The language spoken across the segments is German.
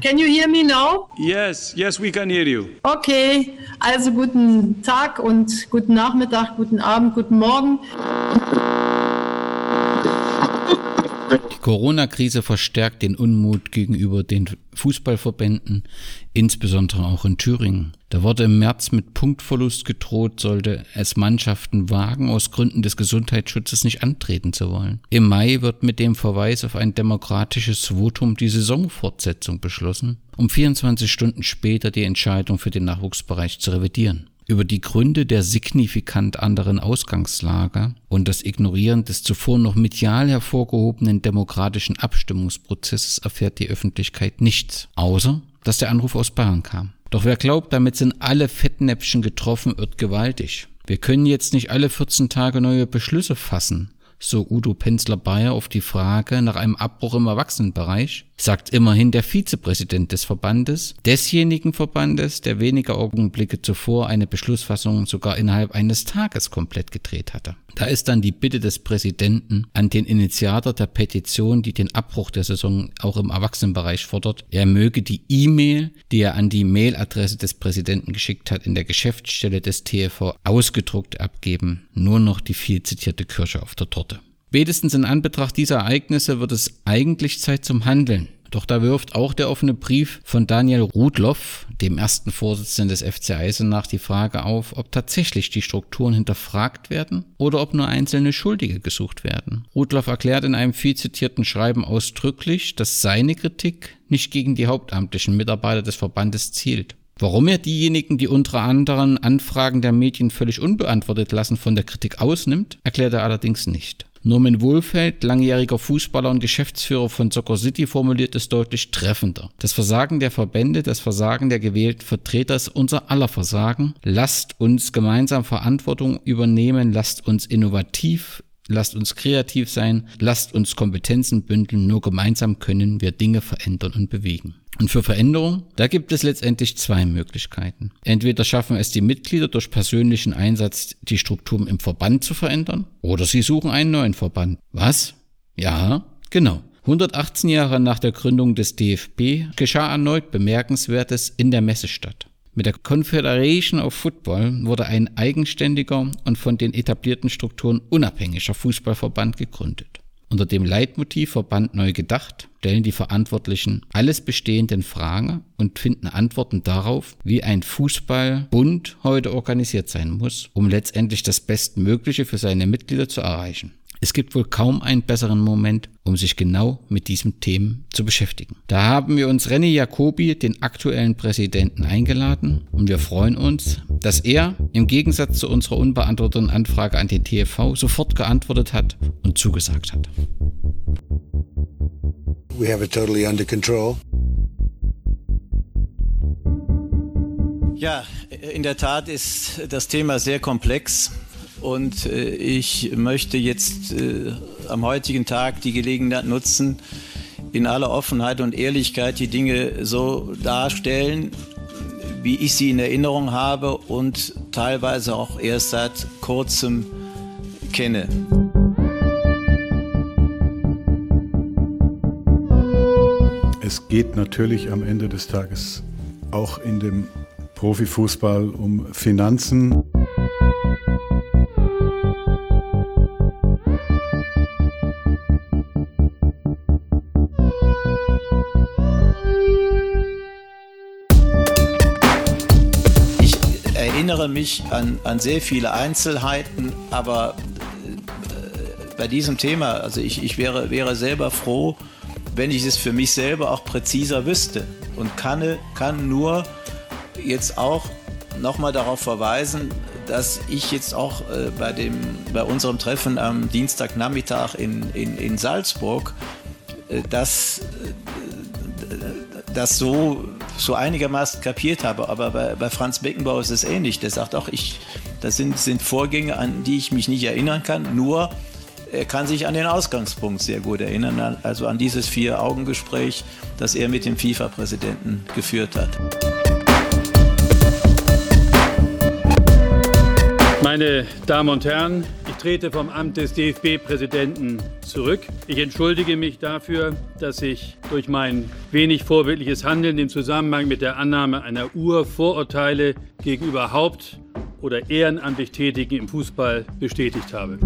Can you hear me now? Yes, yes, we can hear you. Okay, also guten Tag und guten Nachmittag, guten Abend, guten Morgen. Die Corona-Krise verstärkt den Unmut gegenüber den Fußballverbänden, insbesondere auch in Thüringen. Da wurde im März mit Punktverlust gedroht, sollte es Mannschaften wagen, aus Gründen des Gesundheitsschutzes nicht antreten zu wollen. Im Mai wird mit dem Verweis auf ein demokratisches Votum die Saisonfortsetzung beschlossen, um 24 Stunden später die Entscheidung für den Nachwuchsbereich zu revidieren. Über die Gründe der signifikant anderen Ausgangslage und das Ignorieren des zuvor noch medial hervorgehobenen demokratischen Abstimmungsprozesses erfährt die Öffentlichkeit nichts, außer dass der Anruf aus Bayern kam. Doch wer glaubt, damit sind alle Fettnäpfchen getroffen, irrt gewaltig. Wir können jetzt nicht alle 14 Tage neue Beschlüsse fassen, so Udo Penzler-Bayer auf die Frage nach einem Abbruch im Erwachsenenbereich, sagt immerhin der Vizepräsident des Verbandes, desjenigen Verbandes, der wenige Augenblicke zuvor eine Beschlussfassung sogar innerhalb eines Tages komplett gedreht hatte. Da ist dann die Bitte des Präsidenten an den Initiator der Petition, die den Abbruch der Saison auch im Erwachsenenbereich fordert, er möge die E-Mail, die er an die Mailadresse des Präsidenten geschickt hat, in der Geschäftsstelle des TFV ausgedruckt abgeben. Nur noch die viel zitierte Kirsche auf der Torte. Spätestens in Anbetracht dieser Ereignisse wird es eigentlich Zeit zum Handeln. Doch da wirft auch der offene Brief von Daniel Rudloff, dem ersten Vorsitzenden des FC Eisenach, die Frage auf, ob tatsächlich die Strukturen hinterfragt werden oder ob nur einzelne Schuldige gesucht werden. Rudloff erklärt in einem viel zitierten Schreiben ausdrücklich, dass seine Kritik nicht gegen die hauptamtlichen Mitarbeiter des Verbandes zielt. Warum er diejenigen, die unter anderem Anfragen der Medien völlig unbeantwortet lassen, von der Kritik ausnimmt, erklärt er allerdings nicht. Norman Wohlfeld, langjähriger Fußballer und Geschäftsführer von Soccer City, formuliert es deutlich treffender. Das Versagen der Verbände, das Versagen der gewählten Vertreter ist unser aller Versagen. Lasst uns gemeinsam Verantwortung übernehmen, lasst uns innovativ Lasst uns kreativ sein, lasst uns Kompetenzen bündeln, nur gemeinsam können wir Dinge verändern und bewegen. Und für Veränderung, da gibt es letztendlich zwei Möglichkeiten. Entweder schaffen es die Mitglieder durch persönlichen Einsatz, die Strukturen im Verband zu verändern, oder sie suchen einen neuen Verband. Was? Ja, genau. 118 Jahre nach der Gründung des DFB geschah erneut Bemerkenswertes in der Messestadt. Mit der Confederation of Football wurde ein eigenständiger und von den etablierten Strukturen unabhängiger Fußballverband gegründet. Unter dem Leitmotiv Verband neu gedacht stellen die Verantwortlichen alles Bestehende in Frage und finden Antworten darauf, wie ein Fußballbund heute organisiert sein muss, um letztendlich das Bestmögliche für seine Mitglieder zu erreichen. Es gibt wohl kaum einen besseren Moment, um sich genau mit diesem Themen zu beschäftigen. Da haben wir uns René Jacobi, den aktuellen Präsidenten, eingeladen und wir freuen uns, dass er im Gegensatz zu unserer unbeantworteten Anfrage an den TFV sofort geantwortet hat und zugesagt hat. We have it totally under control. Ja, in der Tat ist das Thema sehr komplex. Und äh, ich möchte jetzt äh, am heutigen Tag die Gelegenheit nutzen, in aller Offenheit und Ehrlichkeit die Dinge so darstellen, wie ich sie in Erinnerung habe und teilweise auch erst seit kurzem kenne. Es geht natürlich am Ende des Tages auch in dem Profifußball um Finanzen. Erinnere mich an, an sehr viele Einzelheiten, aber äh, bei diesem Thema, also ich, ich wäre, wäre selber froh, wenn ich es für mich selber auch präziser wüsste und kann, kann nur jetzt auch nochmal darauf verweisen, dass ich jetzt auch äh, bei, dem, bei unserem Treffen am Dienstagnachmittag in, in, in Salzburg äh, das, äh, das so so einigermaßen kapiert habe. Aber bei, bei Franz Beckenbauer ist es ähnlich. Der sagt auch, ich, das sind, sind Vorgänge, an die ich mich nicht erinnern kann. Nur er kann sich an den Ausgangspunkt sehr gut erinnern, also an dieses Vier-Augen-Gespräch, das er mit dem FIFA-Präsidenten geführt hat. Meine Damen und Herren, trete vom Amt des DFB-Präsidenten zurück. Ich entschuldige mich dafür, dass ich durch mein wenig vorbildliches Handeln im Zusammenhang mit der Annahme einer Uhr Vorurteile gegenüber Haupt- oder ehrenamtlich Tätigen im Fußball bestätigt habe.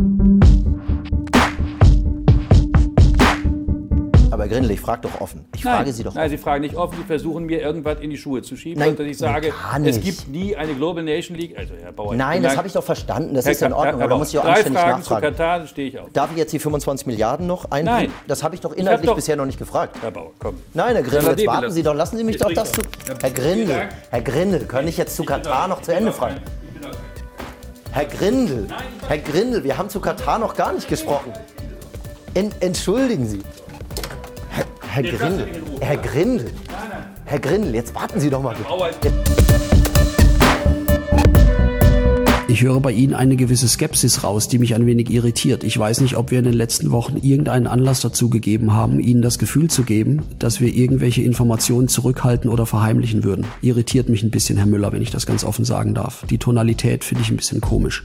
Aber Grindel, ich frage doch offen. Ich Nein, frage Sie doch Nein, offen. Sie fragen nicht offen, Sie versuchen mir irgendwas in die Schuhe zu schieben, Nein, und dass ich sage, es gibt nie eine Global Nation League. Also, Herr Bauer, Nein, das habe ich doch verstanden. Das Herr ist in Ordnung. Herr Aber da muss ich auch Drei anständig Fragen zu nachfragen. Katar, dann stehe ich auf. Darf ich jetzt die 25 Milliarden noch einbringen? Nein. Das habe ich doch inhaltlich doch- bisher noch nicht gefragt. Herr Bauer, komm. Nein, Herr Grindel, jetzt warten. Sie doch. Lassen Sie mich doch das ich zu... Herr Grindel. Herr Grindel, kann ich jetzt zu Katar noch zu Ende fragen? Herr Grindel, Herr Grindel, wir haben zu Katar noch gar nicht gesprochen. En, entschuldigen Sie. Herr, Grindel, Herr Grindel, Herr Grindel, jetzt warten Sie doch mal bitte. Ich höre bei Ihnen eine gewisse Skepsis raus, die mich ein wenig irritiert. Ich weiß nicht, ob wir in den letzten Wochen irgendeinen Anlass dazu gegeben haben, Ihnen das Gefühl zu geben, dass wir irgendwelche Informationen zurückhalten oder verheimlichen würden. Irritiert mich ein bisschen, Herr Müller, wenn ich das ganz offen sagen darf. Die Tonalität finde ich ein bisschen komisch.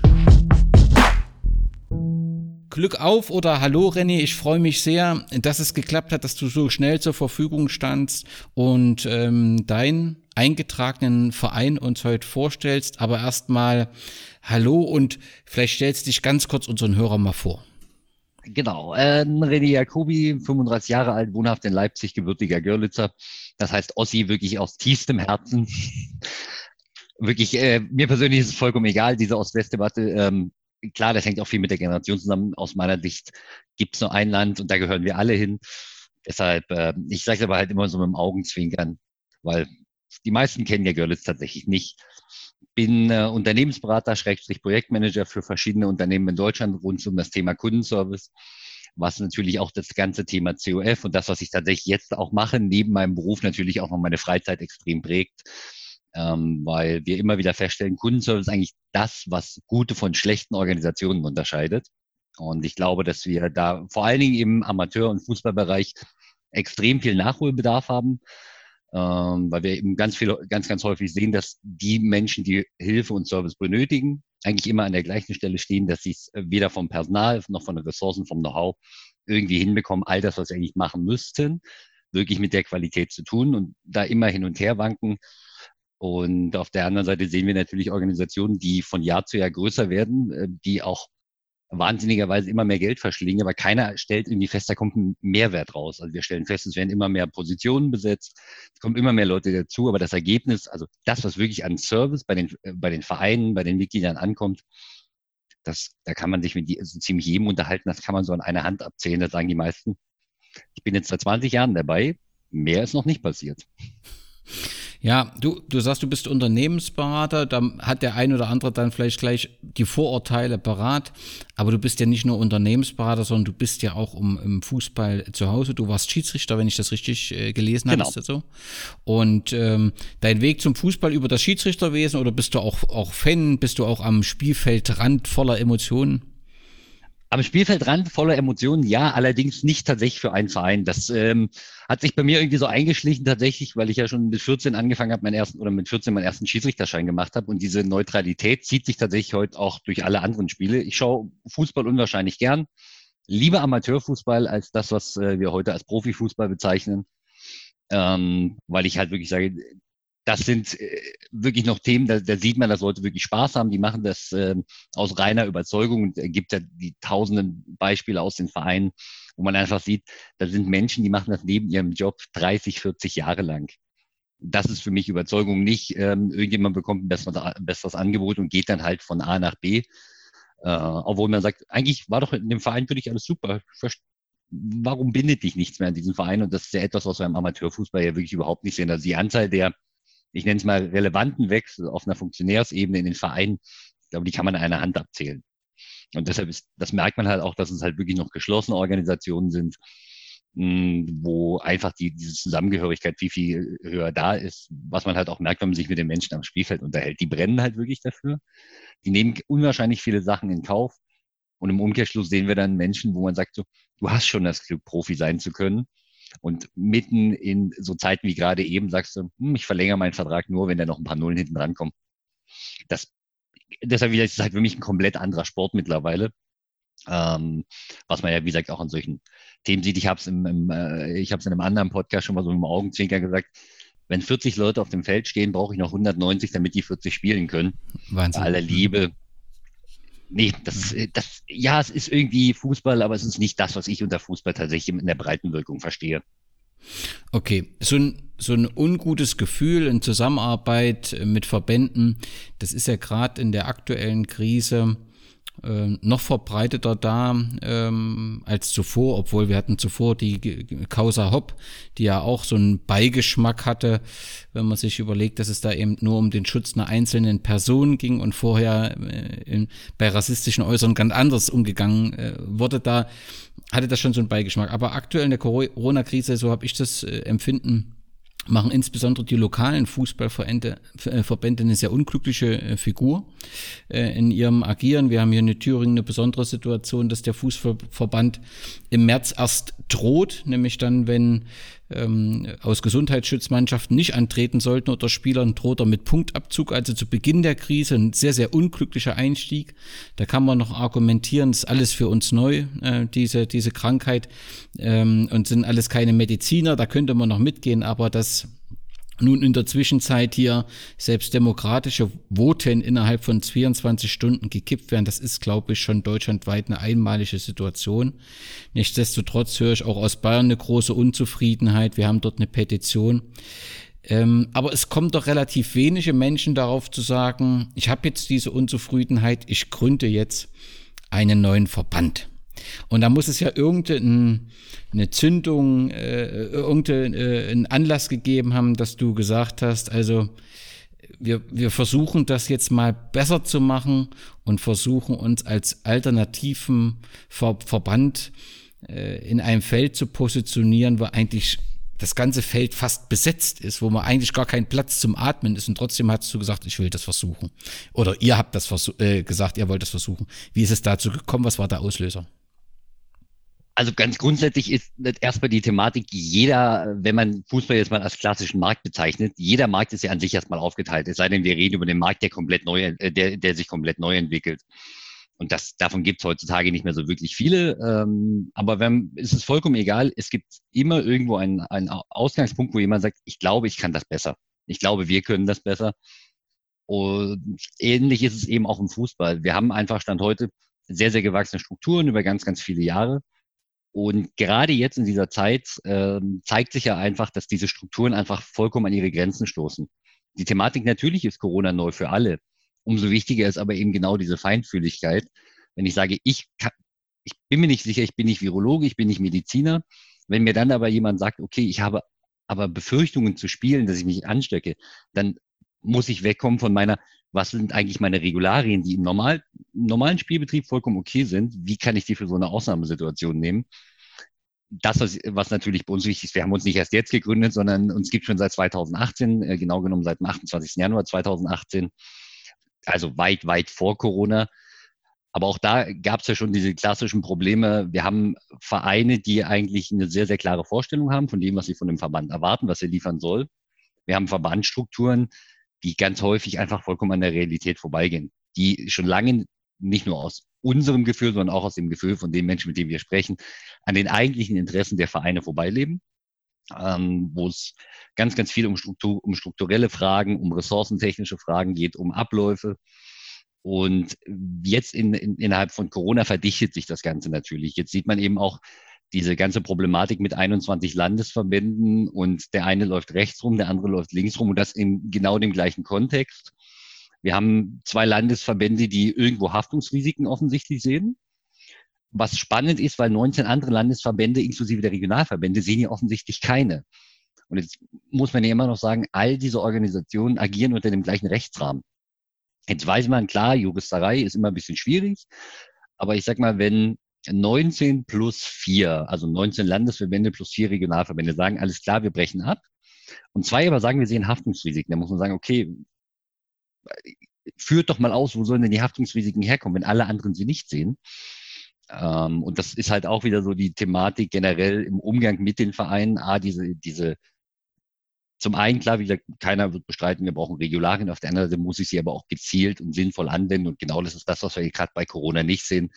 Glück auf oder Hallo René, ich freue mich sehr, dass es geklappt hat, dass du so schnell zur Verfügung standst und ähm, deinen eingetragenen Verein uns heute vorstellst. Aber erstmal Hallo und vielleicht stellst du dich ganz kurz unseren Hörern mal vor. Genau, äh, René Jacobi, 35 Jahre alt, wohnhaft in Leipzig, gebürtiger Görlitzer. Das heißt Ossi wirklich aus tiefstem Herzen. wirklich, äh, mir persönlich ist es vollkommen egal, diese Ost-West-Debatte. Ähm, klar, das hängt auch viel mit der Generation zusammen. Aus meiner Sicht gibt es nur ein Land und da gehören wir alle hin. Deshalb, äh, ich sage aber halt immer so mit dem Augenzwinkern, weil die meisten kennen ja Görlitz tatsächlich nicht. Bin äh, Unternehmensberater, Schrägstrich Projektmanager für verschiedene Unternehmen in Deutschland rund um das Thema Kundenservice, was natürlich auch das ganze Thema COF und das, was ich tatsächlich jetzt auch mache, neben meinem Beruf natürlich auch noch meine Freizeit extrem prägt, ähm, weil wir immer wieder feststellen, Kundenservice ist eigentlich das, was gute von schlechten Organisationen unterscheidet. Und ich glaube, dass wir da vor allen Dingen im Amateur- und Fußballbereich extrem viel Nachholbedarf haben ähm, weil wir eben ganz viel, ganz, ganz häufig sehen, dass die Menschen, die Hilfe und Service benötigen, eigentlich immer an der gleichen Stelle stehen, dass sie es weder vom Personal noch von den Ressourcen, vom Know-how irgendwie hinbekommen, all das, was sie eigentlich machen müssten, wirklich mit der Qualität zu tun und da immer hin und her wanken. Und auf der anderen Seite sehen wir natürlich Organisationen, die von Jahr zu Jahr größer werden, äh, die auch wahnsinnigerweise immer mehr Geld verschlingen, aber keiner stellt irgendwie fest, da kommt ein Mehrwert raus. Also wir stellen fest, es werden immer mehr Positionen besetzt, es kommen immer mehr Leute dazu, aber das Ergebnis, also das, was wirklich an Service bei den, äh, bei den Vereinen, bei den Mitgliedern ankommt, das, da kann man sich mit die, also ziemlich jedem unterhalten, das kann man so an einer Hand abzählen, das sagen die meisten. Ich bin jetzt seit 20 Jahren dabei, mehr ist noch nicht passiert. Ja, du, du sagst, du bist Unternehmensberater, da hat der ein oder andere dann vielleicht gleich die Vorurteile parat, aber du bist ja nicht nur Unternehmensberater, sondern du bist ja auch um, im Fußball zu Hause. Du warst Schiedsrichter, wenn ich das richtig äh, gelesen habe, Genau. ist das so? Und ähm, dein Weg zum Fußball über das Schiedsrichterwesen oder bist du auch, auch Fan, bist du auch am Spielfeldrand voller Emotionen? Am Spielfeldrand voller Emotionen, ja, allerdings nicht tatsächlich für einen Verein. Das ähm, hat sich bei mir irgendwie so eingeschlichen tatsächlich, weil ich ja schon mit 14 angefangen habe, meinen ersten oder mit 14 meinen ersten Schiedsrichterschein gemacht habe. Und diese Neutralität zieht sich tatsächlich heute auch durch alle anderen Spiele. Ich schaue Fußball unwahrscheinlich gern, liebe Amateurfußball als das, was äh, wir heute als Profifußball bezeichnen, ähm, weil ich halt wirklich sage, das sind äh, wirklich noch Themen, da, da sieht man, dass Leute wirklich Spaß haben. Die machen das äh, aus reiner Überzeugung und es gibt ja die tausenden Beispiele aus den Vereinen, wo man einfach sieht, da sind Menschen, die machen das neben ihrem Job 30, 40 Jahre lang. Das ist für mich Überzeugung nicht. Ähm, irgendjemand bekommt ein besseres, ein besseres Angebot und geht dann halt von A nach B. Äh, obwohl man sagt, eigentlich war doch in dem Verein für dich alles super. Warum bindet dich nichts mehr an diesen Verein? Und das ist ja etwas, was wir im Amateurfußball ja wirklich überhaupt nicht sehen. Also die Anzahl der ich nenne es mal relevanten Wechsel auf einer Funktionärsebene in den Vereinen, ich glaube, die kann man an einer Hand abzählen. Und deshalb ist, das merkt man halt auch, dass es halt wirklich noch geschlossene Organisationen sind, mh, wo einfach die, diese Zusammengehörigkeit viel, viel höher da ist, was man halt auch merkt, wenn man sich mit den Menschen am Spielfeld unterhält. Die brennen halt wirklich dafür. Die nehmen unwahrscheinlich viele Sachen in Kauf. Und im Umkehrschluss sehen wir dann Menschen, wo man sagt so, du hast schon das Glück, Profi sein zu können. Und mitten in so Zeiten wie gerade eben sagst du, hm, ich verlängere meinen Vertrag nur, wenn da noch ein paar Nullen hinten dran kommen. Das, deshalb wieder, ist es halt für mich ein komplett anderer Sport mittlerweile. Ähm, was man ja, wie gesagt, auch an solchen Themen sieht. Ich habe es im, im, äh, ich in einem anderen Podcast schon mal so im Augenzwinker gesagt. Wenn 40 Leute auf dem Feld stehen, brauche ich noch 190, damit die 40 spielen können. Wahnsinn. Bei aller Liebe. Nee, das, äh, das, ja, es ist irgendwie Fußball, aber es ist nicht das, was ich unter Fußball tatsächlich in der breiten Wirkung verstehe. Okay, so ein, so ein ungutes Gefühl in Zusammenarbeit mit Verbänden, das ist ja gerade in der aktuellen Krise äh, noch verbreiteter da ähm, als zuvor, obwohl wir hatten zuvor die Causa Hopp, die ja auch so einen Beigeschmack hatte, wenn man sich überlegt, dass es da eben nur um den Schutz einer einzelnen Person ging und vorher äh, in, bei rassistischen Äußerungen ganz anders umgegangen äh, wurde, da hatte das schon so einen Beigeschmack. Aber aktuell in der Corona-Krise, so habe ich das äh, empfinden, machen insbesondere die lokalen Fußballverbände äh, eine sehr unglückliche äh, Figur äh, in ihrem Agieren. Wir haben hier in Thüringen eine besondere Situation, dass der Fußballverband im März erst droht, nämlich dann, wenn ähm, aus Gesundheitsschutzmannschaften nicht antreten sollten oder Spielern droht er mit Punktabzug, also zu Beginn der Krise ein sehr, sehr unglücklicher Einstieg. Da kann man noch argumentieren, ist alles für uns neu, äh, diese, diese Krankheit ähm, und sind alles keine Mediziner, da könnte man noch mitgehen, aber das nun in der Zwischenzeit hier selbst demokratische Voten innerhalb von 24 Stunden gekippt werden, das ist, glaube ich, schon deutschlandweit eine einmalige Situation. Nichtsdestotrotz höre ich auch aus Bayern eine große Unzufriedenheit. Wir haben dort eine Petition. Ähm, aber es kommt doch relativ wenige Menschen darauf zu sagen, ich habe jetzt diese Unzufriedenheit, ich gründe jetzt einen neuen Verband. Und da muss es ja irgendeine Zündung, äh, irgendeinen äh, Anlass gegeben haben, dass du gesagt hast, also wir, wir versuchen das jetzt mal besser zu machen und versuchen uns als alternativen Ver Verband äh, in einem Feld zu positionieren, wo eigentlich das ganze Feld fast besetzt ist, wo man eigentlich gar keinen Platz zum Atmen ist und trotzdem hast du gesagt, ich will das versuchen. Oder ihr habt das äh, gesagt, ihr wollt das versuchen. Wie ist es dazu gekommen? Was war der Auslöser? Also ganz grundsätzlich ist erstmal die Thematik, jeder, wenn man Fußball jetzt mal als klassischen Markt bezeichnet, jeder Markt ist ja an sich erstmal aufgeteilt. Es sei denn, wir reden über den Markt, der komplett neu, äh, der, der sich komplett neu entwickelt. Und das, davon gibt es heutzutage nicht mehr so wirklich viele. Ähm, aber wenn, ist es vollkommen egal. Es gibt immer irgendwo einen, einen Ausgangspunkt, wo jemand sagt, ich glaube, ich kann das besser. Ich glaube, wir können das besser. Und ähnlich ist es eben auch im Fußball. Wir haben einfach Stand heute sehr, sehr gewachsene Strukturen über ganz, ganz viele Jahre. Und gerade jetzt in dieser Zeit äh, zeigt sich ja einfach, dass diese Strukturen einfach vollkommen an ihre Grenzen stoßen. Die Thematik natürlich ist Corona neu für alle. Umso wichtiger ist aber eben genau diese Feinfühligkeit. Wenn ich sage, ich, kann, ich bin mir nicht sicher, ich bin nicht Virologe, ich bin nicht Mediziner. Wenn mir dann aber jemand sagt, okay, ich habe aber Befürchtungen zu spielen, dass ich mich anstecke, dann muss ich wegkommen von meiner, was sind eigentlich meine Regularien, die im, normal, normalen Spielbetrieb vollkommen okay sind, wie kann ich die für so eine Ausnahmesituation nehmen? Das, was, was natürlich bei uns wichtig ist, wir haben uns nicht erst jetzt gegründet, sondern uns gibt schon seit 2018, äh, genau genommen seit dem 28. Januar 2018, also weit, weit vor Corona. Aber auch da gab es ja schon diese klassischen Probleme. Wir haben Vereine, die eigentlich eine sehr, sehr klare Vorstellung haben von dem, was sie von dem Verband erwarten, was er liefern soll. Wir haben Verbandsstrukturen, die ganz häufig einfach vollkommen an der Realität vorbeigehen, die schon lange nicht nur aus unserem Gefühl, sondern auch aus dem Gefühl von den Menschen, mit denen wir sprechen, an den eigentlichen Interessen der Vereine vorbeileben, ähm, wo es ganz, ganz viel um, Struktur, um strukturelle Fragen, um ressourcentechnische Fragen geht, um Abläufe. Und jetzt in, in, innerhalb von Corona verdichtet sich das Ganze natürlich. Jetzt sieht man eben auch, diese ganze Problematik mit 21 Landesverbänden und der eine läuft rechts rum, der andere läuft links rum und das in genau dem gleichen Kontext. Wir haben zwei Landesverbände, die irgendwo Haftungsrisiken offensichtlich sehen. Was spannend ist, weil 19 andere Landesverbände inklusive der Regionalverbände sehen ja offensichtlich keine. Und jetzt muss man ja immer noch sagen, all diese Organisationen agieren unter dem gleichen Rechtsrahmen. Jetzt weiß man, klar, Juristerei ist immer ein bisschen schwierig. Aber ich sag mal, wenn 19 plus 4, also 19 Landesverbände plus 4 Regionalverbände sagen, alles klar, wir brechen ab. Und zwei aber sagen, wir sehen Haftungsrisiken. Da muss man sagen, okay, führt doch mal aus, wo sollen denn die Haftungsrisiken herkommen, wenn alle anderen sie nicht sehen. Ähm, und das ist halt auch wieder so die Thematik generell im Umgang mit den Vereinen. A, diese, diese, zum einen, klar, wie gesagt, keiner wird bestreiten, wir brauchen Regularien. Auf der anderen Seite muss ich sie aber auch gezielt und sinnvoll anwenden. Und genau das ist das, was wir gerade bei Corona nicht sehen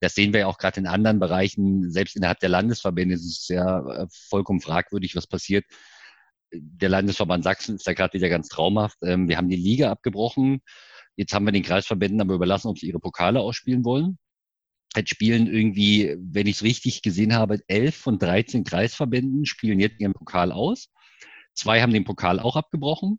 Das sehen wir ja auch gerade in anderen Bereichen. Selbst innerhalb der Landesverbände ist es ja äh, vollkommen fragwürdig, was passiert. Der Landesverband Sachsen ist da gerade wieder ganz traumhaft. Ähm, wir haben die Liga abgebrochen. Jetzt haben wir den Kreisverbänden aber überlassen, ob sie ihre Pokale ausspielen wollen. Jetzt spielen irgendwie, wenn ich es richtig gesehen habe, elf von 13 Kreisverbänden spielen jetzt ihren Pokal aus. Zwei haben den Pokal auch abgebrochen.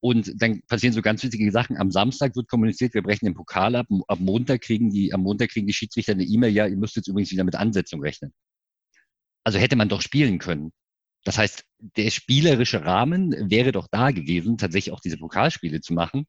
Und dann passieren so ganz wichtige Sachen. Am Samstag wird kommuniziert, wir brechen den Pokal ab. Am Montag kriegen die, am Montag kriegen die Schiedsrichter eine E-Mail, ja, ihr müsst jetzt übrigens wieder mit Ansetzung rechnen. Also hätte man doch spielen können. Das heißt, der spielerische Rahmen wäre doch da gewesen, tatsächlich auch diese Pokalspiele zu machen.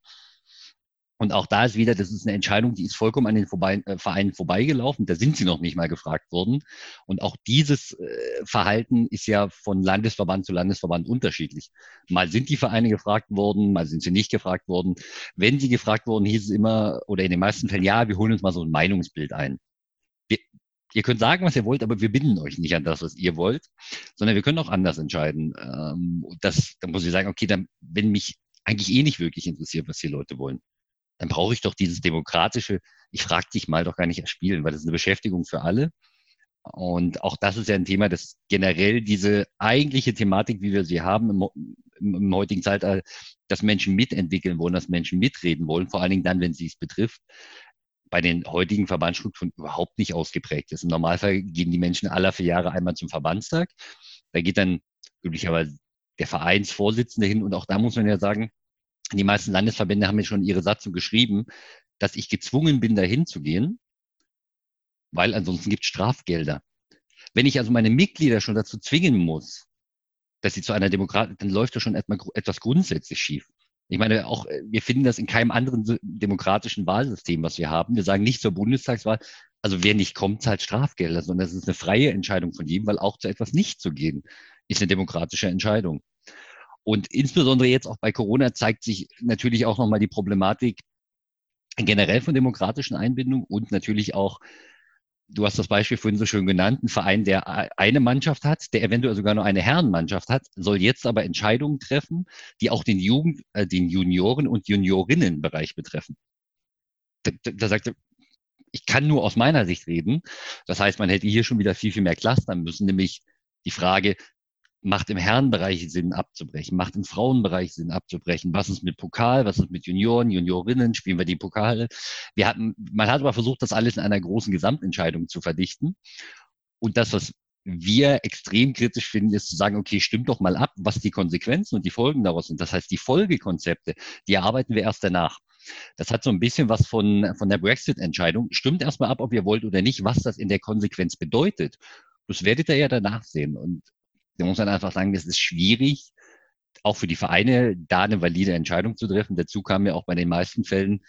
Und auch da ist wieder, das ist eine Entscheidung, die ist vollkommen an den vorbei, äh, Vereinen vorbeigelaufen. Da sind sie noch nicht mal gefragt worden. Und auch dieses äh, Verhalten ist ja von Landesverband zu Landesverband unterschiedlich. Mal sind die Vereine gefragt worden, mal sind sie nicht gefragt worden. Wenn sie gefragt wurden, hieß es immer, oder in den meisten Fällen, ja, wir holen uns mal so ein Meinungsbild ein. Wir, ihr könnt sagen, was ihr wollt, aber wir binden euch nicht an das, was ihr wollt, sondern wir können auch anders entscheiden. Ähm, das, dann muss ich sagen, okay, dann, wenn mich eigentlich eh nicht wirklich interessiert, was die Leute wollen dann brauche ich doch dieses demokratische, ich frage dich mal doch gar nicht erspielen, weil das ist eine Beschäftigung für alle. Und auch das ist ja ein Thema, das generell diese eigentliche Thematik, wie wir sie haben im, im, im heutigen Zeitalter, dass Menschen mitentwickeln wollen, dass Menschen mitreden wollen, vor allen Dingen dann, wenn sie es betrifft, bei den heutigen Verbandsstrukturen überhaupt nicht ausgeprägt ist. Im Normalfall gehen die Menschen aller vier Jahre einmal zum Verbandstag. Da geht dann üblicherweise der Vereinsvorsitzende hin und auch da muss man ja sagen, die meisten Landesverbände haben mir schon ihre Satzung geschrieben, dass ich gezwungen bin, dahin zu gehen, weil ansonsten gibt es Strafgelder. Wenn ich also meine Mitglieder schon dazu zwingen muss, dass sie zu einer Demokratie, dann läuft das schon etwas grundsätzlich schief. Ich meine, auch äh, wir finden das in keinem anderen demokratischen Wahlsystem, was wir haben. Wir sagen nicht zur Bundestagswahl, also wer nicht kommt, zahlt Strafgelder, sondern es ist eine freie Entscheidung von jedem, weil auch zu etwas nicht zu gehen, ist eine demokratische Entscheidung. Und insbesondere jetzt auch bei Corona zeigt sich natürlich auch nochmal die Problematik generell von demokratischen Einbindung und natürlich auch, du hast das Beispiel vorhin so schön genannt, ein Verein, der eine Mannschaft hat, der eventuell sogar nur eine Herrenmannschaft hat, soll jetzt aber Entscheidungen treffen, die auch den Jugend, äh, den Junioren- und Juniorinnenbereich betreffen. Da, da, da sagt er, ich kann nur aus meiner Sicht reden. Das heißt, man hätte hier schon wieder viel, viel mehr clustern müssen, nämlich die Frage, macht im Herrenbereich Sinn abzubrechen, macht im Frauenbereich Sinn abzubrechen. Was ist mit Pokal, was ist mit Junioren, Juniorinnen, spielen wir die Pokale? Wir hatten, man hat aber versucht, das alles in einer großen Gesamtentscheidung zu verdichten. Und das, was wir extrem kritisch finden, ist zu sagen, okay, stimmt doch mal ab, was die Konsequenzen und die Folgen daraus sind. Das heißt, die Folgekonzepte, die erarbeiten wir erst danach. Das hat so ein bisschen was von, von der Brexit-Entscheidung. Stimmt erstmal ab, ob ihr wollt oder nicht, was das in der Konsequenz bedeutet. Das werdet ihr ja danach sehen. Und da muss man einfach sagen, es ist schwierig, auch für die Vereine da eine valide Entscheidung zu treffen. Dazu kam ja auch bei den meisten Fällen,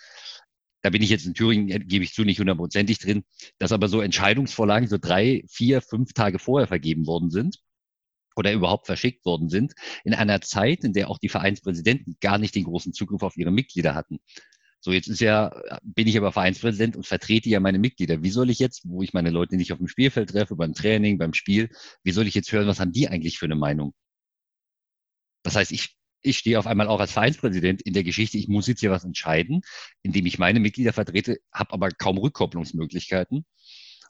da bin ich jetzt in Thüringen, äh, gebe ich zu, nicht hundertprozentig drin, dass aber so Entscheidungsvorlagen so drei, vier, fünf Tage vorher vergeben worden sind oder überhaupt verschickt worden sind, in einer Zeit, in der auch die Vereinspräsidenten gar nicht den großen Zugriff auf ihre Mitglieder hatten. So, jetzt ist ja, bin ich aber Vereinspräsident und vertrete ja meine Mitglieder. Wie soll ich jetzt, wo ich meine Leute nicht auf dem Spielfeld treffe, beim Training, beim Spiel, wie soll ich jetzt hören, was haben die eigentlich für eine Meinung? Das heißt, ich, ich stehe auf einmal auch als Vereinspräsident in der Geschichte, ich muss jetzt hier was entscheiden, indem ich meine Mitglieder vertrete, habe aber kaum Rückkopplungsmöglichkeiten.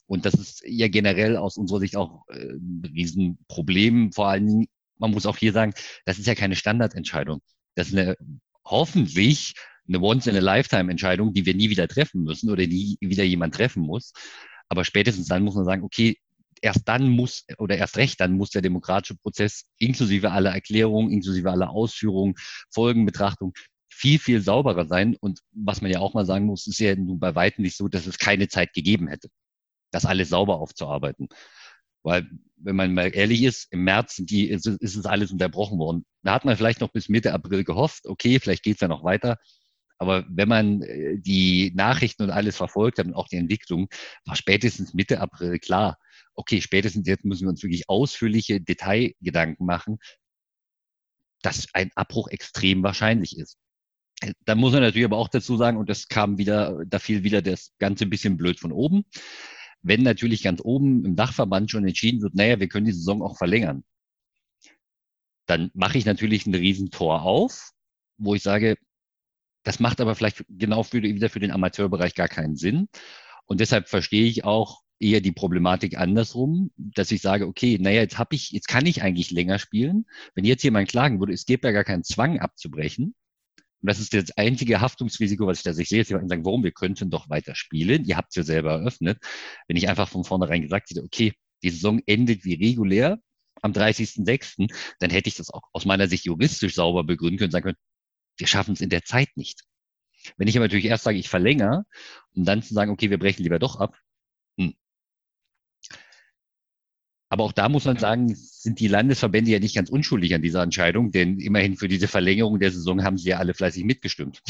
Und das ist ja generell aus unserer Sicht auch äh, ein Riesenproblem. Vor allen Dingen, man muss auch hier sagen, das ist ja keine Standardentscheidung. Das ist eine hoffentlich eine Once-in-a-Lifetime-Entscheidung, die wir nie wieder treffen müssen oder nie wieder jemand treffen muss. Aber spätestens dann muss man sagen, okay, erst dann muss oder erst recht dann muss der demokratische Prozess inklusive aller Erklärungen, inklusive aller Ausführungen, Folgenbetrachtung viel, viel sauberer sein. Und was man ja auch mal sagen muss, ist ja nun bei weitem nicht so, dass es keine Zeit gegeben hätte, das alles sauber aufzuarbeiten. Weil, wenn man mal ehrlich ist, im März sind die, ist, ist es alles unterbrochen worden. Da hat man vielleicht noch bis Mitte April gehofft, okay, vielleicht geht es ja noch weiter. Aber wenn man äh, die Nachrichten und alles verfolgt hat und auch die Entwicklung, war spätestens Mitte April klar, okay, spätestens jetzt müssen wir uns wirklich ausführliche Detailgedanken machen, dass ein Abbruch extrem wahrscheinlich ist. Da muss man natürlich aber auch dazu sagen, und das kam wieder, da fiel wieder das Ganze ein bisschen blöd von oben. Wenn natürlich ganz oben im Dachverband schon entschieden wird, naja, wir können die Saison auch verlängern, dann mache ich natürlich ein Riesentor auf, wo ich sage, das macht aber vielleicht genau für, wieder für den Amateurbereich gar keinen Sinn. Und deshalb verstehe ich auch eher die Problematik andersrum, dass ich sage, okay, naja, jetzt habe ich, jetzt kann ich eigentlich länger spielen. Wenn jetzt jemand klagen würde, es gibt ja gar keinen Zwang abzubrechen. Und das ist das einzige Haftungsrisiko, was ich da sehe. Sie sagen, warum? Wir könnten doch weiter spielen. Ihr habt es ja selber eröffnet. Wenn ich einfach von vornherein gesagt hätte, okay, die Saison endet wie regulär am 30.06., dann hätte ich das auch aus meiner Sicht juristisch sauber begründen können, sagen können, wir schaffen es in der Zeit nicht. Wenn ich aber natürlich erst sage, ich verlängere, um dann zu sagen, okay, wir brechen lieber doch ab. Hm. Aber auch da muss man sagen, sind die Landesverbände ja nicht ganz unschuldig an dieser Entscheidung, denn immerhin für diese Verlängerung der Saison haben sie ja alle fleißig mitgestimmt.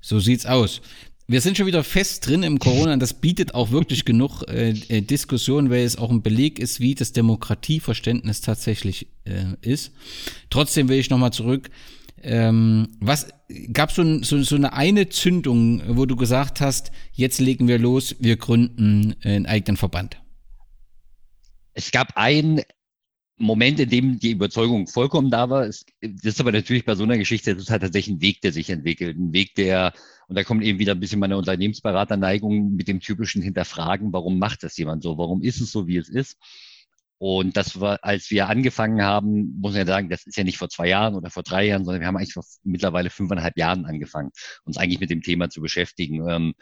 So sieht's aus. Wir sind schon wieder fest drin im Corona und das bietet auch wirklich genug äh, äh, Diskussion, weil es auch ein Beleg ist, wie das Demokratieverständnis tatsächlich äh, ist. Trotzdem will ich nochmal zurück ähm, was gab so, so, so eine eine Zündung, wo du gesagt hast, jetzt legen wir los, wir gründen einen eigenen Verband? Es gab einen Moment, in dem die Überzeugung vollkommen da war. Es, das ist aber natürlich bei so einer Geschichte, das ist halt tatsächlich ein Weg, der sich entwickelt. Ein Weg, der, und da kommt eben wieder ein bisschen meine Unternehmensberaterneigung mit dem typischen Hinterfragen, warum macht das jemand so? Warum ist es so, wie es ist? Und das war, als wir angefangen haben, muss man ja sagen, das ist ja nicht vor zwei Jahren oder vor drei Jahren, sondern wir haben eigentlich vor mittlerweile fünfeinhalb Jahren angefangen, uns eigentlich mit dem Thema zu beschäftigen, ähm,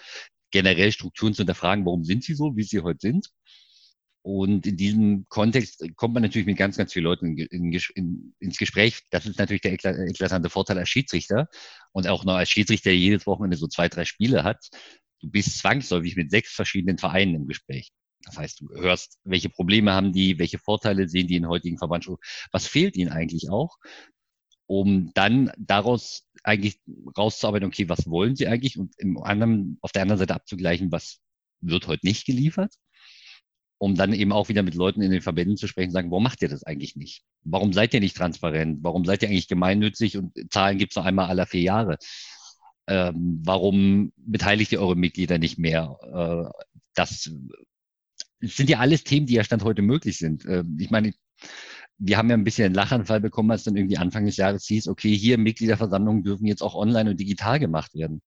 generell Strukturen zu hinterfragen, warum sind sie so, wie sie heute sind. Und in diesem Kontext kommt man natürlich mit ganz, ganz vielen Leuten in, in, ins Gespräch. Das ist natürlich der eklatante Vorteil als Schiedsrichter und auch noch als Schiedsrichter, der jedes Wochenende so zwei, drei Spiele hat. Du bist zwangsläufig mit sechs verschiedenen Vereinen im Gespräch. Das heißt, du hörst, welche Probleme haben die, welche Vorteile sehen die in heutigen Verbandsstrukturen, was fehlt ihnen eigentlich auch, um dann daraus eigentlich rauszuarbeiten, okay, was wollen sie eigentlich und im anderen, auf der anderen Seite abzugleichen, was wird heute nicht geliefert, um dann eben auch wieder mit Leuten in den Verbänden zu sprechen und sagen, warum macht ihr das eigentlich nicht? Warum seid ihr nicht transparent? Warum seid ihr eigentlich gemeinnützig und Zahlen gibt es noch einmal alle vier Jahre? Ähm, warum beteiligt ihr eure Mitglieder nicht mehr? Äh, das sind ja alles Themen, die ja Stand heute möglich sind. Ähm, ich meine, wir haben ja ein bisschen einen Lachanfall bekommen, als dann irgendwie Anfang des Jahres hieß, okay, hier Mitgliederversammlungen dürfen jetzt auch online und digital gemacht werden.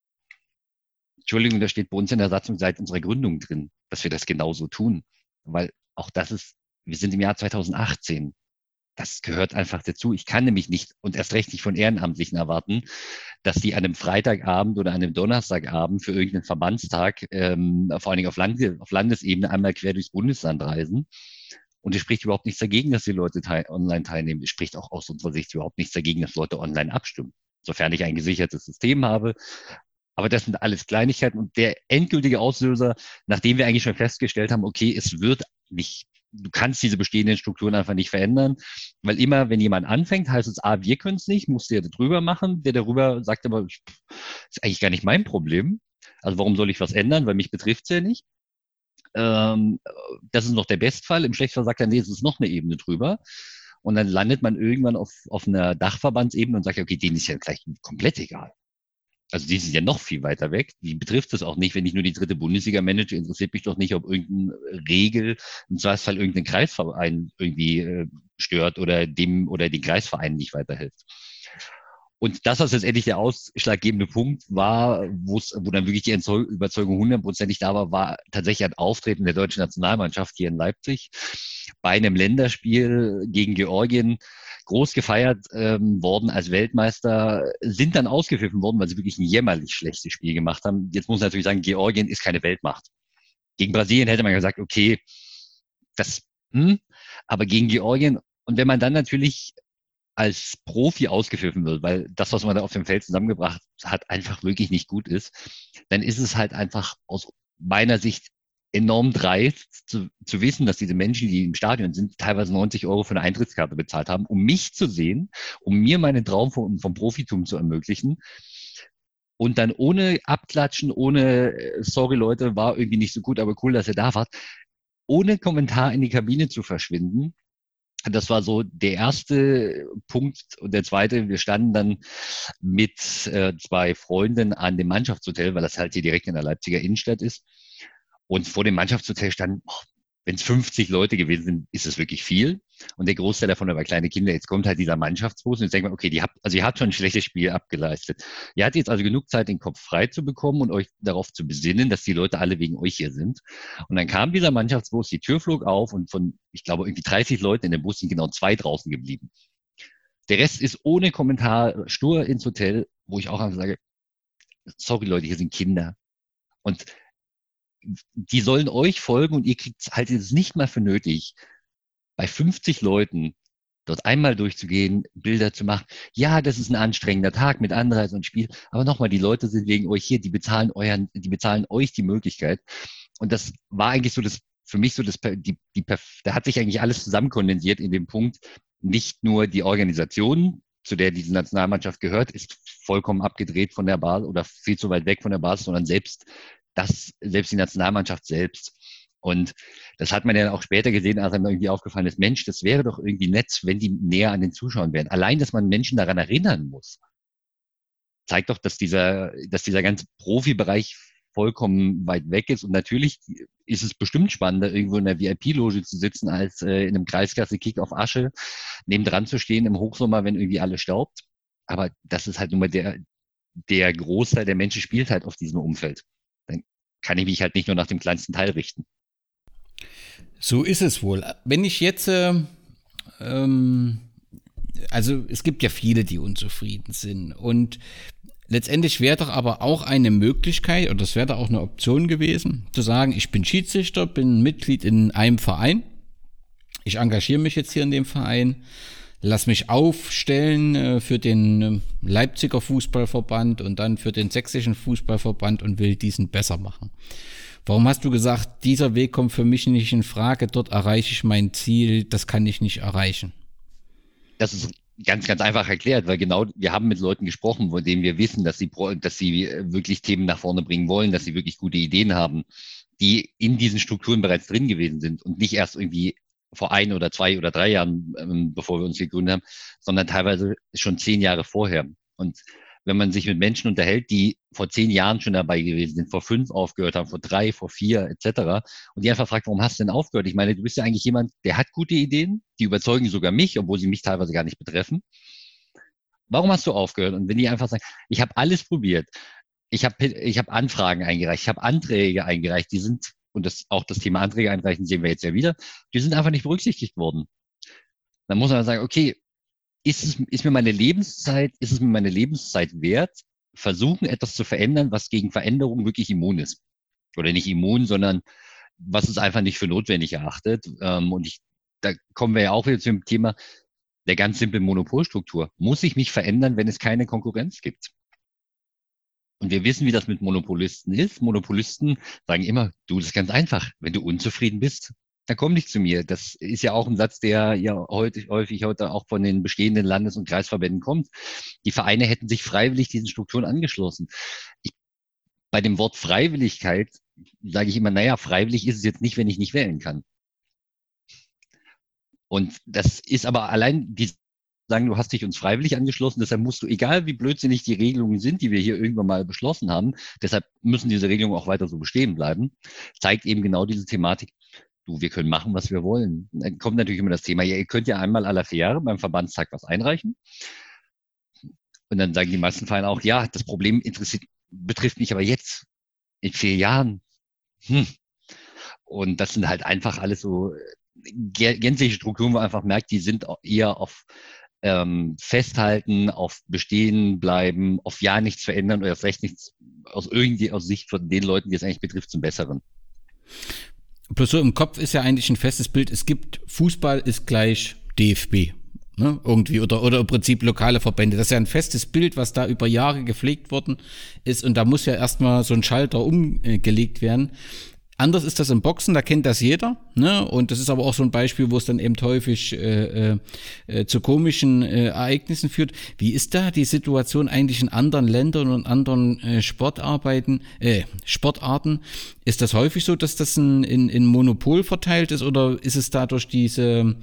Entschuldigung, da steht bei uns in der Satzung seit unserer Gründung drin, dass wir das genauso tun. Weil auch das ist, wir sind im Jahr 2018 das gehört einfach dazu. Ich kann nämlich nicht und erst recht nicht von Ehrenamtlichen erwarten, dass die an einem Freitagabend oder an einem Donnerstagabend für irgendeinen Verbandstag, ähm, vor allen Dingen auf, Land auf Landesebene, einmal quer durchs Bundesland reisen. Und es spricht überhaupt nichts dagegen, dass die Leute teil online teilnehmen. Es spricht auch aus unserer Sicht überhaupt nichts dagegen, dass Leute online abstimmen. Sofern ich ein gesichertes System habe. Aber das sind alles Kleinigkeiten. Und der endgültige Auslöser, nachdem wir eigentlich schon festgestellt haben, okay, es wird nicht du kannst diese bestehenden Strukturen einfach nicht verändern, weil immer, wenn jemand anfängt, heißt es, ah, wir können es nicht, muss der drüber machen, der darüber sagt aber, ist eigentlich gar nicht mein Problem. Also warum soll ich was ändern, weil mich betrifft es ja nicht. Ähm, das ist noch der Bestfall. Im Schlechtfall sagt er, nee, es ist noch eine Ebene drüber. Und dann landet man irgendwann auf, auf einer Dachverbandsebene und sagt, okay, denen ist ja gleich komplett egal also die sind ja noch viel weiter weg. Die betrifft es auch nicht, wenn ich nur die dritte Bundesliga manage, interessiert mich doch nicht, ob irgendeine Regel, im Zweifelsfall irgendein Kreisverein irgendwie äh, stört oder dem oder den Kreisverein nicht weiterhilft. Und das, was letztendlich der ausschlaggebende Punkt war, wo dann wirklich die Überzeugung hundertprozentig da war, war tatsächlich ein Auftreten der deutschen Nationalmannschaft hier in Leipzig bei einem Länderspiel gegen Georgien, groß gefeiert ähm, worden als Weltmeister, sind dann ausgepfiffen worden, weil sie wirklich ein jämmerlich schlechtes Spiel gemacht haben. Jetzt muss man natürlich sagen, Georgien ist keine Weltmacht. Gegen Brasilien hätte man gesagt, okay, das, hm, aber gegen Georgien, und wenn man dann natürlich als Profi ausgepfiffen wird, weil das, was man da auf dem Feld zusammengebracht hat, einfach wirklich nicht gut ist, dann ist es halt einfach aus meiner Sicht enorm dreist zu, zu wissen, dass diese Menschen, die im Stadion sind, teilweise 90 Euro für eine Eintrittskarte bezahlt haben, um mich zu sehen, um mir meinen Traum vom, vom Profitum zu ermöglichen. Und dann ohne Abklatschen, ohne, äh, sorry Leute, war irgendwie nicht so gut, aber cool, dass ihr da wart, ohne Kommentar in die Kabine zu verschwinden. Das war so der erste Punkt. Und der zweite, wir standen dann mit äh, zwei Freunden an dem Mannschaftshotel, weil das halt hier direkt in der Leipziger Innenstadt ist. Und vor dem Mannschaftshotel standen, oh, wenn es 50 Leute gewesen sind, ist es wirklich viel. Und der Großteil davon war kleine Kinder. Jetzt kommt halt dieser Mannschaftsbus und jetzt denkt man, okay, die habt, also ihr habt schon ein schlechtes Spiel abgeleistet. Ihr hattet jetzt also genug Zeit, den Kopf frei zu bekommen und euch darauf zu besinnen, dass die Leute alle wegen euch hier sind. Und dann kam dieser Mannschaftsbus, die Tür flog auf und von, ich glaube, irgendwie 30 Leuten in dem Bus sind genau zwei draußen geblieben. Der Rest ist ohne Kommentar stur ins Hotel, wo ich auch einfach sage, sorry Leute, hier sind Kinder. Und die sollen euch folgen und ihr kriegt halt jetzt nicht mal für nötig, bei 50 Leuten dort einmal durchzugehen, Bilder zu machen. Ja, das ist ein anstrengender Tag mit Anreise und Spiel, aber nochmal, die Leute sind wegen euch hier, die bezahlen euren, die bezahlen euch die Möglichkeit. Und das war eigentlich so das, für mich so das, die, die, da hat sich eigentlich alles zusammenkondensiert in dem Punkt, nicht nur die Organisation, zu der diese Nationalmannschaft gehört, ist vollkommen abgedreht von der Basis oder viel zu weit weg von der Basis, sondern selbst das, selbst die Nationalmannschaft selbst. Und das hat man ja auch später gesehen, als einem irgendwie aufgefallen ist, Mensch, das wäre doch irgendwie nett, wenn die näher an den Zuschauern wären. Allein, dass man Menschen daran erinnern muss, zeigt doch, dass dieser, dass dieser ganze Profibereich vollkommen weit weg ist. Und natürlich ist es bestimmt spannender, irgendwo in der VIP-Loge zu sitzen, als äh, in einem Kreisklasse-Kick auf Asche, nebendran zu stehen im Hochsommer, wenn irgendwie alle staubt. Aber das ist halt nun mal der, der Großteil der Menschen spielt halt auf diesem Umfeld. Kann ich mich halt nicht nur nach dem kleinsten Teil richten. So ist es wohl. Wenn ich jetzt, äh, ähm, also es gibt ja viele, die unzufrieden sind und letztendlich wäre doch aber auch eine Möglichkeit, oder das wäre doch auch eine Option gewesen, zu sagen, ich bin Schiedsrichter, bin Mitglied in einem Verein, ich engagiere mich jetzt hier in dem Verein, lass mich aufstellen äh, für den äh, Leipziger Fußballverband und dann für den sächsischen Fußballverband und will diesen besser machen. Warum hast du gesagt, dieser Weg kommt für mich nicht in Frage, dort erreiche ich mein Ziel, das kann ich nicht erreichen? Das ist ganz, ganz einfach erklärt, weil genau wir haben mit Leuten gesprochen, von denen wir wissen, dass sie, dass sie wirklich Themen nach vorne bringen wollen, dass sie wirklich gute Ideen haben, die in diesen Strukturen bereits drin gewesen sind und nicht erst irgendwie vor ein oder zwei oder drei Jahren, ähm, bevor wir uns gegründet haben, sondern teilweise schon zehn Jahre vorher. Und wenn man sich mit Menschen unterhält, die vor zehn Jahren schon dabei gewesen sind, vor fünf aufgehört haben, vor drei, vor vier etc. Und die einfach fragt, warum hast du denn aufgehört? Ich meine, du bist ja eigentlich jemand, der hat gute Ideen, die überzeugen sogar mich, obwohl sie mich teilweise gar nicht betreffen. Warum hast du aufgehört? Und wenn die einfach sagen, ich habe alles probiert, ich habe ich hab Anfragen eingereicht, ich habe Anträge eingereicht, die sind, und das auch das Thema Anträge einreichen sehen wir jetzt ja wieder, die sind einfach nicht berücksichtigt worden. Dann muss man sagen, okay, ist, es, ist mir meine Lebenszeit, ist es mir meine Lebenszeit wert, versuchen, etwas zu verändern, was gegen Veränderung wirklich immun ist. Oder nicht immun, sondern was es einfach nicht für notwendig erachtet. Ähm, und ich, da kommen wir ja auch wieder zum Thema der ganz simplen Monopolstruktur. Muss ich mich verändern, wenn es keine Konkurrenz gibt? Und wir wissen, wie das mit Monopolisten ist. Monopolisten sagen immer, du, das ist ganz einfach. Wenn du unzufrieden bist, dann komm nicht zu mir. Das ist ja auch ein Satz, der ja heute, häufig heute auch von den bestehenden Landes- und Kreisverbänden kommt. Die Vereine hätten sich freiwillig diesen Strukturen angeschlossen. Ich, bei dem Wort Freiwilligkeit sage ich immer, naja, freiwillig ist es jetzt nicht, wenn ich nicht wählen kann. Und das ist aber allein die sagen, du hast dich uns freiwillig angeschlossen, deshalb musst du, egal wie blödsinnig die Regelungen sind, die wir hier irgendwann mal beschlossen haben, deshalb müssen diese Regelungen auch weiter so bestehen bleiben, zeigt eben genau diese Thematik, du, wir können machen, was wir wollen. Dann kommt natürlich immer das Thema, ja, ihr könnt ja einmal aller vier Jahre beim Verbandstag was einreichen. Und dann sagen die meisten Vereine auch, ja, das Problem interessiert, betrifft mich aber jetzt, in vier Jahren. Hm. Und das sind halt einfach alles so äh, gänzliche Strukturen, wo man einfach merkt, die sind eher auf ähm, Festhalten, auf Bestehen bleiben, auf ja nichts verändern oder vielleicht nichts aus irgendwie aus Sicht von den Leuten, die es eigentlich betrifft, zum Besseren. Plus so im Kopf ist ja eigentlich ein festes Bild. Es gibt Fußball ist gleich DFB. Ne, irgendwie oder, oder im Prinzip lokale Verbände. Das ist ja ein festes Bild, was da über Jahre gepflegt worden ist und da muss ja erstmal so ein Schalter umgelegt werden. Anders ist das im Boxen, da kennt das jeder. Ne? Und das ist aber auch so ein Beispiel, wo es dann eben häufig äh, äh, äh, zu komischen äh, Ereignissen führt. Wie ist da die Situation eigentlich in anderen Ländern und anderen äh, Sportarbeiten, äh, Sportarten? Ist das häufig so, dass das in, in, in Monopol verteilt ist oder ist es dadurch diese,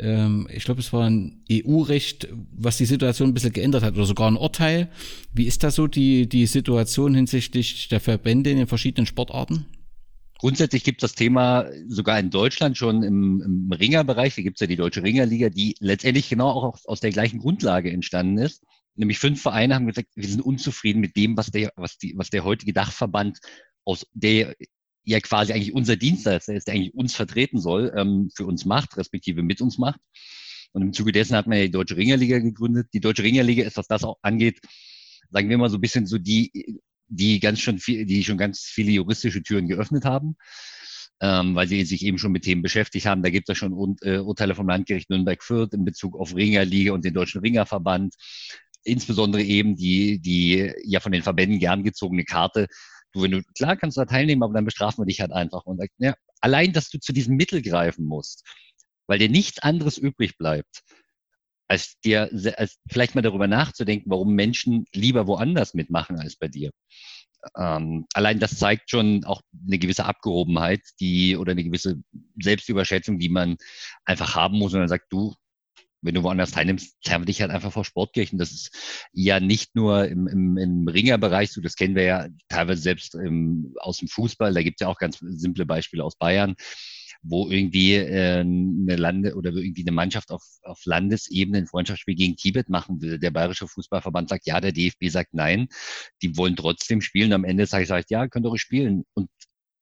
ähm, ich glaube, es war ein EU-Recht, was die Situation ein bisschen geändert hat oder sogar ein Urteil? Wie ist da so die, die Situation hinsichtlich der Verbände in den verschiedenen Sportarten? Grundsätzlich gibt es das Thema sogar in Deutschland schon im, im Ringerbereich. Da gibt es ja die Deutsche Ringerliga, die letztendlich genau auch aus der gleichen Grundlage entstanden ist. Nämlich fünf Vereine haben gesagt, wir sind unzufrieden mit dem, was der, was die, was der heutige Dachverband aus der ja quasi eigentlich unser Dienstleister ist, der eigentlich uns vertreten soll, ähm, für uns macht, respektive mit uns macht. Und im Zuge dessen hat man ja die Deutsche Ringerliga gegründet. Die Deutsche Ringerliga ist, was das auch angeht, sagen wir mal so ein bisschen so die die ganz schon viel, die schon ganz viele juristische Türen geöffnet haben, ähm, weil sie sich eben schon mit Themen beschäftigt haben. Da gibt es schon Ur äh, Urteile vom Landgericht Nürnberg-Fürth in Bezug auf Ringerliga und den Deutschen Ringerverband, insbesondere eben die, die ja von den Verbänden gern gezogene Karte. Du, wenn du, klar kannst du da teilnehmen, aber dann bestrafen wir dich halt einfach und ja, allein, dass du zu diesem Mittel greifen musst, weil dir nichts anderes übrig bleibt, als dir als vielleicht mal darüber nachzudenken, warum Menschen lieber woanders mitmachen als bei dir. Ähm, allein das zeigt schon auch eine gewisse Abgehobenheit, die oder eine gewisse Selbstüberschätzung, die man einfach haben muss und dann sagt, du, wenn du woanders teilnimmst, zerren wir dich halt einfach vor Sportkirchen. Das ist ja nicht nur im, im, im Ringerbereich so, das kennen wir ja teilweise selbst im, aus dem Fußball, da gibt es ja auch ganz simple Beispiele aus Bayern wo irgendwie äh, eine Lande oder irgendwie eine Mannschaft auf, auf Landesebene ein Freundschaftsspiel gegen Tibet machen will. Der Bayerische Fußballverband sagt ja, der DFB sagt nein. Die wollen trotzdem spielen. Am Ende sage ich, sag ich ja, könnt ihr ruhig spielen. Und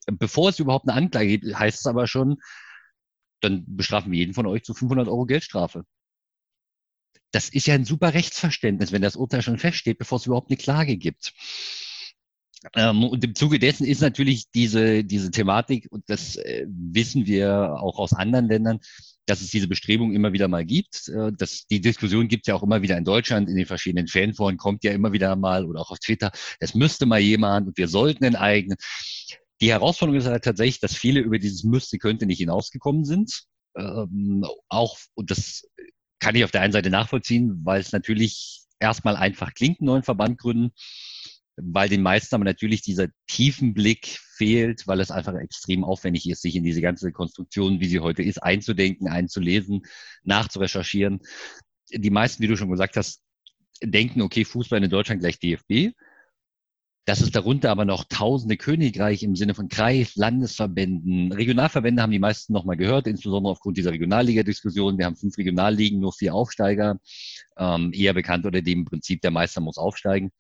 bevor es überhaupt eine Anklage gibt, heißt es aber schon, dann bestrafen wir jeden von euch zu 500 Euro Geldstrafe. Das ist ja ein super Rechtsverständnis, wenn das Urteil schon feststeht, bevor es überhaupt eine Klage gibt. Ähm, und im Zuge dessen ist natürlich diese, diese Thematik, und das äh, wissen wir auch aus anderen Ländern, dass es diese Bestrebung immer wieder mal gibt. Äh, dass die Diskussion gibt es ja auch immer wieder in Deutschland, in den verschiedenen Fanforen kommt ja immer wieder mal oder auch auf Twitter, es müsste mal jemand und wir sollten enteignen. Die Herausforderung ist halt tatsächlich, dass viele über dieses müsste, könnte nicht hinausgekommen sind. Ähm, auch, und das kann ich auf der einen Seite nachvollziehen, weil es natürlich erstmal einfach klingt, einen neuen Verband gründen weil den meisten aber natürlich dieser tiefen Blick fehlt, weil es einfach extrem aufwendig ist, sich in diese ganze Konstruktion, wie sie heute ist, einzudenken, einzulesen, nachzurecherchieren. Die meisten, wie du schon gesagt hast, denken, okay, Fußball in Deutschland gleich DFB. Dass es darunter aber noch tausende Königreich im Sinne von Kreis, Landesverbänden, Regionalverbände haben die meisten nochmal gehört, insbesondere aufgrund dieser Regionalliga-Diskussion. Wir haben fünf Regionalligen, nur vier Aufsteiger, ähm, eher bekannt unter dem Prinzip, der Meister muss aufsteigen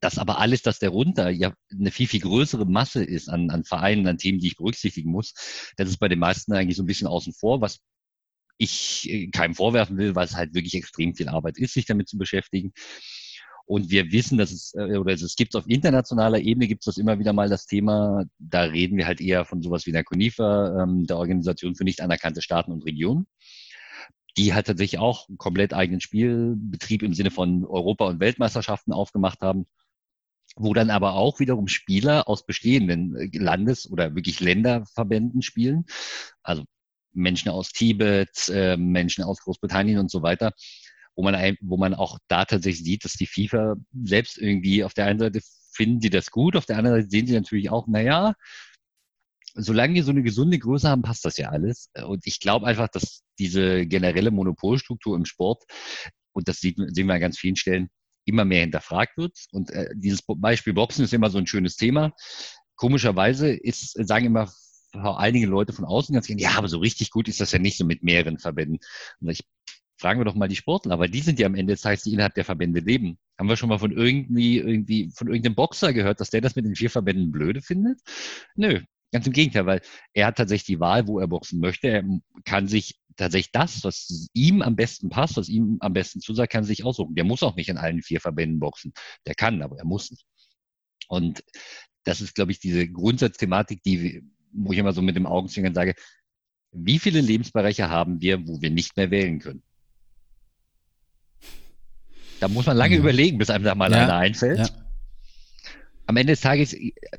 dass aber alles, das darunter ja eine viel, viel größere Masse ist an, an Vereinen, an Themen, die ich berücksichtigen muss, das ist bei den meisten eigentlich so ein bisschen außen vor, was ich äh, keinem vorwerfen will, weil es halt wirklich extrem viel Arbeit ist, sich damit zu beschäftigen. Und wir wissen, dass es, äh, oder es gibt auf internationaler Ebene gibt es das immer wieder mal das Thema, da reden wir halt eher von sowas wie der CONIFA, ähm, der Organisation für nicht anerkannte Staaten und Regionen die halt tatsächlich auch einen komplett eigenen Spielbetrieb im Sinne von Europa- und Weltmeisterschaften aufgemacht haben, wo dann aber auch wiederum Spieler aus bestehenden äh, Landes- oder wirklich Länderverbänden spielen, also Menschen aus Tibet, äh, Menschen aus Großbritannien und so weiter, wo man, wo man auch da tatsächlich sieht, dass die FIFA selbst irgendwie auf der einen Seite finden die das gut, auf der anderen Seite sehen sie natürlich auch, naja, solange wir so eine gesunde Größe haben, passt das ja alles. Und ich glaube einfach, dass diese generelle Monopolstruktur im Sport, und das sieht, sehen wir an ganz vielen Stellen, immer mehr hinterfragt wird. Und äh, dieses Beispiel Boxen ist immer so ein schönes Thema. Komischerweise ist, sagen immer einige Leute von außen ganz gerne, ja, aber so richtig gut ist das ja nicht so mit mehreren Verbänden. Und ich fragen wir doch mal die Sportler, aber die sind ja am Ende des Tages, die innerhalb der Verbände leben. Haben wir schon mal von irgendwie, irgendwie, von irgendeinem Boxer gehört, dass der das mit den vier Verbänden blöde findet? Nö, Ganz im Gegenteil, weil er hat tatsächlich die Wahl, wo er boxen möchte. Er kann sich tatsächlich das, was ihm am besten passt, was ihm am besten zusagt, kann sich aussuchen. Der muss auch nicht in allen vier Verbänden boxen. Der kann, aber er muss nicht. Und das ist, glaube ich, diese Grundsatzthematik, die, wo ich immer so mit dem Augenzwinkern sage, wie viele Lebensbereiche haben wir, wo wir nicht mehr wählen können? Da muss man lange ja. überlegen, bis einem da mal ja. einer einfällt. Ja am Ende des Tages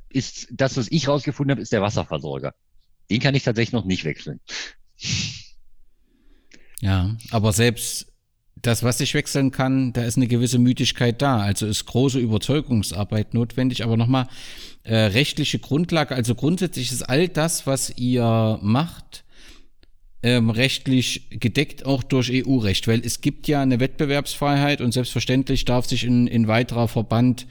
ist das, was ich rausgefunden habe, ist der Wasserversorger. Den kann ich tatsächlich noch nicht wechseln. Ja, aber selbst das, was ich wechseln kann, da ist eine gewisse Müdigkeit da. Also ist große Überzeugungsarbeit notwendig. Aber nochmal, äh, rechtliche Grundlage, also grundsätzlich ist all das, was ihr macht, ähm, rechtlich gedeckt, auch durch EU-Recht? Weil es gibt ja eine Wettbewerbsfreiheit und selbstverständlich darf sich ein, ein weiterer Verband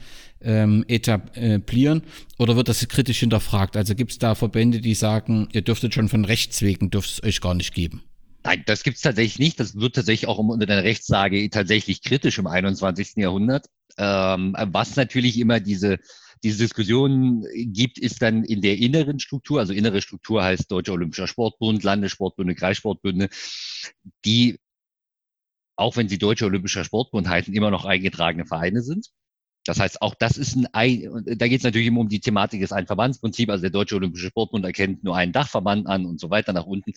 ähm, etablieren oder wird das kritisch hinterfragt? Also gibt es da Verbände, die sagen, ihr dürftet schon von Rechts wegen, dürft es euch gar nicht geben? Nein, das gibt's tatsächlich nicht. Das wird tatsächlich auch unter der Rechtssage tatsächlich kritisch im 21. Jahrhundert. Ähm, was natürlich immer diese, diese Diskussion gibt, ist dann in der inneren Struktur, also innere Struktur heißt Deutscher Olympischer Sportbund, Landessportbunde, Kreissportbunde, die, auch wenn sie Deutscher Olympischer Sportbund heißen, immer noch eingetragene Vereine sind. Das heißt, auch das ist ein, da geht es natürlich immer um die Thematik des Einverbandsprinzip. Also der Deutsche Olympische Sportbund erkennt nur einen Dachverband an und so weiter nach unten,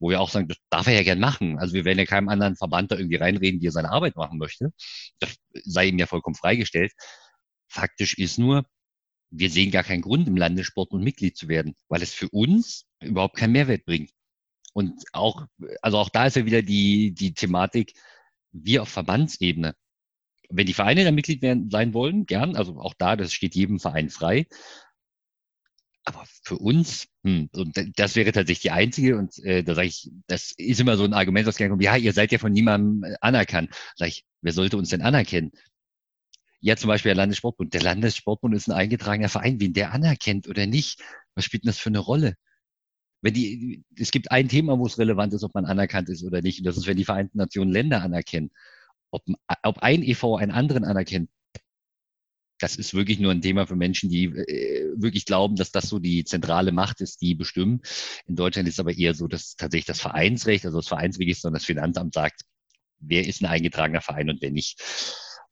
wo wir auch sagen, das darf er ja gern machen. Also wir werden ja keinem anderen Verband da irgendwie reinreden, wie er seine Arbeit machen möchte. Das sei ihm ja vollkommen freigestellt. Faktisch ist nur, wir sehen gar keinen Grund, im Landessportbund Mitglied zu werden, weil es für uns überhaupt keinen Mehrwert bringt. Und auch, also auch da ist ja wieder die, die Thematik, wir auf Verbandsebene wenn die Vereine da Mitglied werden, sein wollen, gern. Also auch da, das steht jedem Verein frei. Aber für uns, hm, das wäre tatsächlich die einzige, und äh, da sage ich, das ist immer so ein Argument, was gerne kommt, ja, ihr seid ja von niemandem äh, anerkannt. Sag ich, wer sollte uns denn anerkennen? Ja, zum Beispiel der Landessportbund. Der Landessportbund ist ein eingetragener Verein. Wen der anerkennt oder nicht, was spielt denn das für eine Rolle? Wenn die, es gibt ein Thema, wo es relevant ist, ob man anerkannt ist oder nicht, und das ist, wenn die Vereinten Nationen Länder anerkennen ob, ob ein EV einen anderen anerkennt, das ist wirklich nur ein Thema für Menschen, die äh, wirklich glauben, dass das so die zentrale Macht ist, die bestimmen. In Deutschland ist aber eher so, dass tatsächlich das Vereinsrecht, also das Vereinsregister und das Finanzamt sagt, wer ist ein eingetragener Verein und wer nicht.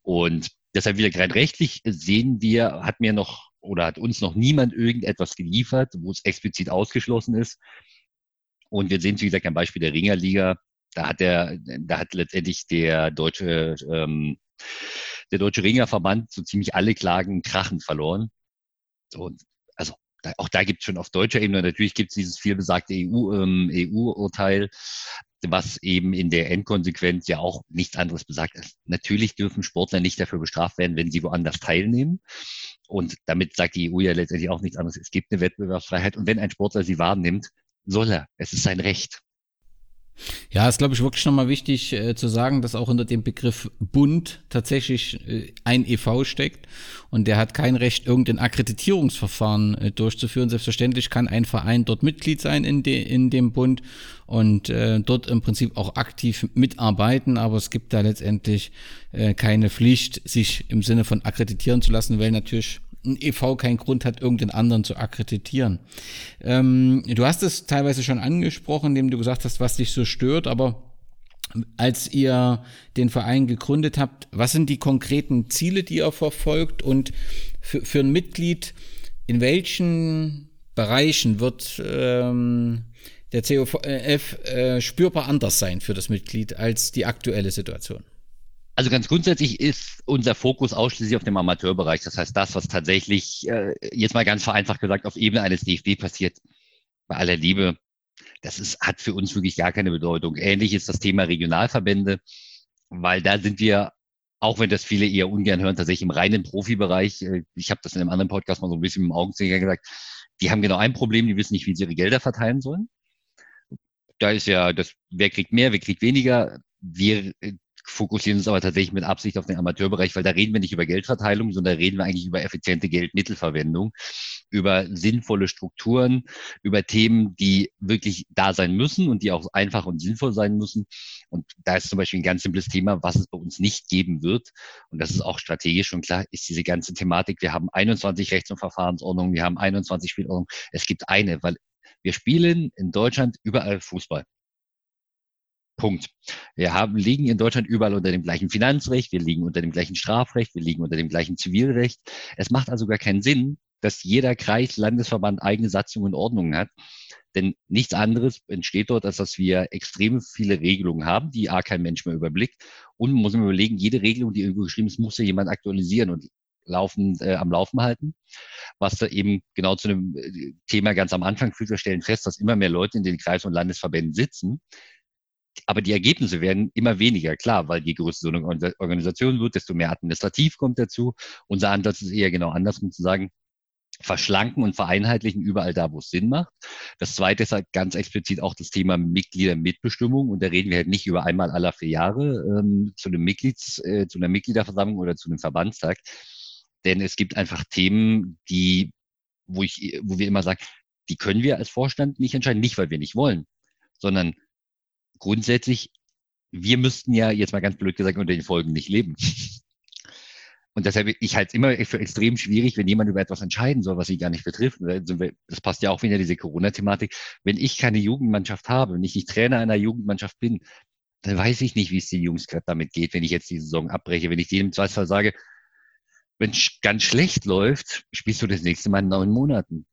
Und deshalb wieder rein rechtlich sehen wir, hat mir noch oder hat uns noch niemand irgendetwas geliefert, wo es explizit ausgeschlossen ist. Und wir sehen, wie gesagt, ein Beispiel der Ringerliga, da hat der, da hat letztendlich der deutsche, ähm, der deutsche Ringerverband so ziemlich alle Klagen krachend verloren. Und also da, auch da gibt es schon auf deutscher Ebene, natürlich gibt es dieses vielbesagte EU, ähm, EU-Urteil, was eben in der Endkonsequenz ja auch nichts anderes besagt. Ist. Natürlich dürfen Sportler nicht dafür bestraft werden, wenn sie woanders teilnehmen. Und damit sagt die EU ja letztendlich auch nichts anderes. Es gibt eine Wettbewerbsfreiheit und wenn ein Sportler sie wahrnimmt, soll er. Es ist sein Recht. Ja, ist glaube ich wirklich nochmal wichtig äh, zu sagen, dass auch unter dem Begriff Bund tatsächlich äh, ein EV steckt und der hat kein Recht, irgendein Akkreditierungsverfahren äh, durchzuführen. Selbstverständlich kann ein Verein dort Mitglied sein in, de, in dem Bund und äh, dort im Prinzip auch aktiv mitarbeiten, aber es gibt da letztendlich äh, keine Pflicht, sich im Sinne von akkreditieren zu lassen, weil natürlich ein EV keinen Grund hat, irgendeinen anderen zu akkreditieren. Ähm, du hast es teilweise schon angesprochen, indem du gesagt hast, was dich so stört, aber als ihr den Verein gegründet habt, was sind die konkreten Ziele, die ihr verfolgt und für, für ein Mitglied, in welchen Bereichen wird ähm, der COF äh, spürbar anders sein für das Mitglied als die aktuelle Situation? Also ganz grundsätzlich ist unser Fokus ausschließlich auf dem Amateurbereich. Das heißt, das, was tatsächlich, äh, jetzt mal ganz vereinfacht gesagt, auf Ebene eines DFB passiert, bei aller Liebe, das ist, hat für uns wirklich gar keine Bedeutung. Ähnlich ist das Thema Regionalverbände, weil da sind wir, auch wenn das viele eher ungern hören, tatsächlich im reinen Profibereich. Äh, ich habe das in einem anderen Podcast mal so ein bisschen im Augenzwinkern gesagt. Die haben genau ein Problem, die wissen nicht, wie sie ihre Gelder verteilen sollen. Da ist ja das, wer kriegt mehr, wer kriegt weniger. Wir äh, fokussieren uns aber tatsächlich mit Absicht auf den Amateurbereich, weil da reden wir nicht über Geldverteilung, sondern da reden wir eigentlich über effiziente Geldmittelverwendung, über sinnvolle Strukturen, über Themen, die wirklich da sein müssen und die auch einfach und sinnvoll sein müssen. Und da ist zum Beispiel ein ganz simples Thema, was es bei uns nicht geben wird. Und das ist auch strategisch schon klar, ist diese ganze Thematik. Wir haben 21 Rechts- und Verfahrensordnungen, wir haben 21 Spielordnungen. Es gibt eine, weil wir spielen in Deutschland überall Fußball. Punkt. Wir haben, liegen in Deutschland überall unter dem gleichen Finanzrecht, wir liegen unter dem gleichen Strafrecht, wir liegen unter dem gleichen Zivilrecht. Es macht also gar keinen Sinn, dass jeder Kreis, Landesverband eigene Satzungen und Ordnungen hat. Denn nichts anderes entsteht dort, als dass wir extrem viele Regelungen haben, die A kein Mensch mehr überblickt. Und man muss man überlegen, jede Regelung, die irgendwo geschrieben ist, muss ja jemand aktualisieren und laufen, äh, am Laufen halten. Was da eben genau zu einem äh, Thema ganz am Anfang führt. Wir stellen fest, dass immer mehr Leute in den Kreis- und Landesverbänden sitzen, aber die Ergebnisse werden immer weniger, klar, weil je größer so eine Organisation wird, desto mehr administrativ kommt dazu. Unser Ansatz ist eher genau andersrum zu sagen, verschlanken und vereinheitlichen überall da, wo es Sinn macht. Das zweite ist halt ganz explizit auch das Thema Mitgliedermitbestimmung. Und da reden wir halt nicht über einmal aller vier Jahre ähm, zu einem Mitglieds, äh, zu einer Mitgliederversammlung oder zu einem Verbandstag. Denn es gibt einfach Themen, die, wo ich, wo wir immer sagen, die können wir als Vorstand nicht entscheiden, nicht weil wir nicht wollen, sondern grundsätzlich, wir müssten ja jetzt mal ganz blöd gesagt unter den Folgen nicht leben. Und deshalb, ich halte es immer für extrem schwierig, wenn jemand über etwas entscheiden soll, was sie gar nicht betrifft. Das passt ja auch wieder diese Corona-Thematik. Wenn ich keine Jugendmannschaft habe, wenn ich nicht Trainer einer Jugendmannschaft bin, dann weiß ich nicht, wie es den Jungs gerade damit geht, wenn ich jetzt die Saison abbreche. Wenn ich im Zweifelsfall sage, wenn es ganz schlecht läuft, spielst du das nächste Mal in neun Monaten.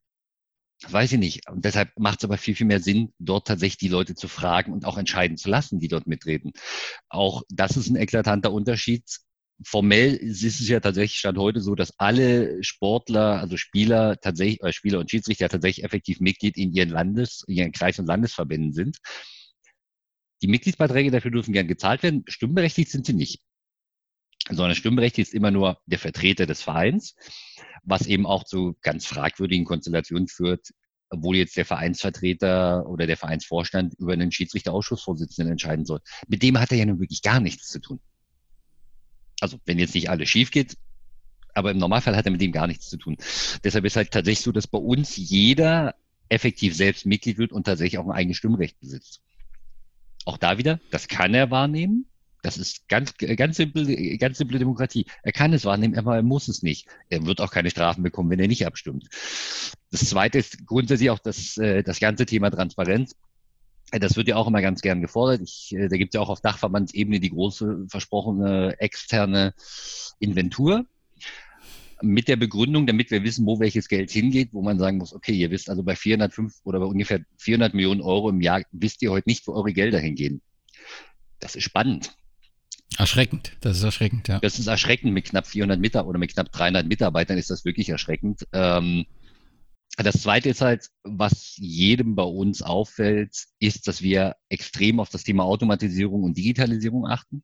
Weiß ich nicht. Und deshalb macht es aber viel, viel mehr Sinn, dort tatsächlich die Leute zu fragen und auch entscheiden zu lassen, die dort mitreden. Auch das ist ein eklatanter Unterschied formell ist es ja tatsächlich Stand heute so, dass alle Sportler, also Spieler tatsächlich, äh, Spieler und Schiedsrichter tatsächlich effektiv Mitglied in ihren Landes, in ihren Kreis- und Landesverbänden sind. Die Mitgliedsbeiträge dafür dürfen gern gezahlt werden. Stimmberechtigt sind sie nicht. Sondern stimmberechtigt ist immer nur der Vertreter des Vereins, was eben auch zu ganz fragwürdigen Konstellationen führt, obwohl jetzt der Vereinsvertreter oder der Vereinsvorstand über einen Schiedsrichterausschussvorsitzenden entscheiden soll. Mit dem hat er ja nun wirklich gar nichts zu tun also wenn jetzt nicht alles schief geht, aber im Normalfall hat er mit dem gar nichts zu tun. Deshalb ist halt tatsächlich so, dass bei uns jeder effektiv selbst Mitglied wird und tatsächlich auch ein eigenes Stimmrecht besitzt. Auch da wieder, das kann er wahrnehmen. Das ist ganz, ganz simple, ganz simple Demokratie. Er kann es wahrnehmen, aber er muss es nicht. Er wird auch keine Strafen bekommen, wenn er nicht abstimmt. Das zweite ist grundsätzlich auch das, äh, das ganze Thema Transparenz. Das wird ja auch immer ganz gern gefordert. Ich, äh, da gibt es ja auch auf Dachverbandsebene die große versprochene externe Inventur mit der Begründung, damit wir wissen, wo welches Geld hingeht, wo man sagen muss, okay, ihr wisst also bei 405 oder bei ungefähr 400 Millionen Euro im Jahr wisst ihr heute nicht, wo eure Gelder hingehen. Das ist spannend. Erschreckend, das ist erschreckend, ja. Das ist erschreckend mit knapp 400 Mitarbeitern oder mit knapp 300 Mitarbeitern ist das wirklich erschreckend. Ähm, das zweite ist halt, was jedem bei uns auffällt, ist, dass wir extrem auf das Thema Automatisierung und Digitalisierung achten.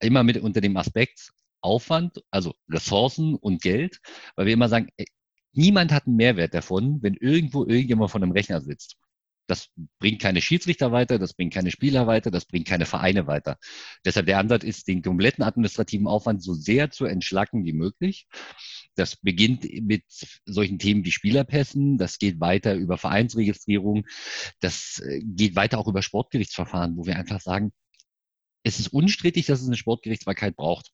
Immer mit unter dem Aspekt Aufwand, also Ressourcen und Geld, weil wir immer sagen, niemand hat einen Mehrwert davon, wenn irgendwo irgendjemand von einem Rechner sitzt. Das bringt keine Schiedsrichter weiter, das bringt keine Spieler weiter, das bringt keine Vereine weiter. Deshalb der Ansatz ist, den kompletten administrativen Aufwand so sehr zu entschlacken wie möglich. Das beginnt mit solchen Themen wie Spielerpässen, das geht weiter über Vereinsregistrierung, das äh, geht weiter auch über Sportgerichtsverfahren, wo wir einfach sagen, es ist unstrittig, dass es eine Sportgerichtsbarkeit braucht.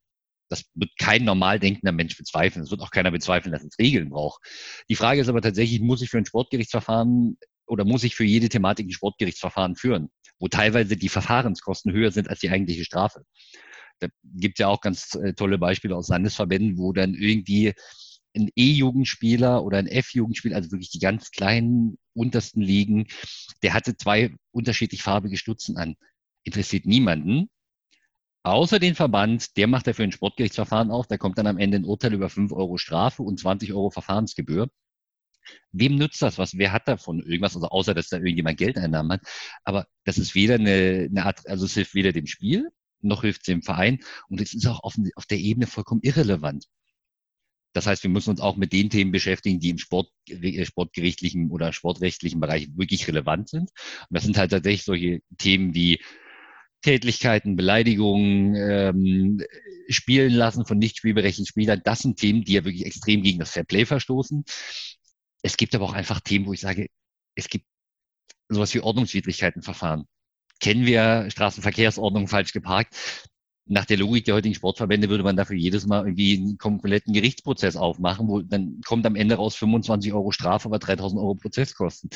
Das wird kein normal denkender Mensch bezweifeln. Es wird auch keiner bezweifeln, dass es Regeln braucht. Die Frage ist aber tatsächlich, muss ich für ein Sportgerichtsverfahren oder muss ich für jede Thematik ein Sportgerichtsverfahren führen, wo teilweise die Verfahrenskosten höher sind als die eigentliche Strafe. Da gibt ja auch ganz äh, tolle Beispiele aus Landesverbänden, wo dann irgendwie ein E-Jugendspieler oder ein F-Jugendspieler, also wirklich die ganz kleinen untersten Ligen, der hatte zwei unterschiedlich farbige Stutzen an. Interessiert niemanden. Außer den Verband, der macht dafür ein Sportgerichtsverfahren auf, da kommt dann am Ende ein Urteil über 5 Euro Strafe und 20 Euro Verfahrensgebühr. Wem nützt das was? Wer hat davon irgendwas? Also außer, dass da irgendjemand Geldeinnahmen hat. Aber das ist weder eine, eine Art, also es hilft weder dem Spiel, noch hilft es dem Verein. Und es ist auch auf, auf der Ebene vollkommen irrelevant. Das heißt, wir müssen uns auch mit den Themen beschäftigen, die im Sport, äh, sportgerichtlichen oder sportrechtlichen Bereich wirklich relevant sind. Und das sind halt tatsächlich solche Themen wie Tätlichkeiten, Beleidigungen, ähm, Spielen lassen von nicht spielberechtigten Spielern. Das sind Themen, die ja wirklich extrem gegen das Fairplay verstoßen. Es gibt aber auch einfach Themen, wo ich sage, es gibt sowas wie Ordnungswidrigkeitenverfahren. Kennen wir Straßenverkehrsordnung falsch geparkt? Nach der Logik der heutigen Sportverbände würde man dafür jedes Mal irgendwie einen kompletten Gerichtsprozess aufmachen, wo dann kommt am Ende raus 25 Euro Strafe, aber 3000 Euro Prozesskosten.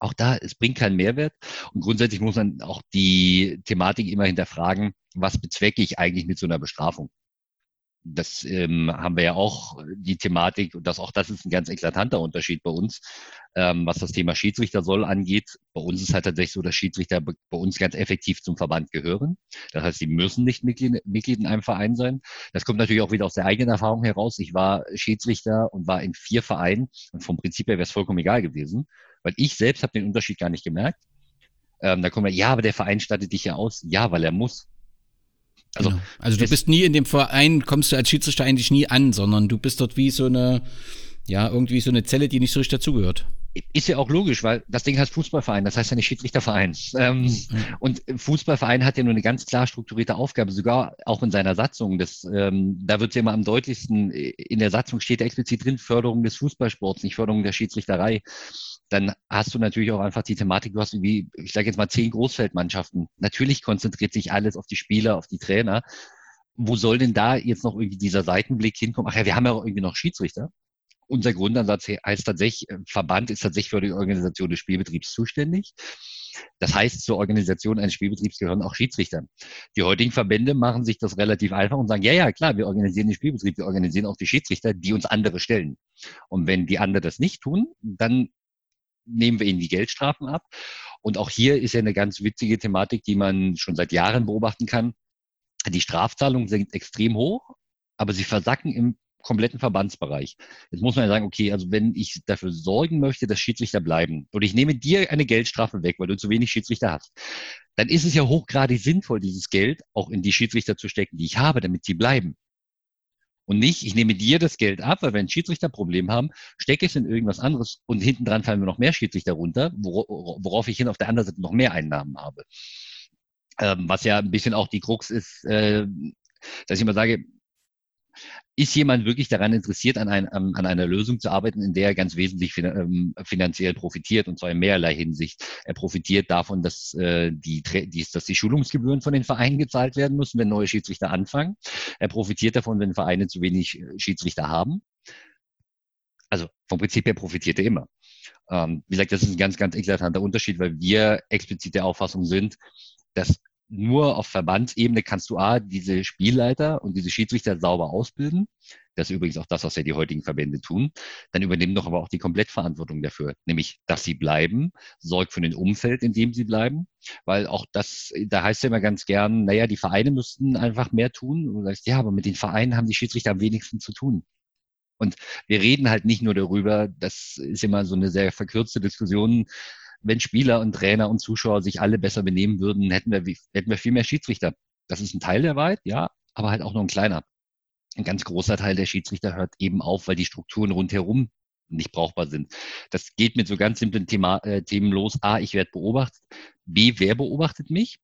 Auch da, es bringt keinen Mehrwert. Und grundsätzlich muss man auch die Thematik immer hinterfragen, was bezwecke ich eigentlich mit so einer Bestrafung? Das ähm, haben wir ja auch die Thematik, und das auch das ist ein ganz eklatanter Unterschied bei uns, ähm, was das Thema Schiedsrichter soll angeht. Bei uns ist halt tatsächlich so, dass Schiedsrichter bei uns ganz effektiv zum Verband gehören. Das heißt, sie müssen nicht Mitglied, Mitglied in einem Verein sein. Das kommt natürlich auch wieder aus der eigenen Erfahrung heraus. Ich war Schiedsrichter und war in vier Vereinen und vom Prinzip her wäre es vollkommen egal gewesen, weil ich selbst habe den Unterschied gar nicht gemerkt. Ähm, da kommen wir, ja, aber der Verein stattet dich ja aus. Ja, weil er muss. Also, genau. also du bist nie in dem Verein, kommst du als Schiedsrichter eigentlich nie an, sondern du bist dort wie so eine, ja, irgendwie so eine Zelle, die nicht so richtig dazugehört. Ist ja auch logisch, weil das Ding heißt Fußballverein, das heißt ja nicht Schiedsrichterverein. Ähm, mhm. Und Fußballverein hat ja nur eine ganz klar strukturierte Aufgabe, sogar auch in seiner Satzung. Das, ähm, da wird ja immer am deutlichsten, in der Satzung steht explizit drin, Förderung des Fußballsports, nicht Förderung der Schiedsrichterei. Dann hast du natürlich auch einfach die Thematik, du hast irgendwie, ich sage jetzt mal, zehn Großfeldmannschaften. Natürlich konzentriert sich alles auf die Spieler, auf die Trainer. Wo soll denn da jetzt noch irgendwie dieser Seitenblick hinkommen? Ach ja, wir haben ja auch irgendwie noch Schiedsrichter unser Grundansatz heißt tatsächlich, äh, Verband ist tatsächlich für die Organisation des Spielbetriebs zuständig. Das heißt, zur Organisation eines Spielbetriebs gehören auch Schiedsrichter. Die heutigen Verbände machen sich das relativ einfach und sagen, ja, ja, klar, wir organisieren den Spielbetrieb, wir organisieren auch die Schiedsrichter, die uns andere stellen. Und wenn die anderen das nicht tun, dann nehmen wir ihnen die Geldstrafen ab. Und auch hier ist ja eine ganz witzige Thematik, die man schon seit Jahren beobachten kann. Die Strafzahlungen sind extrem hoch, aber sie versacken im kompletten Verbandsbereich. Jetzt muss man ja sagen, okay, also wenn ich dafür sorgen möchte, dass Schiedsrichter bleiben und ich nehme dir eine Geldstrafe weg, weil du zu wenig Schiedsrichter hast, dann ist es ja hochgradig sinnvoll, dieses Geld auch in die Schiedsrichter zu stecken, die ich habe, damit sie bleiben. Und nicht, ich nehme dir das Geld ab, weil wenn Schiedsrichter Problem haben, stecke es in irgendwas anderes und hinten dran fallen mir noch mehr Schiedsrichter runter, worauf ich hin auf der anderen Seite noch mehr Einnahmen habe. Ähm, was ja ein bisschen auch die Krux ist, äh, dass ich immer sage, ist jemand wirklich daran interessiert, an, ein, an einer Lösung zu arbeiten, in der er ganz wesentlich ähm, finanziell profitiert, und zwar in mehrerlei Hinsicht. Er profitiert davon, dass, äh, die, dass die Schulungsgebühren von den Vereinen gezahlt werden müssen, wenn neue Schiedsrichter anfangen. Er profitiert davon, wenn Vereine zu wenig äh, Schiedsrichter haben. Also vom Prinzip her profitiert er immer. Ähm, wie gesagt, das ist ein ganz, ganz eklatanter Unterschied, weil wir explizit der Auffassung sind, dass nur auf Verbandsebene kannst du A, diese Spielleiter und diese Schiedsrichter sauber ausbilden. Das ist übrigens auch das, was ja die heutigen Verbände tun. Dann übernehmen doch aber auch die Komplettverantwortung dafür, nämlich, dass sie bleiben, sorgt für den Umfeld, in dem sie bleiben. Weil auch das, da heißt ja immer ganz gern, naja, die Vereine müssten einfach mehr tun. Und du sagst, ja, aber mit den Vereinen haben die Schiedsrichter am wenigsten zu tun. Und wir reden halt nicht nur darüber, das ist immer so eine sehr verkürzte Diskussion, wenn Spieler und Trainer und Zuschauer sich alle besser benehmen würden, hätten wir, hätten wir viel mehr Schiedsrichter. Das ist ein Teil der Wahrheit, ja, aber halt auch nur ein kleiner. Ein ganz großer Teil der Schiedsrichter hört eben auf, weil die Strukturen rundherum nicht brauchbar sind. Das geht mit so ganz simplen Thema, äh, Themen los. A, ich werde beobachtet. B, wer beobachtet mich?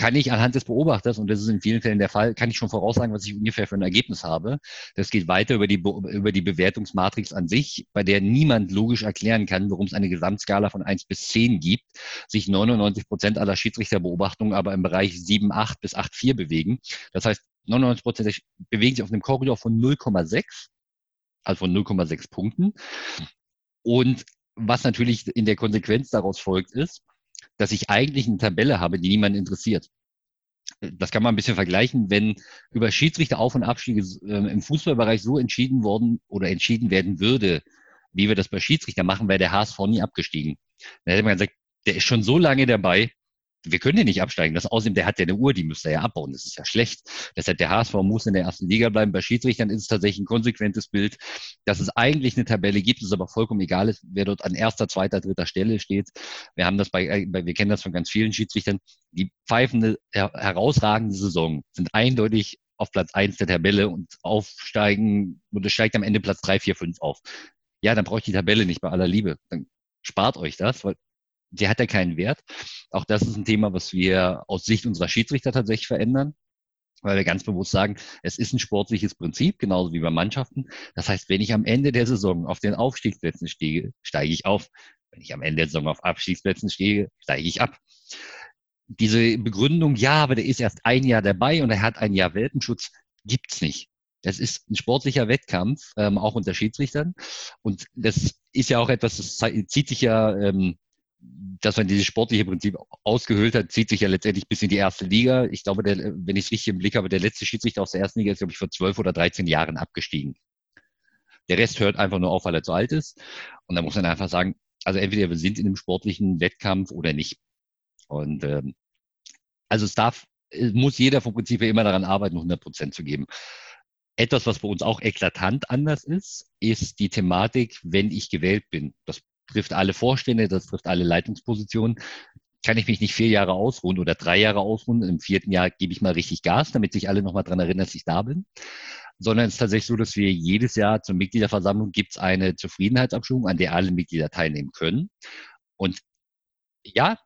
Kann ich anhand des Beobachters, und das ist in vielen Fällen der Fall, kann ich schon voraussagen, was ich ungefähr für ein Ergebnis habe. Das geht weiter über die, über die Bewertungsmatrix an sich, bei der niemand logisch erklären kann, warum es eine Gesamtskala von 1 bis 10 gibt, sich 99 Prozent aller Schiedsrichterbeobachtungen aber im Bereich 7, 8 bis 8, 4 bewegen. Das heißt, 99 Prozent bewegen sich auf einem Korridor von 0,6, also von 0,6 Punkten. Und was natürlich in der Konsequenz daraus folgt, ist, dass ich eigentlich eine Tabelle habe, die niemand interessiert. Das kann man ein bisschen vergleichen, wenn über Schiedsrichterauf- und Abstiege äh, im Fußballbereich so entschieden worden oder entschieden werden würde, wie wir das bei Schiedsrichter machen, wäre der HSV nie abgestiegen. Dann hätte man gesagt, der ist schon so lange dabei, wir können den nicht absteigen. Das außerdem, der hat ja eine Uhr, die müsste er ja abbauen. Das ist ja schlecht. Deshalb der HSV muss in der ersten Liga bleiben. Bei Schiedsrichtern ist es tatsächlich ein konsequentes Bild, dass es eigentlich eine Tabelle gibt, es aber vollkommen egal ist, wer dort an erster, zweiter, dritter Stelle steht. Wir haben das bei, äh, wir kennen das von ganz vielen Schiedsrichtern. Die pfeifende, herausragende Saison sind eindeutig auf Platz eins der Tabelle und aufsteigen, und es steigt am Ende Platz drei, vier, fünf auf. Ja, dann brauche ich die Tabelle nicht bei aller Liebe. Dann spart euch das, weil die hat ja keinen Wert. Auch das ist ein Thema, was wir aus Sicht unserer Schiedsrichter tatsächlich verändern, weil wir ganz bewusst sagen, es ist ein sportliches Prinzip, genauso wie bei Mannschaften. Das heißt, wenn ich am Ende der Saison auf den Aufstiegsplätzen stehe, steige ich auf. Wenn ich am Ende der Saison auf Abstiegsplätzen stehe, steige ich ab. Diese Begründung, ja, aber der ist erst ein Jahr dabei und er hat ein Jahr Welpenschutz, gibt's nicht. Das ist ein sportlicher Wettkampf, ähm, auch unter Schiedsrichtern. Und das ist ja auch etwas, das zieht sich ja ähm, dass man dieses sportliche Prinzip ausgehöhlt hat, zieht sich ja letztendlich bis in die erste Liga. Ich glaube, der, wenn ich es richtig im Blick habe, der letzte Schiedsrichter aus der ersten Liga ist, glaube ich, vor zwölf oder dreizehn Jahren abgestiegen. Der Rest hört einfach nur auf, weil er zu alt ist. Und da muss man einfach sagen, also entweder wir sind in einem sportlichen Wettkampf oder nicht. Und ähm, also es darf, muss jeder vom Prinzip her immer daran arbeiten, 100 Prozent zu geben. Etwas, was bei uns auch eklatant anders ist, ist die Thematik, wenn ich gewählt bin. Das trifft alle Vorstände, das trifft alle Leitungspositionen. Kann ich mich nicht vier Jahre ausruhen oder drei Jahre ausruhen? Im vierten Jahr gebe ich mal richtig Gas, damit sich alle nochmal dran erinnern, dass ich da bin. sondern es ist tatsächlich so, dass wir jedes Jahr zur Mitgliederversammlung gibt es eine Zufriedenheitsabstimmung, an der alle Mitglieder teilnehmen können. Und ja,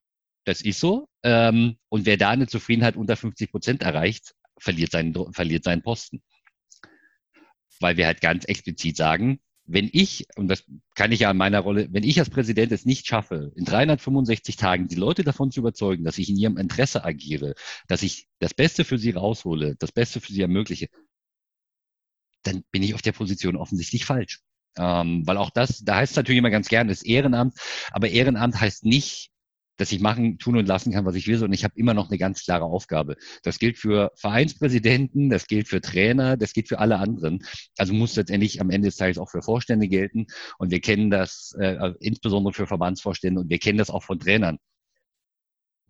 das ist so. Ähm, und wer da eine Zufriedenheit unter 50 Prozent erreicht, verliert seinen, verliert seinen Posten. Weil wir halt ganz explizit sagen, wenn ich, und das kann ich ja in meiner Rolle, wenn ich als Präsident es nicht schaffe, in 365 Tagen die Leute davon zu überzeugen, dass ich in ihrem Interesse agiere, dass ich das Beste für sie raushole, das Beste für sie ermögliche, dann bin ich auf der Position offensichtlich falsch. Ähm, weil auch das, da heißt es natürlich immer ganz gerne, das Ehrenamt, aber Ehrenamt heißt nicht, dass ich machen, tun und lassen kann, was ich will, sondern ich habe immer noch eine ganz klare Aufgabe. Das gilt für Vereinspräsidenten, das gilt für Trainer, das gilt für alle anderen. Also muss letztendlich am Ende des Tages auch für Vorstände gelten. Und wir kennen das äh, insbesondere für Verbandsvorstände und wir kennen das auch von Trainern.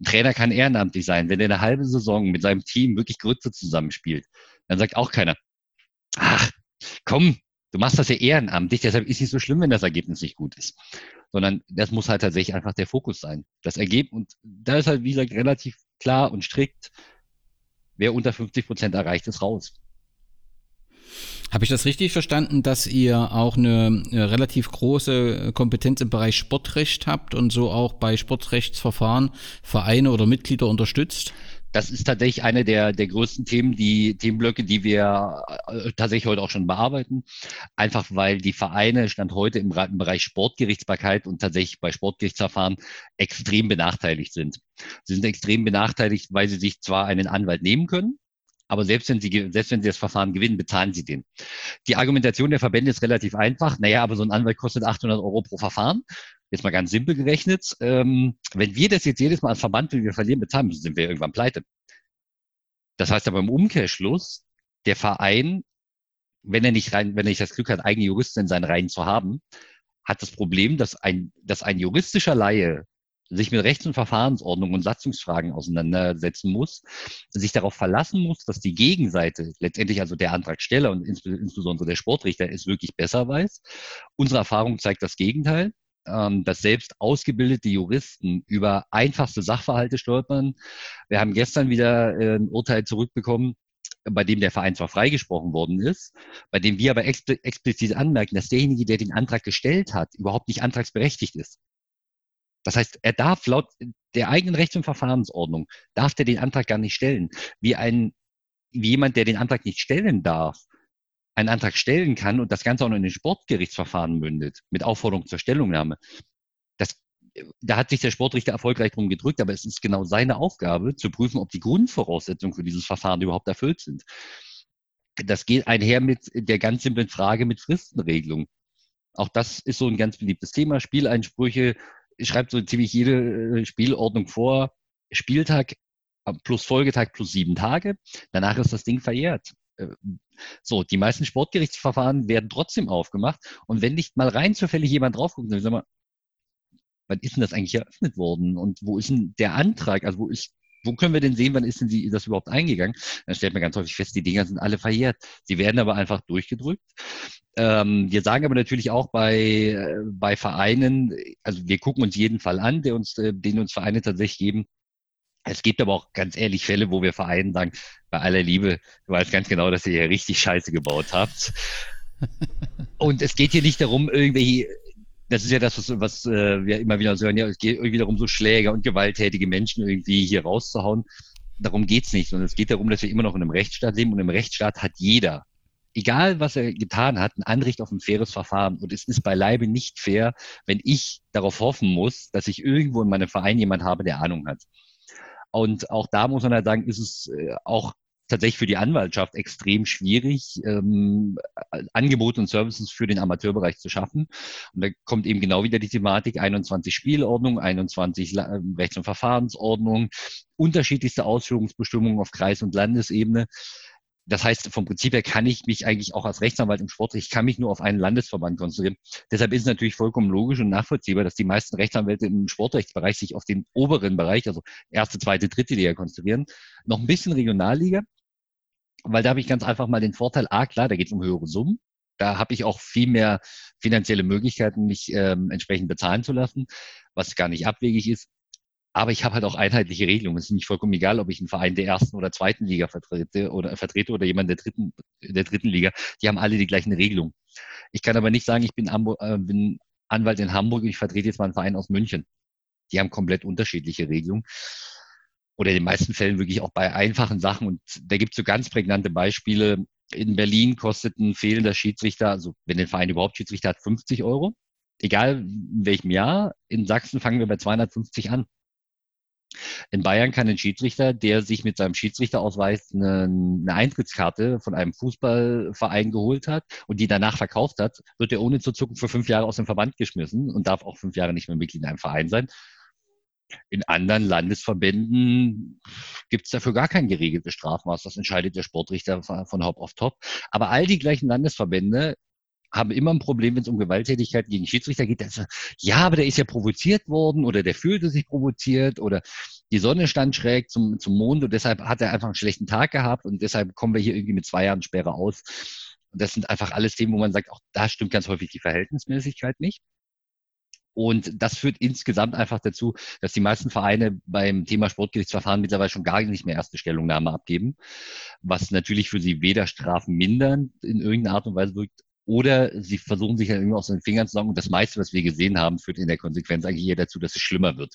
Ein Trainer kann ehrenamtlich sein. Wenn er eine halbe Saison mit seinem Team wirklich Grütze zusammenspielt, dann sagt auch keiner, ach, komm, du machst das ja ehrenamtlich, deshalb ist es nicht so schlimm, wenn das Ergebnis nicht gut ist sondern das muss halt tatsächlich einfach der Fokus sein. Das Ergebnis, und da ist halt, wie gesagt, relativ klar und strikt, wer unter 50 Prozent erreicht, ist raus. Habe ich das richtig verstanden, dass ihr auch eine, eine, relativ große Kompetenz im Bereich Sportrecht habt und so auch bei Sportrechtsverfahren Vereine oder Mitglieder unterstützt? Das ist tatsächlich eine der, der größten Themen, die Themenblöcke, die wir äh, tatsächlich heute auch schon bearbeiten. Einfach weil die Vereine Stand heute im, Bereich Sportgerichtsbarkeit und tatsächlich bei Sportgerichtsverfahren extrem benachteiligt sind. Sie sind extrem benachteiligt, weil sie sich zwar einen Anwalt nehmen können, aber selbst wenn Sie, selbst wenn Sie das Verfahren gewinnen, bezahlen Sie den. Die Argumentation der Verbände ist relativ einfach. Naja, aber so ein Anwalt kostet 800 Euro pro Verfahren. Jetzt mal ganz simpel gerechnet. Ähm, wenn wir das jetzt jedes Mal als Verband, wenn wir verlieren, bezahlen müssen, sind wir irgendwann pleite. Das heißt aber im Umkehrschluss, der Verein, wenn er nicht rein, wenn er nicht das Glück hat, eigene Juristen in seinen Reihen zu haben, hat das Problem, dass ein, dass ein juristischer Laie sich mit Rechts- und Verfahrensordnung und Satzungsfragen auseinandersetzen muss, sich darauf verlassen muss, dass die Gegenseite, letztendlich also der Antragsteller und insbesondere der Sportrichter, es wirklich besser weiß. Unsere Erfahrung zeigt das Gegenteil dass selbst ausgebildete Juristen über einfachste Sachverhalte stolpern. Wir haben gestern wieder äh, ein Urteil zurückbekommen, bei dem der Verein zwar freigesprochen worden ist, bei dem wir aber expl explizit anmerken, dass derjenige, der den Antrag gestellt hat, überhaupt nicht antragsberechtigt ist. Das heißt, er darf laut der eigenen Rechts- und Verfahrensordnung, darf der den Antrag gar nicht stellen. Wie ein, wie jemand, der den Antrag nicht stellen darf, einen Antrag stellen kann und das Ganze auch noch in den Sportgerichtsverfahren mündet, mit Aufforderung zur Stellungnahme, das, da hat sich der Sportrichter erfolgreich drum gedrückt, aber es ist genau seine Aufgabe, zu prüfen, ob die Grundvoraussetzungen für dieses Verfahren überhaupt erfüllt sind. Das geht einher mit der ganz simplen Frage mit Fristenregelung. Auch das ist so ein ganz beliebtes Thema. Spieleinsprüche schreibt so ziemlich jede äh, Spielordnung vor. Spieltag plus Folgetag plus sieben Tage. Danach ist das Ding verjährt. Äh, so, die meisten Sportgerichtsverfahren werden trotzdem aufgemacht. Und wenn nicht mal rein zufällig jemand drauf guckt, dann sag mal, wann ist denn das eigentlich eröffnet worden? Und wo ist denn der Antrag? Also wo ist, wo können wir denn sehen, wann ist denn die, das überhaupt eingegangen? Dann stellt man ganz häufig fest, die Dinger sind alle verjährt. Sie werden aber einfach durchgedrückt. Ähm, wir sagen aber natürlich auch bei, äh, bei Vereinen, also wir gucken uns jeden Fall an, der uns, äh, den uns Vereine tatsächlich geben. Es gibt aber auch ganz ehrlich Fälle, wo wir Vereinen sagen, bei aller Liebe, du weißt ganz genau, dass ihr hier richtig Scheiße gebaut habt. Und es geht hier nicht darum, irgendwie, das ist ja das, was, was äh, wir immer wieder hören, ja, es geht irgendwie darum, so Schläger und gewalttätige Menschen irgendwie hier rauszuhauen. Darum geht's nicht, sondern es geht darum, dass wir immer noch in einem Rechtsstaat leben und im Rechtsstaat hat jeder, egal was er getan hat, ein Anrecht auf ein faires Verfahren. Und es ist beileibe nicht fair, wenn ich darauf hoffen muss, dass ich irgendwo in meinem Verein jemand habe, der Ahnung hat. Und auch da muss man halt sagen, ist es äh, auch tatsächlich für die Anwaltschaft extrem schwierig, ähm, Angebote und Services für den Amateurbereich zu schaffen. Und da kommt eben genau wieder die Thematik 21 Spielordnung, 21 ähm, Rechts- und Verfahrensordnung, unterschiedlichste Ausführungsbestimmungen auf Kreis- und Landesebene. Das heißt, vom Prinzip her kann ich mich eigentlich auch als Rechtsanwalt im Sportrecht, ich kann mich nur auf einen Landesverband konzentrieren. Deshalb ist es natürlich vollkommen logisch und nachvollziehbar, dass die meisten Rechtsanwälte im Sportrechtsbereich sich auf den oberen Bereich, also erste, zweite, dritte Liga konzentrieren. Noch ein bisschen Regionalliga, weil da habe ich ganz einfach mal den Vorteil, ah klar, da geht es um höhere Summen. Da habe ich auch viel mehr finanzielle Möglichkeiten, mich ähm, entsprechend bezahlen zu lassen, was gar nicht abwegig ist. Aber ich habe halt auch einheitliche Regelungen. Es ist nicht vollkommen egal, ob ich einen Verein der ersten oder zweiten Liga vertrete oder vertrete oder jemand der dritten, der dritten Liga. Die haben alle die gleichen Regelungen. Ich kann aber nicht sagen, ich bin, Hamburg, äh, bin Anwalt in Hamburg und ich vertrete jetzt mal einen Verein aus München. Die haben komplett unterschiedliche Regelungen. Oder in den meisten Fällen wirklich auch bei einfachen Sachen. Und da gibt es so ganz prägnante Beispiele. In Berlin kostet ein fehlender Schiedsrichter, also wenn der Verein überhaupt Schiedsrichter hat, 50 Euro. Egal in welchem Jahr. In Sachsen fangen wir bei 250 an. In Bayern kann ein Schiedsrichter, der sich mit seinem Schiedsrichterausweis eine, eine, Eintrittskarte von einem Fußballverein geholt hat und die danach verkauft hat, wird er ohne zu zucken für fünf Jahre aus dem Verband geschmissen und darf auch fünf Jahre nicht mehr Mitglied in einem Verein sein. In anderen Landesverbänden gibt es dafür gar kein geregeltes Strafmaß. Das entscheidet der Sportrichter von Haupt auf Top. Aber all die gleichen Landesverbände haben immer ein Problem, wenn es um Gewalttätigkeit gegen Schiedsrichter geht. Dass, ja, aber der ist ja provoziert worden oder der fühlte sich provoziert oder die Sonne stand schräg zum, zum Mond und deshalb hat er einfach einen schlechten Tag gehabt und deshalb kommen wir hier irgendwie mit zwei Jahren Sperre aus. Und das sind einfach alles Themen, wo man sagt, auch da stimmt ganz häufig die Verhältnismäßigkeit nicht. Und das führt insgesamt einfach dazu, dass die meisten Vereine beim Thema Sportgerichtsverfahren mittlerweile schon gar nicht mehr erste Stellungnahme abgeben, was natürlich für sie weder Strafen mindern in irgendeiner Art und Weise wirkt, oder sie versuchen sich ja irgendwie aus den Fingern zu sagen. Und das meiste, was wir gesehen haben, führt in der Konsequenz eigentlich eher dazu, dass es schlimmer wird.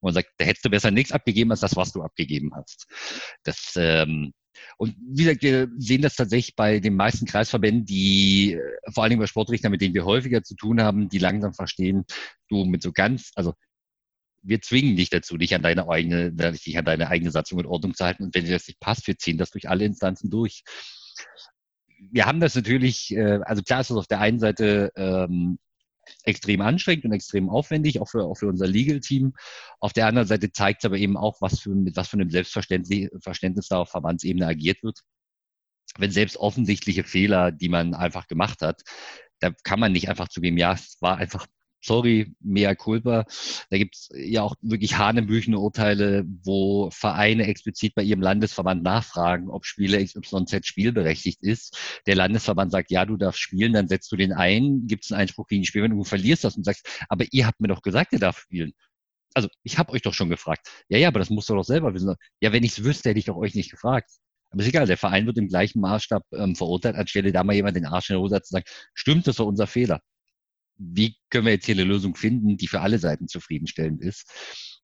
Und man sagt, da hättest du besser nichts abgegeben als das, was du abgegeben hast. Das, ähm, und wie gesagt, wir sehen das tatsächlich bei den meisten Kreisverbänden, die äh, vor allen Dingen bei Sportrichtern, mit denen wir häufiger zu tun haben, die langsam verstehen, du mit so ganz, also wir zwingen dich dazu, dich an deine eigene, dich an deine eigene Satzung in Ordnung zu halten. Und wenn dir das nicht passt, wir ziehen das durch alle Instanzen durch wir haben das natürlich, äh, also klar ist das auf der einen Seite ähm, extrem anstrengend und extrem aufwendig, auch für, auch für unser Legal-Team. Auf der anderen Seite zeigt es aber eben auch, was für, mit was für einem Selbstverständnis da auf Verbandsebene agiert wird. Wenn selbst offensichtliche Fehler, die man einfach gemacht hat, da kann man nicht einfach zugeben, ja, es war einfach sorry, mea culpa. Da gibt es ja auch wirklich hanebüchene Urteile, wo Vereine explizit bei ihrem Landesverband nachfragen, ob Spieler XYZ spielberechtigt ist. Der Landesverband sagt, ja, du darfst spielen, dann setzt du den ein, gibt es einen Einspruch gegen die Spiel, wenn du verlierst das und sagst, aber ihr habt mir doch gesagt, ihr darf spielen. Also, ich habe euch doch schon gefragt. Ja, ja, aber das musst du doch selber wissen. Ja, wenn ich es wüsste, hätte ich doch euch nicht gefragt. Aber ist egal, der Verein wird im gleichen Maßstab ähm, verurteilt, anstelle da mal jemand den Arsch in der Hose zu sagen, stimmt, das war unser Fehler wie können wir jetzt hier eine Lösung finden, die für alle Seiten zufriedenstellend ist.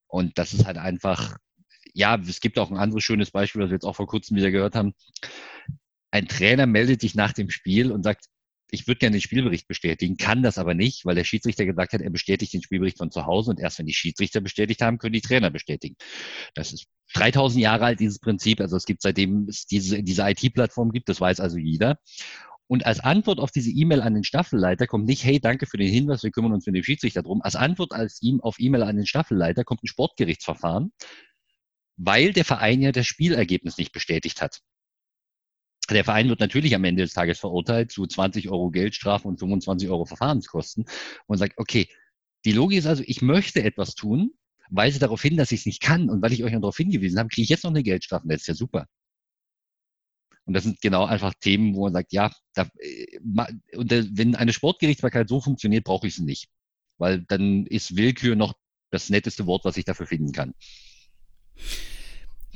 Und das ist halt einfach, ja, es gibt auch ein anderes schönes Beispiel, was wir jetzt auch vor kurzem wieder gehört haben. Ein Trainer meldet sich nach dem Spiel und sagt, ich würde gerne den Spielbericht bestätigen, kann das aber nicht, weil der Schiedsrichter gesagt hat, er bestätigt den Spielbericht von zu Hause und erst wenn die Schiedsrichter bestätigt haben, können die Trainer bestätigen. Das ist 3000 Jahre alt, dieses Prinzip. Also es gibt seitdem es diese, diese IT-Plattform gibt, das weiß also jeder. Und als Antwort auf diese E-Mail an den Staffelleiter kommt nicht, hey, danke für den Hinweis, wir kümmern uns mit dem Schiedsrichter drum. Als Antwort als ihm auf E-Mail an den Staffelleiter kommt ein Sportgerichtsverfahren, weil der Verein ja das Spielergebnis nicht bestätigt hat. Der Verein wird natürlich am Ende des Tages verurteilt zu 20 Euro Geldstrafe und 25 Euro Verfahrenskosten und sagt, okay, die Logik ist also, ich möchte etwas tun, weise darauf hin, dass ich es nicht kann und weil ich euch noch darauf hingewiesen habe, kriege ich jetzt noch eine Geldstrafe. Das ist ja super. Und das sind genau einfach Themen, wo man sagt, ja, da, äh, und wenn eine Sportgerichtsbarkeit so funktioniert, brauche ich sie nicht. Weil dann ist Willkür noch das netteste Wort, was ich dafür finden kann.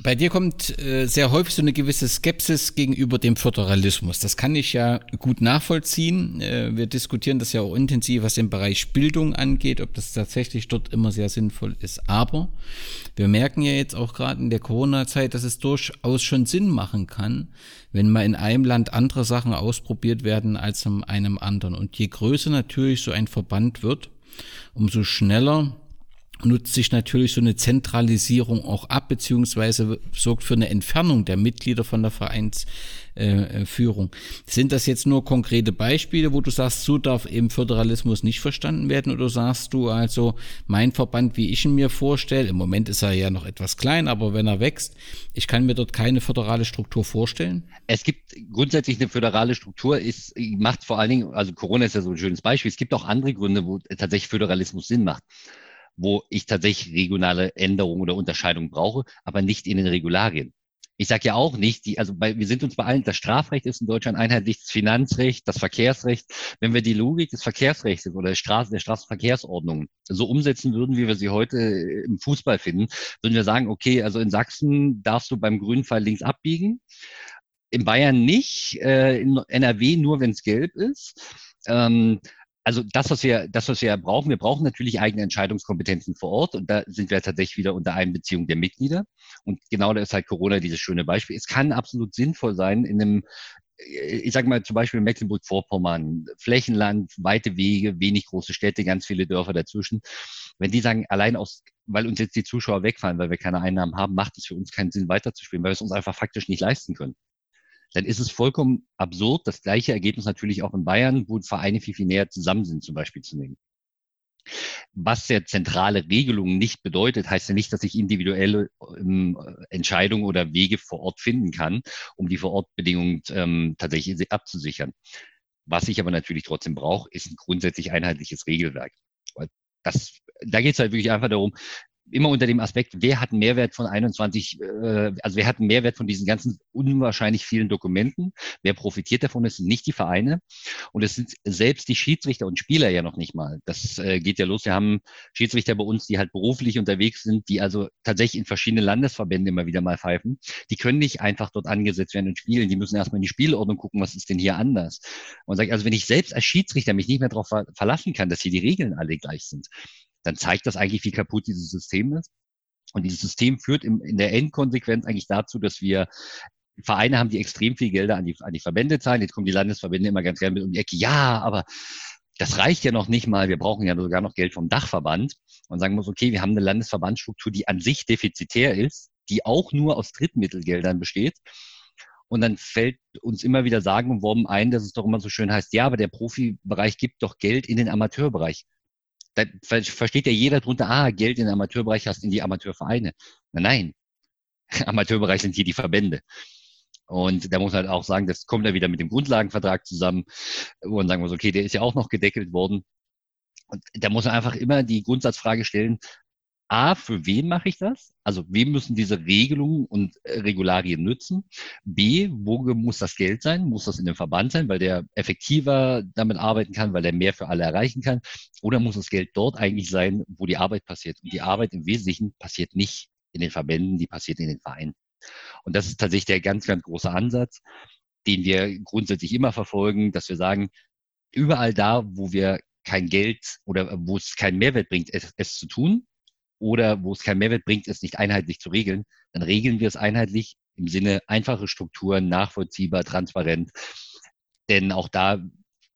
Bei dir kommt äh, sehr häufig so eine gewisse Skepsis gegenüber dem Föderalismus. Das kann ich ja gut nachvollziehen. Äh, wir diskutieren das ja auch intensiv, was den Bereich Bildung angeht, ob das tatsächlich dort immer sehr sinnvoll ist. Aber wir merken ja jetzt auch gerade in der Corona-Zeit, dass es durchaus schon Sinn machen kann, wenn mal in einem Land andere Sachen ausprobiert werden als in einem anderen. Und je größer natürlich so ein Verband wird, umso schneller nutzt sich natürlich so eine Zentralisierung auch ab, beziehungsweise sorgt für eine Entfernung der Mitglieder von der Vereinsführung. Äh, Sind das jetzt nur konkrete Beispiele, wo du sagst, so darf eben Föderalismus nicht verstanden werden, oder sagst du also, mein Verband, wie ich ihn mir vorstelle, im Moment ist er ja noch etwas klein, aber wenn er wächst, ich kann mir dort keine föderale Struktur vorstellen? Es gibt grundsätzlich eine föderale Struktur, ist, macht vor allen Dingen, also Corona ist ja so ein schönes Beispiel, es gibt auch andere Gründe, wo tatsächlich Föderalismus Sinn macht wo ich tatsächlich regionale Änderungen oder Unterscheidungen brauche, aber nicht in den Regularien. Ich sage ja auch nicht, die, also bei, wir sind uns bei allen, das Strafrecht ist in Deutschland einheitlich, das Finanzrecht, das Verkehrsrecht. Wenn wir die Logik des Verkehrsrechts oder der, Straßen, der Straßenverkehrsordnung so umsetzen würden, wie wir sie heute im Fußball finden, würden wir sagen, okay, also in Sachsen darfst du beim grünen Fall links abbiegen, in Bayern nicht, äh, in NRW nur, wenn es gelb ist. Ähm, also das, was wir, das, was wir brauchen, wir brauchen natürlich eigene Entscheidungskompetenzen vor Ort und da sind wir tatsächlich wieder unter Einbeziehung der Mitglieder. Und genau da ist halt Corona dieses schöne Beispiel. Es kann absolut sinnvoll sein, in einem ich sage mal zum Beispiel Mecklenburg-Vorpommern, Flächenland, weite Wege, wenig große Städte, ganz viele Dörfer dazwischen. Wenn die sagen, allein aus, weil uns jetzt die Zuschauer wegfallen, weil wir keine Einnahmen haben, macht es für uns keinen Sinn weiterzuspielen, weil wir es uns einfach faktisch nicht leisten können dann ist es vollkommen absurd, das gleiche Ergebnis natürlich auch in Bayern, wo Vereine viel, viel näher zusammen sind, zum Beispiel zu nehmen. Was der zentrale Regelungen nicht bedeutet, heißt ja nicht, dass ich individuelle ähm, Entscheidungen oder Wege vor Ort finden kann, um die Vorortbedingungen ähm, tatsächlich abzusichern. Was ich aber natürlich trotzdem brauche, ist ein grundsätzlich einheitliches Regelwerk. Das, da geht es halt wirklich einfach darum, immer unter dem Aspekt, wer hat einen Mehrwert von 21, äh, also wer hat einen Mehrwert von diesen ganzen unwahrscheinlich vielen Dokumenten, wer profitiert davon, das sind nicht die Vereine. Und es sind selbst die Schiedsrichter und Spieler ja noch nicht mal. Das äh, geht ja los, wir haben Schiedsrichter bei uns, die halt beruflich unterwegs sind, die also tatsächlich in verschiedene Landesverbände immer wieder mal pfeifen, die können nicht einfach dort angesetzt werden und spielen, die müssen erstmal in die Spielordnung gucken, was ist denn hier anders. Und sage, also wenn ich selbst als Schiedsrichter mich nicht mehr darauf verlassen kann, dass hier die Regeln alle gleich sind, dann zeigt das eigentlich, wie kaputt dieses System ist. Und dieses System führt im, in der Endkonsequenz eigentlich dazu, dass wir Vereine haben, die extrem viel Gelder an die, an die Verbände zahlen. Jetzt kommen die Landesverbände immer ganz gerne mit um die Ecke. Ja, aber das reicht ja noch nicht mal. Wir brauchen ja sogar noch Geld vom Dachverband. Und sagen muss, okay, wir haben eine Landesverbandsstruktur, die an sich defizitär ist, die auch nur aus Drittmittelgeldern besteht. Und dann fällt uns immer wieder sagen und Worben ein, dass es doch immer so schön heißt, ja, aber der Profibereich gibt doch Geld in den Amateurbereich da versteht ja jeder drunter, ah, Geld in den Amateurbereich hast in die Amateurvereine. Nein, nein. Amateurbereich sind hier die Verbände. Und da muss man halt auch sagen, das kommt ja wieder mit dem Grundlagenvertrag zusammen, wo man sagen muss, okay, der ist ja auch noch gedeckelt worden. Und da muss man einfach immer die Grundsatzfrage stellen, A, für wen mache ich das? Also wem müssen diese Regelungen und äh, Regularien nützen? B, wo muss das Geld sein? Muss das in dem Verband sein, weil der effektiver damit arbeiten kann, weil der mehr für alle erreichen kann? Oder muss das Geld dort eigentlich sein, wo die Arbeit passiert? Und die Arbeit im Wesentlichen passiert nicht in den Verbänden, die passiert in den Vereinen. Und das ist tatsächlich der ganz, ganz große Ansatz, den wir grundsätzlich immer verfolgen, dass wir sagen, überall da, wo wir kein Geld oder wo es keinen Mehrwert bringt, es, es zu tun, oder wo es keinen Mehrwert bringt, es nicht einheitlich zu regeln, dann regeln wir es einheitlich im Sinne einfache Strukturen, nachvollziehbar, transparent. Denn auch da,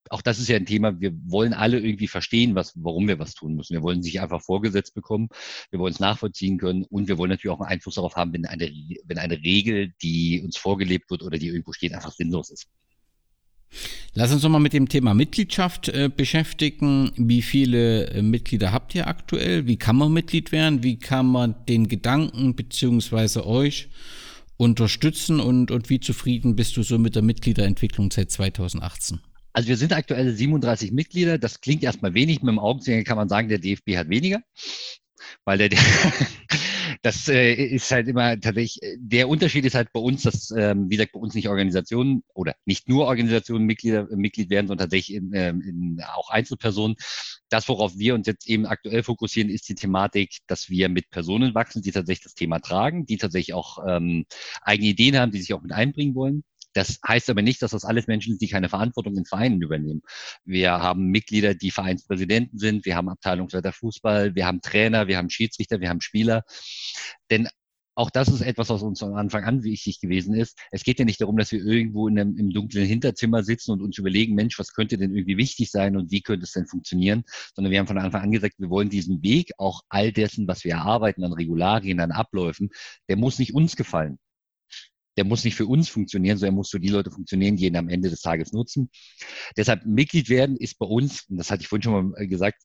auch das ist ja ein Thema, wir wollen alle irgendwie verstehen, was, warum wir was tun müssen. Wir wollen sich einfach vorgesetzt bekommen, wir wollen es nachvollziehen können und wir wollen natürlich auch einen Einfluss darauf haben, wenn eine, wenn eine Regel, die uns vorgelebt wird oder die irgendwo steht, einfach sinnlos ist. Lass uns nochmal mit dem Thema Mitgliedschaft äh, beschäftigen. Wie viele äh, Mitglieder habt ihr aktuell? Wie kann man Mitglied werden? Wie kann man den Gedanken beziehungsweise euch unterstützen und, und wie zufrieden bist du so mit der Mitgliederentwicklung seit 2018? Also wir sind aktuell 37 Mitglieder. Das klingt erstmal wenig. Mit dem Augenzwinger kann man sagen, der DFB hat weniger, weil der, das äh, ist halt immer tatsächlich, äh, der Unterschied ist halt bei uns, dass, ähm, wie gesagt, bei uns nicht Organisationen oder nicht nur Organisationen Mitglieder, äh, Mitglied werden, sondern tatsächlich in, ähm, in auch Einzelpersonen. Das, worauf wir uns jetzt eben aktuell fokussieren, ist die Thematik, dass wir mit Personen wachsen, die tatsächlich das Thema tragen, die tatsächlich auch ähm, eigene Ideen haben, die sich auch mit einbringen wollen. Das heißt aber nicht, dass das alles Menschen sind, die keine Verantwortung in Vereinen übernehmen. Wir haben Mitglieder, die Vereinspräsidenten sind, wir haben Abteilungsleiter Fußball, wir haben Trainer, wir haben Schiedsrichter, wir haben Spieler. Denn auch das ist etwas, was uns von Anfang an wichtig gewesen ist. Es geht ja nicht darum, dass wir irgendwo in einem, im dunklen Hinterzimmer sitzen und uns überlegen, Mensch, was könnte denn irgendwie wichtig sein und wie könnte es denn funktionieren, sondern wir haben von Anfang an gesagt, wir wollen diesen Weg, auch all dessen, was wir erarbeiten an Regularien, an Abläufen, der muss nicht uns gefallen der muss nicht für uns funktionieren, sondern er muss für die Leute funktionieren, die ihn am Ende des Tages nutzen. Deshalb Mitglied werden ist bei uns, und das hatte ich vorhin schon mal gesagt,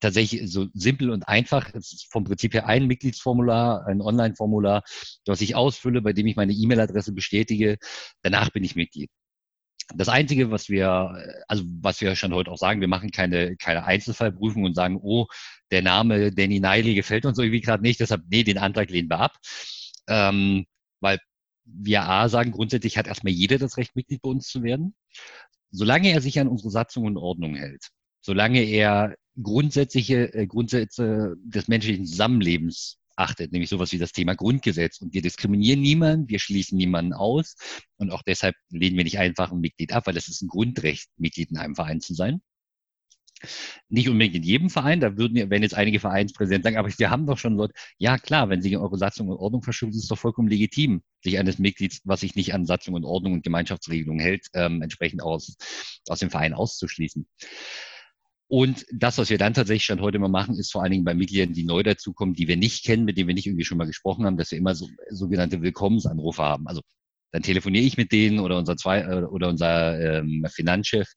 tatsächlich so simpel und einfach. Es ist vom Prinzip her ein Mitgliedsformular, ein Online-Formular, das ich ausfülle, bei dem ich meine E-Mail-Adresse bestätige. Danach bin ich Mitglied. Das Einzige, was wir, also was wir schon heute auch sagen, wir machen keine, keine Einzelfallprüfung und sagen, oh, der Name Danny Niley gefällt uns irgendwie gerade nicht, deshalb, nee, den Antrag lehnen wir ab. Ähm, weil wir A sagen, grundsätzlich hat erstmal jeder das Recht, Mitglied bei uns zu werden, solange er sich an unsere Satzung und Ordnung hält, solange er grundsätzliche äh, Grundsätze des menschlichen Zusammenlebens achtet, nämlich sowas wie das Thema Grundgesetz. Und wir diskriminieren niemanden, wir schließen niemanden aus. Und auch deshalb lehnen wir nicht einfach ein Mitglied ab, weil es ist ein Grundrecht, Mitglied in einem Verein zu sein. Nicht unbedingt in jedem Verein, da würden, wenn jetzt einige Vereinspräsidenten sagen, aber wir haben doch schon Leute, ja klar, wenn Sie eure Satzung und Ordnung verschulden, ist es doch vollkommen legitim, sich eines Mitglieds, was sich nicht an Satzung und Ordnung und Gemeinschaftsregelungen hält, ähm, entsprechend aus, aus dem Verein auszuschließen. Und das, was wir dann tatsächlich schon heute mal machen, ist vor allen Dingen bei Mitgliedern, die neu dazukommen, die wir nicht kennen, mit denen wir nicht irgendwie schon mal gesprochen haben, dass wir immer so sogenannte Willkommensanrufe haben. Also dann telefoniere ich mit denen oder unser zwei äh, oder unser ähm, Finanzchef.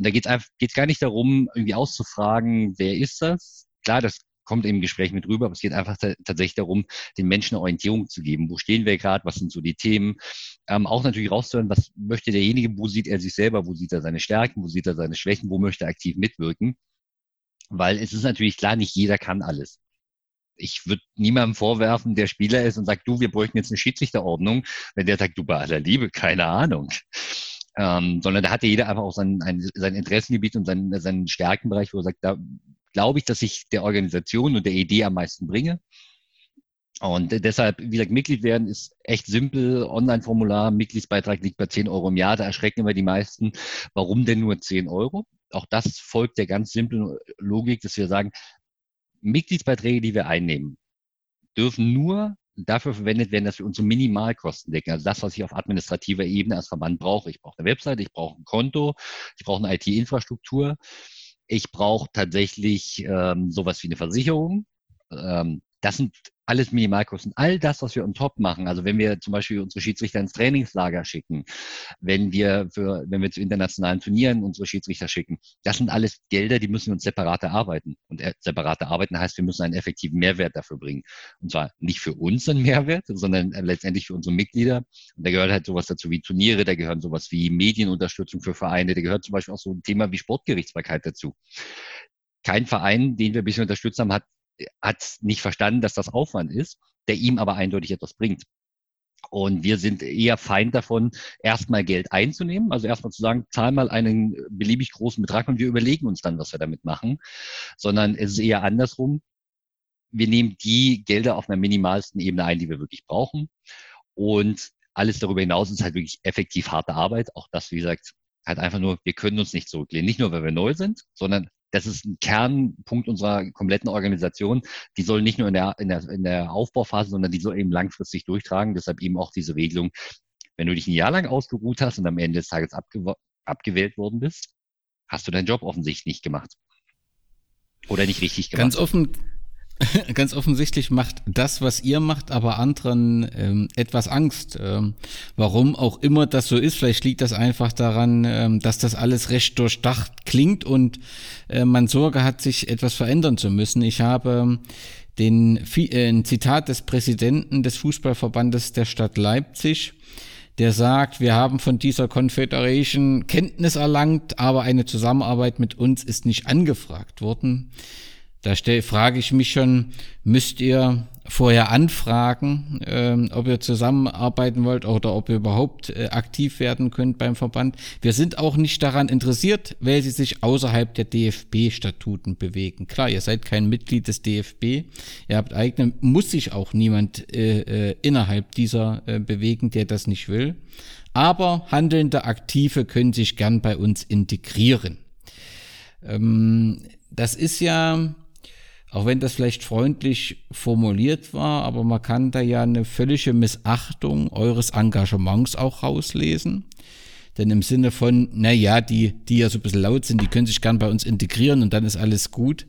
Und da geht es geht's gar nicht darum, irgendwie auszufragen, wer ist das? Klar, das kommt im Gespräch mit rüber, aber es geht einfach tatsächlich darum, den Menschen eine Orientierung zu geben. Wo stehen wir gerade? Was sind so die Themen? Ähm, auch natürlich rauszuhören, was möchte derjenige, wo sieht er sich selber, wo sieht er seine Stärken, wo sieht er seine Schwächen, wo möchte er aktiv mitwirken? Weil es ist natürlich klar, nicht jeder kann alles. Ich würde niemandem vorwerfen, der Spieler ist und sagt, du, wir bräuchten jetzt eine Schiedsrichterordnung, wenn der sagt, du bei aller Liebe, keine Ahnung. Ähm, sondern da hat ja jeder einfach auch sein, ein, sein Interessengebiet und seinen, seinen Stärkenbereich, wo er sagt, da glaube ich, dass ich der Organisation und der Idee am meisten bringe. Und deshalb, wie gesagt, Mitglied werden ist echt simpel. Online-Formular, Mitgliedsbeitrag liegt bei 10 Euro im Jahr. Da erschrecken immer die meisten. Warum denn nur 10 Euro? Auch das folgt der ganz simplen Logik, dass wir sagen, Mitgliedsbeiträge, die wir einnehmen, dürfen nur dafür verwendet werden, dass wir unsere Minimalkosten decken. Also das, was ich auf administrativer Ebene als Verband brauche. Ich brauche eine Website, ich brauche ein Konto, ich brauche eine IT-Infrastruktur. Ich brauche tatsächlich ähm, sowas wie eine Versicherung. Ähm, das sind alles Minimalkosten. All das, was wir on top machen, also wenn wir zum Beispiel unsere Schiedsrichter ins Trainingslager schicken, wenn wir für, wenn wir zu internationalen Turnieren unsere Schiedsrichter schicken, das sind alles Gelder, die müssen wir uns separat erarbeiten. Und separate arbeiten heißt, wir müssen einen effektiven Mehrwert dafür bringen. Und zwar nicht für uns einen Mehrwert, sondern letztendlich für unsere Mitglieder. Und da gehört halt sowas dazu wie Turniere, da gehören sowas wie Medienunterstützung für Vereine, da gehört zum Beispiel auch so ein Thema wie Sportgerichtsbarkeit dazu kein Verein, den wir bisher unterstützt haben, hat hat nicht verstanden, dass das Aufwand ist, der ihm aber eindeutig etwas bringt. Und wir sind eher Feind davon, erstmal Geld einzunehmen, also erstmal zu sagen, zahl mal einen beliebig großen Betrag und wir überlegen uns dann, was wir damit machen, sondern es ist eher andersrum. Wir nehmen die Gelder auf einer minimalsten Ebene ein, die wir wirklich brauchen. Und alles darüber hinaus ist halt wirklich effektiv harte Arbeit. Auch das, wie gesagt, halt einfach nur, wir können uns nicht zurücklehnen. Nicht nur, weil wir neu sind, sondern das ist ein Kernpunkt unserer kompletten Organisation. Die soll nicht nur in der, in der, in der Aufbauphase, sondern die soll eben langfristig durchtragen. Deshalb eben auch diese Regelung, wenn du dich ein Jahr lang ausgeruht hast und am Ende des Tages abge abgewählt worden bist, hast du deinen Job offensichtlich nicht gemacht. Oder nicht richtig gemacht. Ganz offen, Ganz offensichtlich macht das, was ihr macht, aber anderen ähm, etwas Angst. Ähm, warum auch immer das so ist, vielleicht liegt das einfach daran, ähm, dass das alles recht durchdacht klingt und äh, man Sorge hat, sich etwas verändern zu müssen. Ich habe ähm, den äh, ein Zitat des Präsidenten des Fußballverbandes der Stadt Leipzig, der sagt, wir haben von dieser Confederation Kenntnis erlangt, aber eine Zusammenarbeit mit uns ist nicht angefragt worden. Da stell, frage ich mich schon, müsst ihr vorher anfragen, ähm, ob ihr zusammenarbeiten wollt oder ob ihr überhaupt äh, aktiv werden könnt beim Verband. Wir sind auch nicht daran interessiert, weil sie sich außerhalb der DFB-Statuten bewegen. Klar, ihr seid kein Mitglied des DFB, ihr habt eigene, muss sich auch niemand äh, äh, innerhalb dieser äh, bewegen, der das nicht will. Aber handelnde Aktive können sich gern bei uns integrieren. Ähm, das ist ja auch wenn das vielleicht freundlich formuliert war, aber man kann da ja eine völlige Missachtung eures Engagements auch rauslesen. Denn im Sinne von, na ja, die, die ja so ein bisschen laut sind, die können sich gern bei uns integrieren und dann ist alles gut.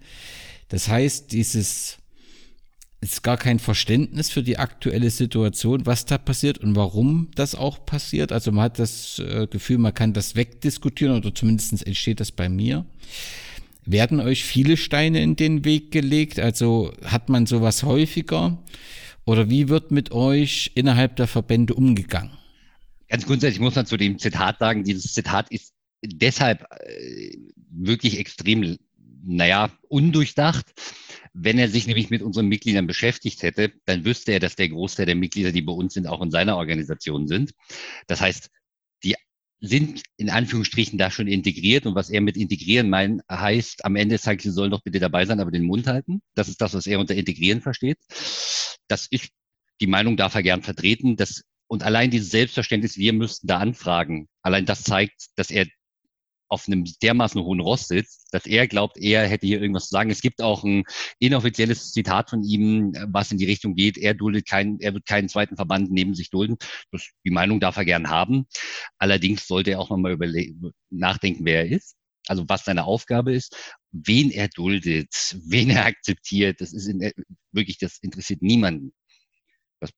Das heißt, dieses ist gar kein Verständnis für die aktuelle Situation, was da passiert und warum das auch passiert. Also man hat das äh, Gefühl, man kann das wegdiskutieren oder zumindest entsteht das bei mir. Werden euch viele Steine in den Weg gelegt? Also hat man sowas häufiger? Oder wie wird mit euch innerhalb der Verbände umgegangen? Ganz grundsätzlich muss man zu dem Zitat sagen, dieses Zitat ist deshalb äh, wirklich extrem, naja, undurchdacht, Wenn er sich nämlich mit unseren Mitgliedern beschäftigt hätte, dann wüsste er, dass der Großteil der Mitglieder, die bei uns sind, auch in seiner Organisation sind. Das heißt, sind in Anführungsstrichen da schon integriert. Und was er mit integrieren meint, heißt, am Ende sagt, sie sollen doch bitte dabei sein, aber den Mund halten. Das ist das, was er unter integrieren versteht. Das ist, die Meinung darf er gern vertreten. Das, und allein dieses Selbstverständnis, wir müssten da anfragen, allein das zeigt, dass er auf einem dermaßen hohen Rost sitzt, dass er glaubt, er hätte hier irgendwas zu sagen. Es gibt auch ein inoffizielles Zitat von ihm, was in die Richtung geht, er duldet keinen, er wird keinen zweiten Verband neben sich dulden. Das, die Meinung darf er gern haben. Allerdings sollte er auch nochmal nachdenken, wer er ist. Also was seine Aufgabe ist, wen er duldet, wen er akzeptiert. Das ist in, wirklich, das interessiert niemanden. Das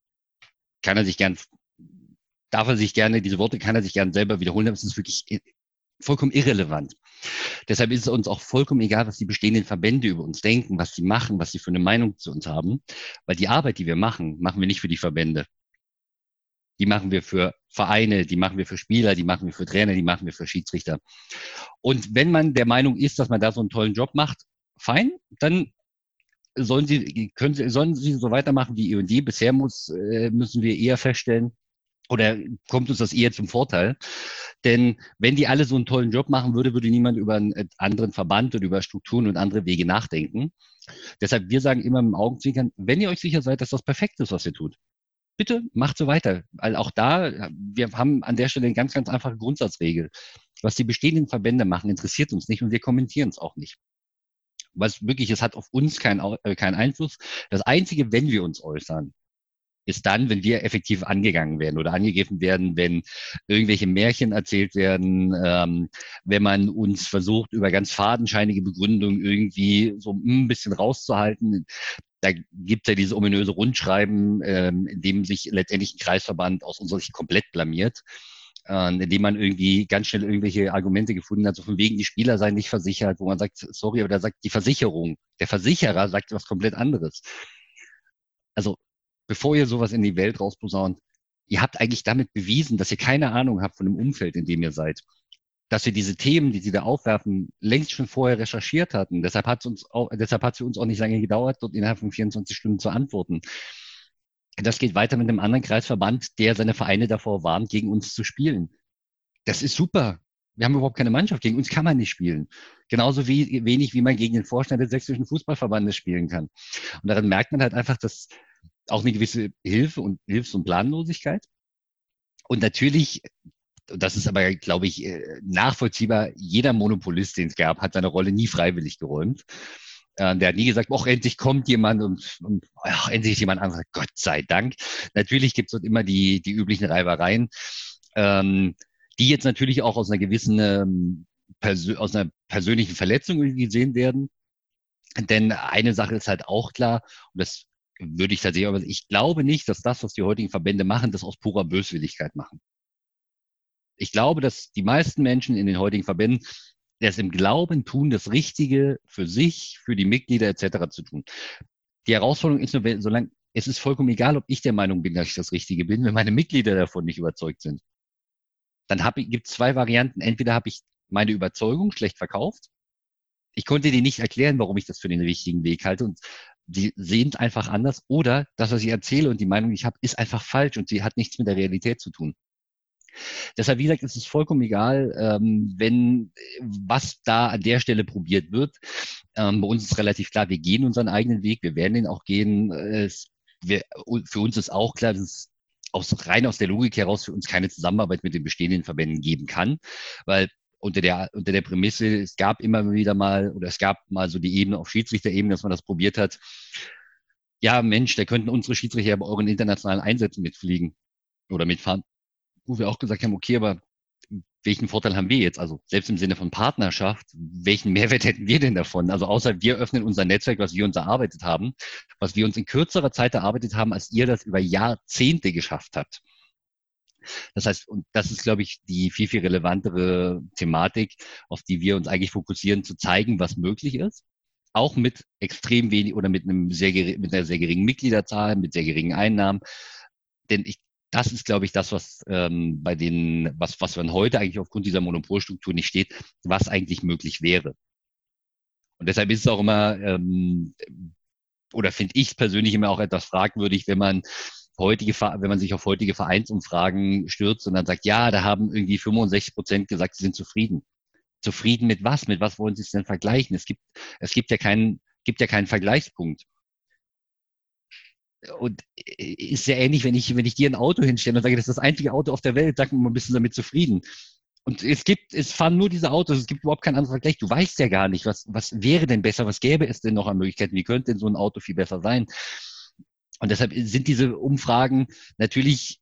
kann er sich gern darf er sich gerne, diese Worte kann er sich gerne selber wiederholen, aber es ist wirklich vollkommen irrelevant. Deshalb ist es uns auch vollkommen egal, was die bestehenden Verbände über uns denken, was sie machen, was sie für eine Meinung zu uns haben, weil die Arbeit, die wir machen, machen wir nicht für die Verbände. Die machen wir für Vereine, die machen wir für Spieler, die machen wir für Trainer, die machen wir für Schiedsrichter. Und wenn man der Meinung ist, dass man da so einen tollen Job macht, fein, dann sollen sie, können sollen sie so weitermachen wie E&D. Bisher muss, äh, müssen wir eher feststellen, oder kommt uns das eher zum Vorteil? Denn wenn die alle so einen tollen Job machen würde, würde niemand über einen äh, anderen Verband oder über Strukturen und andere Wege nachdenken. Deshalb, wir sagen immer im Augenzwinkern, wenn ihr euch sicher seid, dass das perfekt ist, was ihr tut, bitte macht so weiter. Weil auch da, wir haben an der Stelle eine ganz, ganz einfache Grundsatzregel. Was die bestehenden Verbände machen, interessiert uns nicht und wir kommentieren es auch nicht. Was wirklich, es hat auf uns keinen äh, keinen Einfluss. Das Einzige, wenn wir uns äußern, ist dann, wenn wir effektiv angegangen werden oder angegriffen werden, wenn irgendwelche Märchen erzählt werden, ähm, wenn man uns versucht, über ganz fadenscheinige Begründungen irgendwie so ein bisschen rauszuhalten. Da gibt es ja dieses ominöse Rundschreiben, ähm, in dem sich letztendlich ein Kreisverband aus unserer Sicht komplett blamiert äh, indem man irgendwie ganz schnell irgendwelche Argumente gefunden hat, so von wegen, die Spieler seien nicht versichert, wo man sagt, sorry, aber da sagt die Versicherung, der Versicherer sagt was komplett anderes. Also bevor ihr sowas in die Welt rausposaunt, ihr habt eigentlich damit bewiesen, dass ihr keine Ahnung habt von dem Umfeld, in dem ihr seid. Dass wir diese Themen, die sie da aufwerfen, längst schon vorher recherchiert hatten. Deshalb hat es uns auch, deshalb hat es für uns auch nicht lange gedauert, dort innerhalb von 24 Stunden zu antworten. Das geht weiter mit einem anderen Kreisverband, der seine Vereine davor warnt, gegen uns zu spielen. Das ist super. Wir haben überhaupt keine Mannschaft. Gegen uns kann man nicht spielen. Genauso wie, wenig, wie man gegen den Vorstand des sächsischen Fußballverbandes spielen kann. Und daran merkt man halt einfach, dass auch eine gewisse Hilfe und Hilfs- und Planlosigkeit. Und natürlich, das ist aber, glaube ich, äh, nachvollziehbar, jeder Monopolist, den es gab, hat seine Rolle nie freiwillig geräumt. Äh, der hat nie gesagt, ach, endlich kommt jemand und, und ach, endlich jemand anderes. Gott sei Dank. Natürlich gibt es dort immer die, die üblichen Reibereien, ähm, die jetzt natürlich auch aus einer gewissen, ähm, aus einer persönlichen Verletzung gesehen werden. Denn eine Sache ist halt auch klar, und das würde ich tatsächlich, aber ich glaube nicht, dass das, was die heutigen Verbände machen, das aus purer Böswilligkeit machen. Ich glaube, dass die meisten Menschen in den heutigen Verbänden das im Glauben tun, das Richtige für sich, für die Mitglieder etc. zu tun. Die Herausforderung ist nur, solange es ist vollkommen egal, ob ich der Meinung bin, dass ich das Richtige bin, wenn meine Mitglieder davon nicht überzeugt sind. Dann gibt es zwei Varianten. Entweder habe ich meine Überzeugung schlecht verkauft. Ich konnte dir nicht erklären, warum ich das für den richtigen Weg halte. Und die sehen es einfach anders oder das, was ich erzähle und die Meinung, die ich habe, ist einfach falsch und sie hat nichts mit der Realität zu tun. Deshalb, wie gesagt, ist es vollkommen egal, ähm, wenn was da an der Stelle probiert wird. Ähm, bei uns ist relativ klar, wir gehen unseren eigenen Weg, wir werden den auch gehen. Es, wir, für uns ist auch klar, dass es aus, rein aus der Logik heraus für uns keine Zusammenarbeit mit den bestehenden Verbänden geben kann, weil unter der, unter der Prämisse, es gab immer wieder mal, oder es gab mal so die Ebene auf Schiedsrichterebene, dass man das probiert hat. Ja, Mensch, da könnten unsere Schiedsrichter bei euren internationalen Einsätzen mitfliegen oder mitfahren. Wo wir auch gesagt haben, okay, aber welchen Vorteil haben wir jetzt? Also selbst im Sinne von Partnerschaft, welchen Mehrwert hätten wir denn davon? Also außer wir öffnen unser Netzwerk, was wir uns erarbeitet haben, was wir uns in kürzerer Zeit erarbeitet haben, als ihr das über Jahrzehnte geschafft habt. Das heißt, und das ist, glaube ich, die viel, viel relevantere Thematik, auf die wir uns eigentlich fokussieren, zu zeigen, was möglich ist. Auch mit extrem wenig oder mit einem sehr, mit einer sehr geringen Mitgliederzahl, mit sehr geringen Einnahmen. Denn ich, das ist, glaube ich, das, was ähm, bei den, was, was man heute eigentlich aufgrund dieser Monopolstruktur nicht steht, was eigentlich möglich wäre. Und deshalb ist es auch immer, ähm, oder finde ich persönlich immer auch etwas fragwürdig, wenn man heutige, wenn man sich auf heutige Vereinsumfragen stürzt und dann sagt, ja, da haben irgendwie 65 Prozent gesagt, sie sind zufrieden. Zufrieden mit was? Mit was wollen sie es denn vergleichen? Es gibt, es gibt ja keinen, gibt ja keinen Vergleichspunkt. Und äh, ist ja ähnlich, wenn ich, wenn ich dir ein Auto hinstelle und sage, das ist das einzige Auto auf der Welt, sag mal, bist du damit zufrieden? Und es gibt, es fahren nur diese Autos, es gibt überhaupt keinen anderen Vergleich. Du weißt ja gar nicht, was, was wäre denn besser, was gäbe es denn noch an Möglichkeiten, wie könnte denn so ein Auto viel besser sein? Und deshalb sind diese Umfragen natürlich,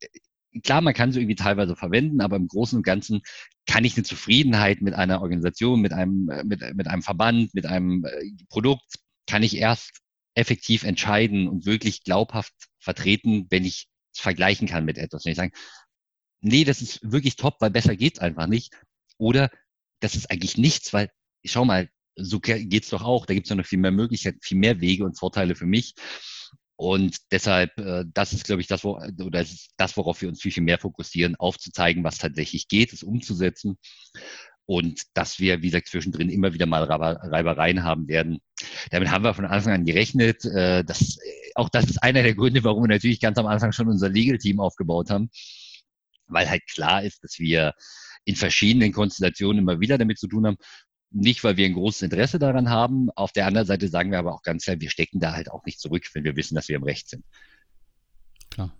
klar, man kann sie irgendwie teilweise verwenden, aber im Großen und Ganzen kann ich eine Zufriedenheit mit einer Organisation, mit einem, mit, mit einem Verband, mit einem äh, Produkt, kann ich erst effektiv entscheiden und wirklich glaubhaft vertreten, wenn ich es vergleichen kann mit etwas. Wenn ich sage, nee, das ist wirklich top, weil besser geht's einfach nicht. Oder das ist eigentlich nichts, weil, schau mal, so geht's doch auch. Da gibt's ja noch viel mehr Möglichkeiten, viel mehr Wege und Vorteile für mich. Und deshalb, äh, das ist, glaube ich, das, wo, oder das worauf wir uns viel, viel mehr fokussieren, aufzuzeigen, was tatsächlich geht, es umzusetzen. Und dass wir, wie gesagt, zwischendrin immer wieder mal Reibereien haben werden. Damit haben wir von Anfang an gerechnet. Äh, das, auch das ist einer der Gründe, warum wir natürlich ganz am Anfang schon unser Legal-Team aufgebaut haben weil halt klar ist, dass wir in verschiedenen Konstellationen immer wieder damit zu tun haben. Nicht, weil wir ein großes Interesse daran haben. Auf der anderen Seite sagen wir aber auch ganz klar, wir stecken da halt auch nicht zurück, wenn wir wissen, dass wir im Recht sind. Klar.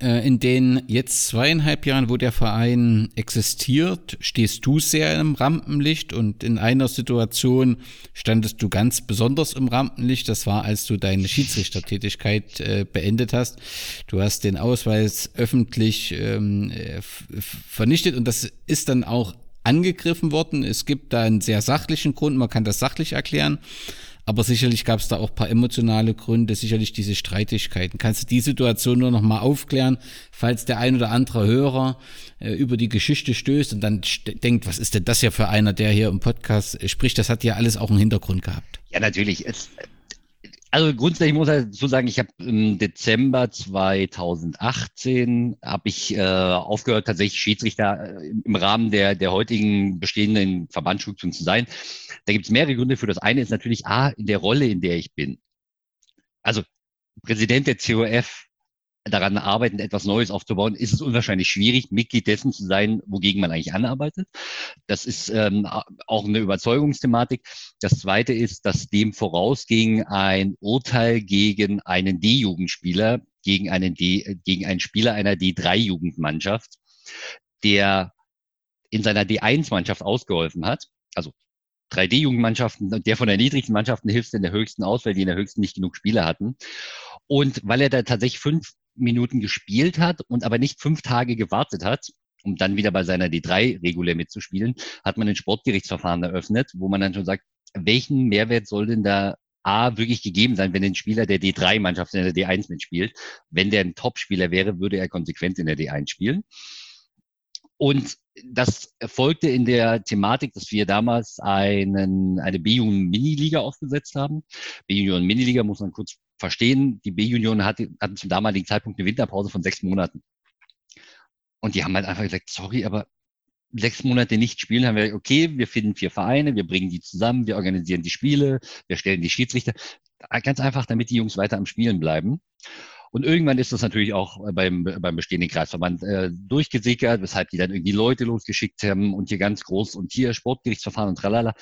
Äh, in den jetzt zweieinhalb Jahren, wo der Verein existiert, stehst du sehr im Rampenlicht und in einer Situation standest du ganz besonders im Rampenlicht. Das war, als du deine Schiedsrichtertätigkeit äh, beendet hast. Du hast den Ausweis öffentlich ähm, vernichtet und das ist dann auch angegriffen worden. Es gibt da einen sehr sachlichen Grund, man kann das sachlich erklären. Aber sicherlich gab es da auch ein paar emotionale Gründe, sicherlich diese Streitigkeiten. Kannst du die Situation nur noch mal aufklären, falls der ein oder andere Hörer äh, über die Geschichte stößt und dann denkt, was ist denn das ja für einer, der hier im Podcast spricht? Das hat ja alles auch einen Hintergrund gehabt. Ja, natürlich. Es, also grundsätzlich muss ich so sagen, ich habe im Dezember 2018 habe ich äh, aufgehört, tatsächlich Schiedsrichter äh, im Rahmen der, der heutigen bestehenden Verbandsstrukturen zu sein. Da gibt es mehrere Gründe für. Das eine ist natürlich A, in der Rolle, in der ich bin. Also Präsident der COF, daran arbeiten, etwas Neues aufzubauen, ist es unwahrscheinlich schwierig, Mitglied dessen zu sein, wogegen man eigentlich anarbeitet. Das ist ähm, auch eine Überzeugungsthematik. Das Zweite ist, dass dem vorausging ein Urteil gegen einen D-Jugendspieler, gegen einen D, gegen einen Spieler einer D3-Jugendmannschaft, der in seiner D1-Mannschaft ausgeholfen hat. Also 3D-Jugendmannschaften, der von der niedrigsten Mannschaften hilft in der höchsten aus, weil die in der höchsten nicht genug Spieler hatten. Und weil er da tatsächlich fünf Minuten gespielt hat und aber nicht fünf Tage gewartet hat, um dann wieder bei seiner D3 regulär mitzuspielen, hat man ein Sportgerichtsverfahren eröffnet, wo man dann schon sagt, welchen Mehrwert soll denn da A wirklich gegeben sein, wenn ein Spieler der D3-Mannschaft in der D1 mitspielt. Wenn der ein Topspieler wäre, würde er konsequent in der D1 spielen. Und das erfolgte in der Thematik, dass wir damals einen, eine B-Jugend-Mini-Liga aufgesetzt haben. B-Junioren-Mini-Liga muss man kurz verstehen, die B-Junioren hatten, hatten zum damaligen Zeitpunkt eine Winterpause von sechs Monaten. Und die haben halt einfach gesagt, sorry, aber sechs Monate nicht spielen, haben wir, okay, wir finden vier Vereine, wir bringen die zusammen, wir organisieren die Spiele, wir stellen die Schiedsrichter. Ganz einfach, damit die Jungs weiter am Spielen bleiben. Und irgendwann ist das natürlich auch beim, beim bestehenden Kreisverband äh, durchgesickert, weshalb die dann irgendwie Leute losgeschickt haben und hier ganz groß und hier Sportgerichtsverfahren und tralala.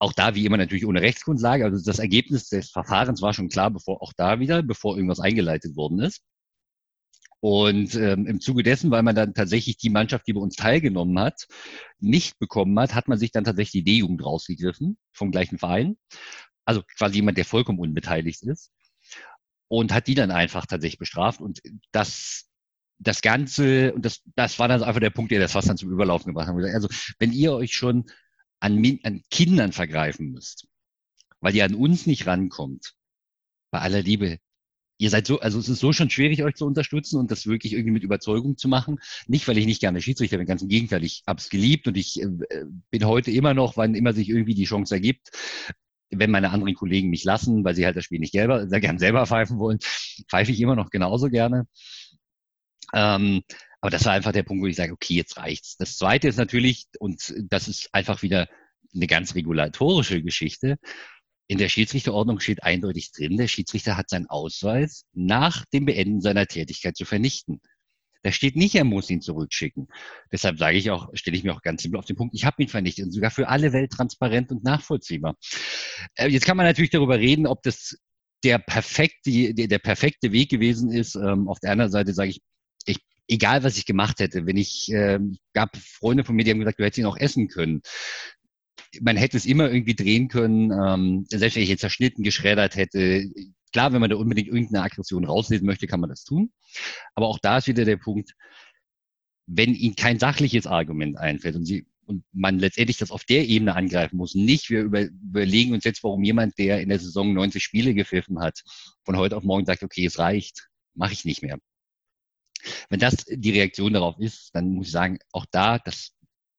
Auch da wie immer natürlich ohne Rechtsgrundlage. Also das Ergebnis des Verfahrens war schon klar, bevor auch da wieder, bevor irgendwas eingeleitet worden ist. Und ähm, im Zuge dessen, weil man dann tatsächlich die Mannschaft, die bei uns teilgenommen hat, nicht bekommen hat, hat man sich dann tatsächlich die D-Jugend rausgegriffen vom gleichen Verein. Also quasi jemand, der vollkommen unbeteiligt ist. Und hat die dann einfach tatsächlich bestraft. Und das, das Ganze, und das, das war dann einfach der Punkt, der das fast dann zum Überlaufen gebracht hat. Also wenn ihr euch schon an, an Kindern vergreifen müsst, weil ihr an uns nicht rankommt, bei aller Liebe, ihr seid so, also es ist so schon schwierig, euch zu unterstützen und das wirklich irgendwie mit Überzeugung zu machen. Nicht, weil ich nicht gerne Schiedsrichter bin, ganz im Gegenteil, ich habe es geliebt und ich äh, bin heute immer noch, wann immer sich irgendwie die Chance ergibt, wenn meine anderen Kollegen mich lassen, weil sie halt das Spiel nicht selber, sehr gern selber pfeifen wollen, pfeife ich immer noch genauso gerne. Ähm, aber das war einfach der Punkt, wo ich sage, okay, jetzt reicht's. Das zweite ist natürlich, und das ist einfach wieder eine ganz regulatorische Geschichte. in der Schiedsrichterordnung steht eindeutig drin, der Schiedsrichter hat seinen Ausweis nach dem Beenden seiner Tätigkeit zu vernichten. Da steht nicht, er muss ihn zurückschicken. Deshalb sage ich auch, stelle ich mir auch ganz simpel auf den Punkt, ich habe ihn vernichtet und sogar für alle Welt transparent und nachvollziehbar. Äh, jetzt kann man natürlich darüber reden, ob das der perfekte, der, der perfekte Weg gewesen ist. Ähm, auf der anderen Seite sage ich, ich, egal was ich gemacht hätte, wenn ich, äh, gab Freunde von mir, die haben gesagt, du hättest ihn auch essen können. Man hätte es immer irgendwie drehen können, ähm, selbst wenn ich jetzt zerschnitten, geschreddert hätte. Klar, wenn man da unbedingt irgendeine Aggression rauslesen möchte, kann man das tun. Aber auch da ist wieder der Punkt, wenn Ihnen kein sachliches Argument einfällt und Sie und man letztendlich das auf der Ebene angreifen muss. Nicht, wir über, überlegen uns jetzt, warum jemand, der in der Saison 90 Spiele gepfiffen hat, von heute auf morgen sagt, okay, es reicht, mache ich nicht mehr. Wenn das die Reaktion darauf ist, dann muss ich sagen, auch da, das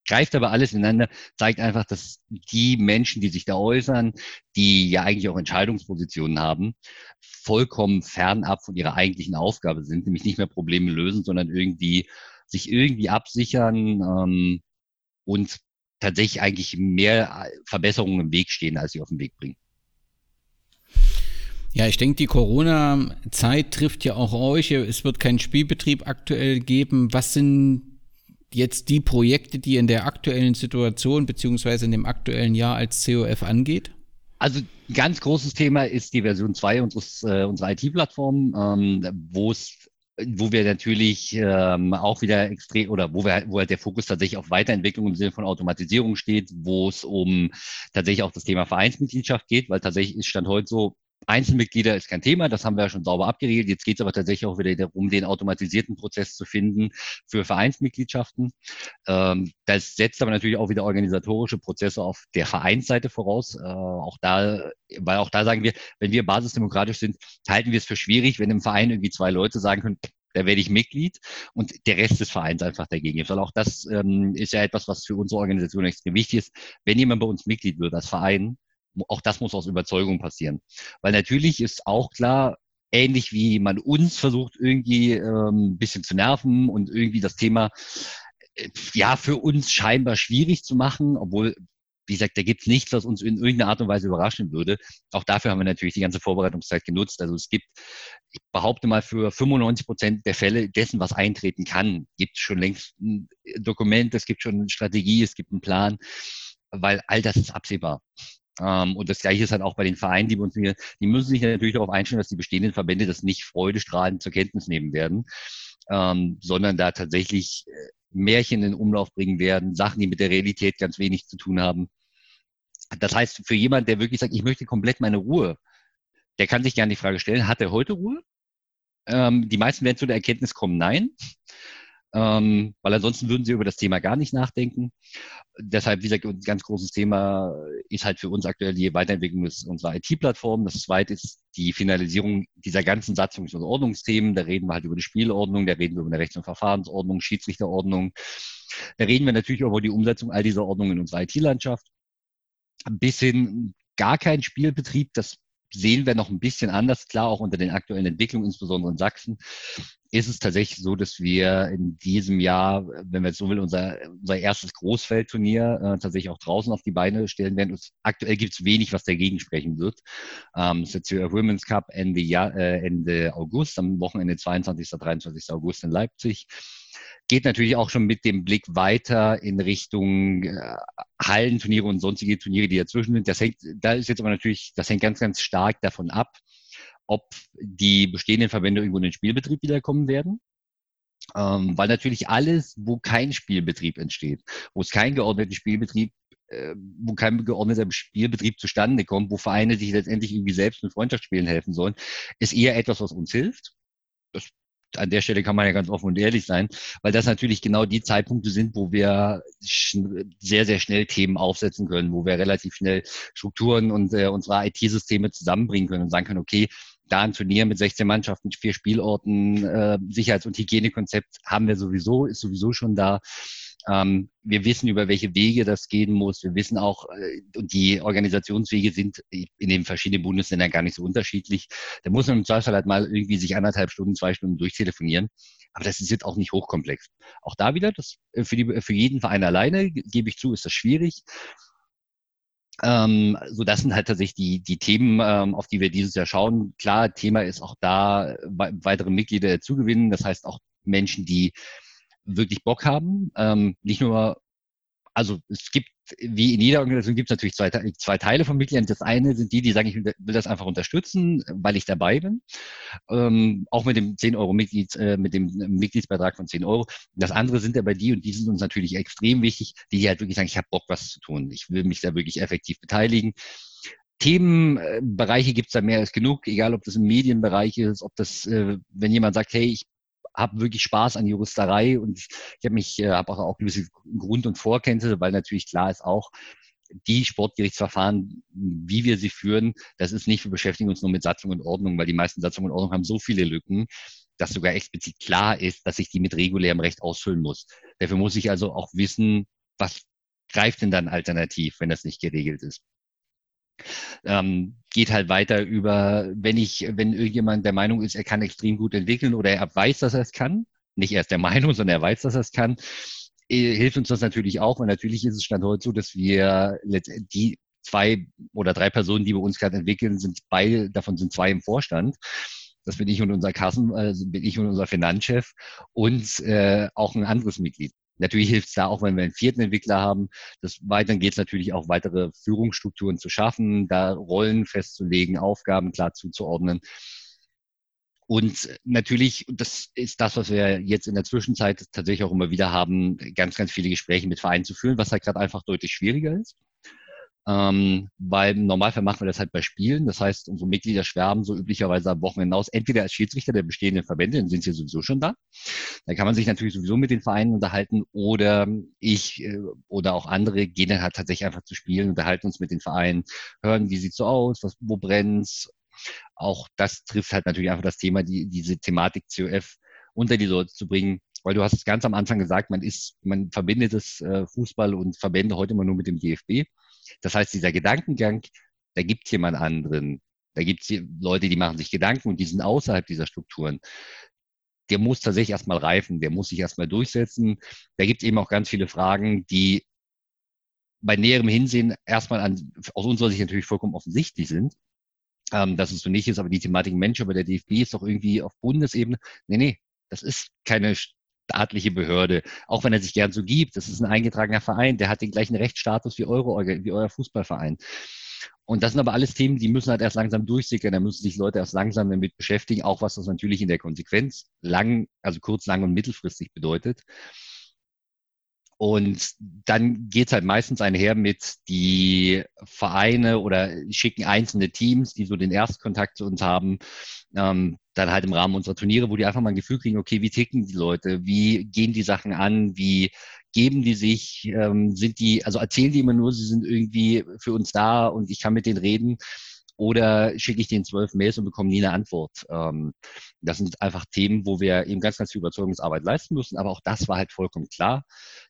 greift aber alles ineinander, zeigt einfach, dass die Menschen, die sich da äußern, die ja eigentlich auch Entscheidungspositionen haben, vollkommen fernab von ihrer eigentlichen Aufgabe sind, nämlich nicht mehr Probleme lösen, sondern irgendwie sich irgendwie absichern ähm, und tatsächlich eigentlich mehr Verbesserungen im Weg stehen, als sie auf den Weg bringen. Ja, ich denke, die Corona-Zeit trifft ja auch euch. Es wird keinen Spielbetrieb aktuell geben. Was sind jetzt die Projekte, die in der aktuellen Situation beziehungsweise in dem aktuellen Jahr als COF angeht? Also ein ganz großes Thema ist die Version 2 unseres, äh, unserer IT-Plattform, ähm, wo es wo wir natürlich ähm, auch wieder extrem oder wo wir wo halt der Fokus tatsächlich auf Weiterentwicklung im Sinne von Automatisierung steht, wo es um tatsächlich auch das Thema Vereinsmitgliedschaft geht, weil tatsächlich ist Stand heute so, Einzelmitglieder ist kein Thema, das haben wir ja schon sauber abgeregelt. Jetzt geht es aber tatsächlich auch wieder darum, den automatisierten Prozess zu finden für Vereinsmitgliedschaften. Ähm, das setzt aber natürlich auch wieder organisatorische Prozesse auf der Vereinsseite voraus. Äh, auch da, weil auch da sagen wir, wenn wir basisdemokratisch sind, halten wir es für schwierig, wenn im Verein irgendwie zwei Leute sagen können, da werde ich Mitglied und der Rest des Vereins einfach dagegen ist. Weil auch das ähm, ist ja etwas, was für unsere Organisation extrem wichtig ist. Wenn jemand bei uns Mitglied wird als Verein, auch das muss aus Überzeugung passieren. Weil natürlich ist auch klar, ähnlich wie man uns versucht, irgendwie ähm, ein bisschen zu nerven und irgendwie das Thema äh, ja für uns scheinbar schwierig zu machen, obwohl, wie gesagt, da gibt's nichts, was uns in irgendeiner Art und Weise überraschen würde. Auch dafür haben wir natürlich die ganze Vorbereitungszeit genutzt. Also es gibt, ich behaupte mal, für 95 Prozent der Fälle dessen, was eintreten kann, gibt es schon längst ein Dokument, es gibt schon eine Strategie, es gibt einen Plan, weil all das ist absehbar. Ähm, und das Gleiche ist halt auch bei den Vereinen, die uns hier, die müssen sich natürlich darauf einstellen, dass die bestehenden Verbände das nicht freudestrahlend zur Kenntnis nehmen werden, ähm, sondern da tatsächlich äh, Märchen in Umlauf bringen werden, Sachen, die mit der Realität ganz wenig zu tun haben. Das heißt, für jemand, der wirklich sagt, ich möchte komplett meine Ruhe, der kann sich gerne die Frage stellen, hat er heute Ruhe? Ähm, die meisten werden zu der Erkenntnis kommen, nein ähm, weil ansonsten würden sie über das Thema gar nicht nachdenken. Deshalb, wie gesagt, ein ganz großes Thema ist halt für uns aktuell die Weiterentwicklung unserer IT-Plattform. Das zweite ist die Finalisierung dieser ganzen Satzungs- und Ordnungsthemen. Da reden wir halt über die Spielordnung, da reden wir über eine Rechts- und Verfahrensordnung, Schiedsrichterordnung. Da reden wir natürlich über die Umsetzung all dieser Ordnungen in unserer IT-Landschaft. Bis hin gar kein Spielbetrieb, das sehen wir noch ein bisschen anders, klar, auch unter den aktuellen Entwicklungen, insbesondere in Sachsen, ist es tatsächlich so, dass wir in diesem Jahr, wenn wir jetzt so will, unser, unser erstes Großfeldturnier äh, tatsächlich auch draußen auf die Beine stellen werden. Und aktuell gibt es wenig, was dagegen sprechen wird. Ähm, es ist der Women's Cup Ende, Jahr, äh, Ende August, am Wochenende 22. 23. August in Leipzig geht natürlich auch schon mit dem Blick weiter in Richtung äh, Hallenturniere und sonstige Turniere, die dazwischen sind. Das hängt, da ist jetzt aber natürlich, das hängt ganz, ganz stark davon ab, ob die bestehenden Verbände irgendwo in den Spielbetrieb wiederkommen werden. Ähm, weil natürlich alles, wo kein Spielbetrieb entsteht, wo es keinen geordneten Spielbetrieb äh, wo kein geordneter Spielbetrieb zustande kommt, wo Vereine sich letztendlich irgendwie selbst mit Freundschaftsspielen helfen sollen, ist eher etwas, was uns hilft. Das an der Stelle kann man ja ganz offen und ehrlich sein, weil das natürlich genau die Zeitpunkte sind, wo wir sehr, sehr schnell Themen aufsetzen können, wo wir relativ schnell Strukturen und äh, unsere IT-Systeme zusammenbringen können und sagen können, okay, da ein Turnier mit 16 Mannschaften, vier Spielorten, äh, Sicherheits- und Hygienekonzept haben wir sowieso, ist sowieso schon da. Ähm, wir wissen, über welche Wege das gehen muss. Wir wissen auch, äh, und die Organisationswege sind in den verschiedenen Bundesländern gar nicht so unterschiedlich. Da muss man im Zweifel halt mal irgendwie sich anderthalb Stunden, zwei Stunden durchtelefonieren. Aber das ist jetzt auch nicht hochkomplex. Auch da wieder, das äh, für, die, für jeden Verein alleine, gebe ich zu, ist das schwierig. Ähm, so, das sind halt tatsächlich die, die Themen, ähm, auf die wir dieses Jahr schauen. Klar, Thema ist auch da, weitere Mitglieder zugewinnen. Das heißt auch Menschen, die wirklich Bock haben. Ähm, nicht nur, also es gibt, wie in jeder Organisation gibt es natürlich zwei, zwei Teile von Mitgliedern. Das eine sind die, die sagen, ich will das einfach unterstützen, weil ich dabei bin. Ähm, auch mit dem 10 Euro Mitglieds, äh, mit dem Mitgliedsbeitrag von 10 Euro. Das andere sind aber die, und die sind uns natürlich extrem wichtig, die halt wirklich sagen, ich habe Bock, was zu tun. Ich will mich da wirklich effektiv beteiligen. Themenbereiche gibt es da mehr als genug, egal ob das im Medienbereich ist, ob das, äh, wenn jemand sagt, hey, ich habe wirklich Spaß an Juristerei und ich habe mich, äh, habe auch, auch gewisse Grund- und Vorkenntnisse, weil natürlich klar ist auch, die Sportgerichtsverfahren, wie wir sie führen, das ist nicht, wir beschäftigen uns nur mit Satzung und Ordnung, weil die meisten Satzung und Ordnung haben so viele Lücken, dass sogar explizit klar ist, dass ich die mit regulärem Recht ausfüllen muss. Dafür muss ich also auch wissen, was greift denn dann alternativ, wenn das nicht geregelt ist. Ähm, geht halt weiter über, wenn ich, wenn irgendjemand der Meinung ist, er kann extrem gut entwickeln oder er weiß, dass er es kann, nicht erst der Meinung, sondern er weiß, dass er es kann, äh, hilft uns das natürlich auch, weil natürlich ist es Stand heute so, dass wir die zwei oder drei Personen, die wir uns gerade entwickeln, sind beide, davon sind zwei im Vorstand. Das bin ich und unser Kassen, also bin ich und unser Finanzchef und äh, auch ein anderes Mitglied. Natürlich hilft es da auch, wenn wir einen vierten Entwickler haben. Das weiter geht es natürlich auch, weitere Führungsstrukturen zu schaffen, da Rollen festzulegen, Aufgaben klar zuzuordnen. Und natürlich, das ist das, was wir jetzt in der Zwischenzeit tatsächlich auch immer wieder haben, ganz, ganz viele Gespräche mit Vereinen zu führen, was halt gerade einfach deutlich schwieriger ist. Ähm, weil im Normalfall machen wir das halt bei Spielen. Das heißt, unsere Mitglieder schwärmen so üblicherweise am Wochenende aus, entweder als Schiedsrichter der bestehenden Verbände, dann sind sie sowieso schon da. Da kann man sich natürlich sowieso mit den Vereinen unterhalten oder ich äh, oder auch andere gehen dann halt tatsächlich einfach zu spielen, unterhalten uns mit den Vereinen, hören, wie sieht's so aus, was, wo brennt's. Auch das trifft halt natürlich einfach das Thema, die, diese Thematik COF unter die Leute zu bringen, weil du hast es ganz am Anfang gesagt, man ist, man verbindet das äh, Fußball und Verbände heute immer nur mit dem DFB. Das heißt, dieser Gedankengang, da gibt jemand anderen, da gibt es Leute, die machen sich Gedanken und die sind außerhalb dieser Strukturen. Der muss tatsächlich erstmal reifen, der muss sich erstmal durchsetzen. Da gibt es eben auch ganz viele Fragen, die bei näherem Hinsehen erstmal an, aus unserer Sicht natürlich vollkommen offensichtlich sind, ähm, dass es so nicht ist, aber die Thematik Mensch, aber der DFB ist doch irgendwie auf Bundesebene. Nee, nee, das ist keine staatliche Behörde, auch wenn er sich gern so gibt. Das ist ein eingetragener Verein, der hat den gleichen Rechtsstatus wie, eure, wie euer Fußballverein. Und das sind aber alles Themen, die müssen halt erst langsam durchsickern. Da müssen sich Leute erst langsam damit beschäftigen, auch was das natürlich in der Konsequenz lang, also kurz, lang und mittelfristig bedeutet. Und dann geht's halt meistens einher mit die Vereine oder schicken einzelne Teams, die so den Erstkontakt zu uns haben, ähm, dann halt im Rahmen unserer Turniere, wo die einfach mal ein Gefühl kriegen, okay, wie ticken die Leute, wie gehen die Sachen an, wie geben die sich, ähm, sind die, also erzählen die immer nur, sie sind irgendwie für uns da und ich kann mit denen reden oder schicke ich denen zwölf Mails und bekomme nie eine Antwort. Ähm, das sind einfach Themen, wo wir eben ganz, ganz viel Überzeugungsarbeit leisten müssen. Aber auch das war halt vollkommen klar.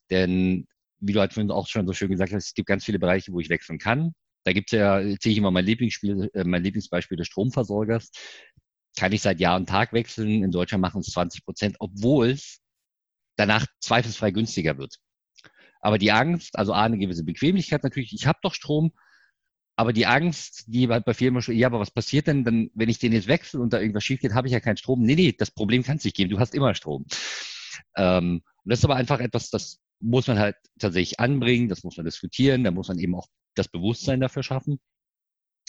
Denn wie du halt vorhin auch schon so schön gesagt hast, es gibt ganz viele Bereiche, wo ich wechseln kann. Da gibt es ja, zähle ich immer mein Lieblingsspiel, äh, mein Lieblingsbeispiel des Stromversorgers. Kann ich seit Jahr und Tag wechseln. In Deutschland machen es 20 Prozent, obwohl es danach zweifelsfrei günstiger wird. Aber die Angst, also A, eine gewisse Bequemlichkeit natürlich, ich habe doch Strom, aber die Angst, die halt bei vielen schon, ja, aber was passiert denn, dann, wenn ich den jetzt wechsle und da irgendwas schief geht, habe ich ja keinen Strom. Nee, nee, das Problem kann es nicht geben. Du hast immer Strom. Ähm, und das ist aber einfach etwas, das muss man halt tatsächlich anbringen, das muss man diskutieren, da muss man eben auch das Bewusstsein dafür schaffen.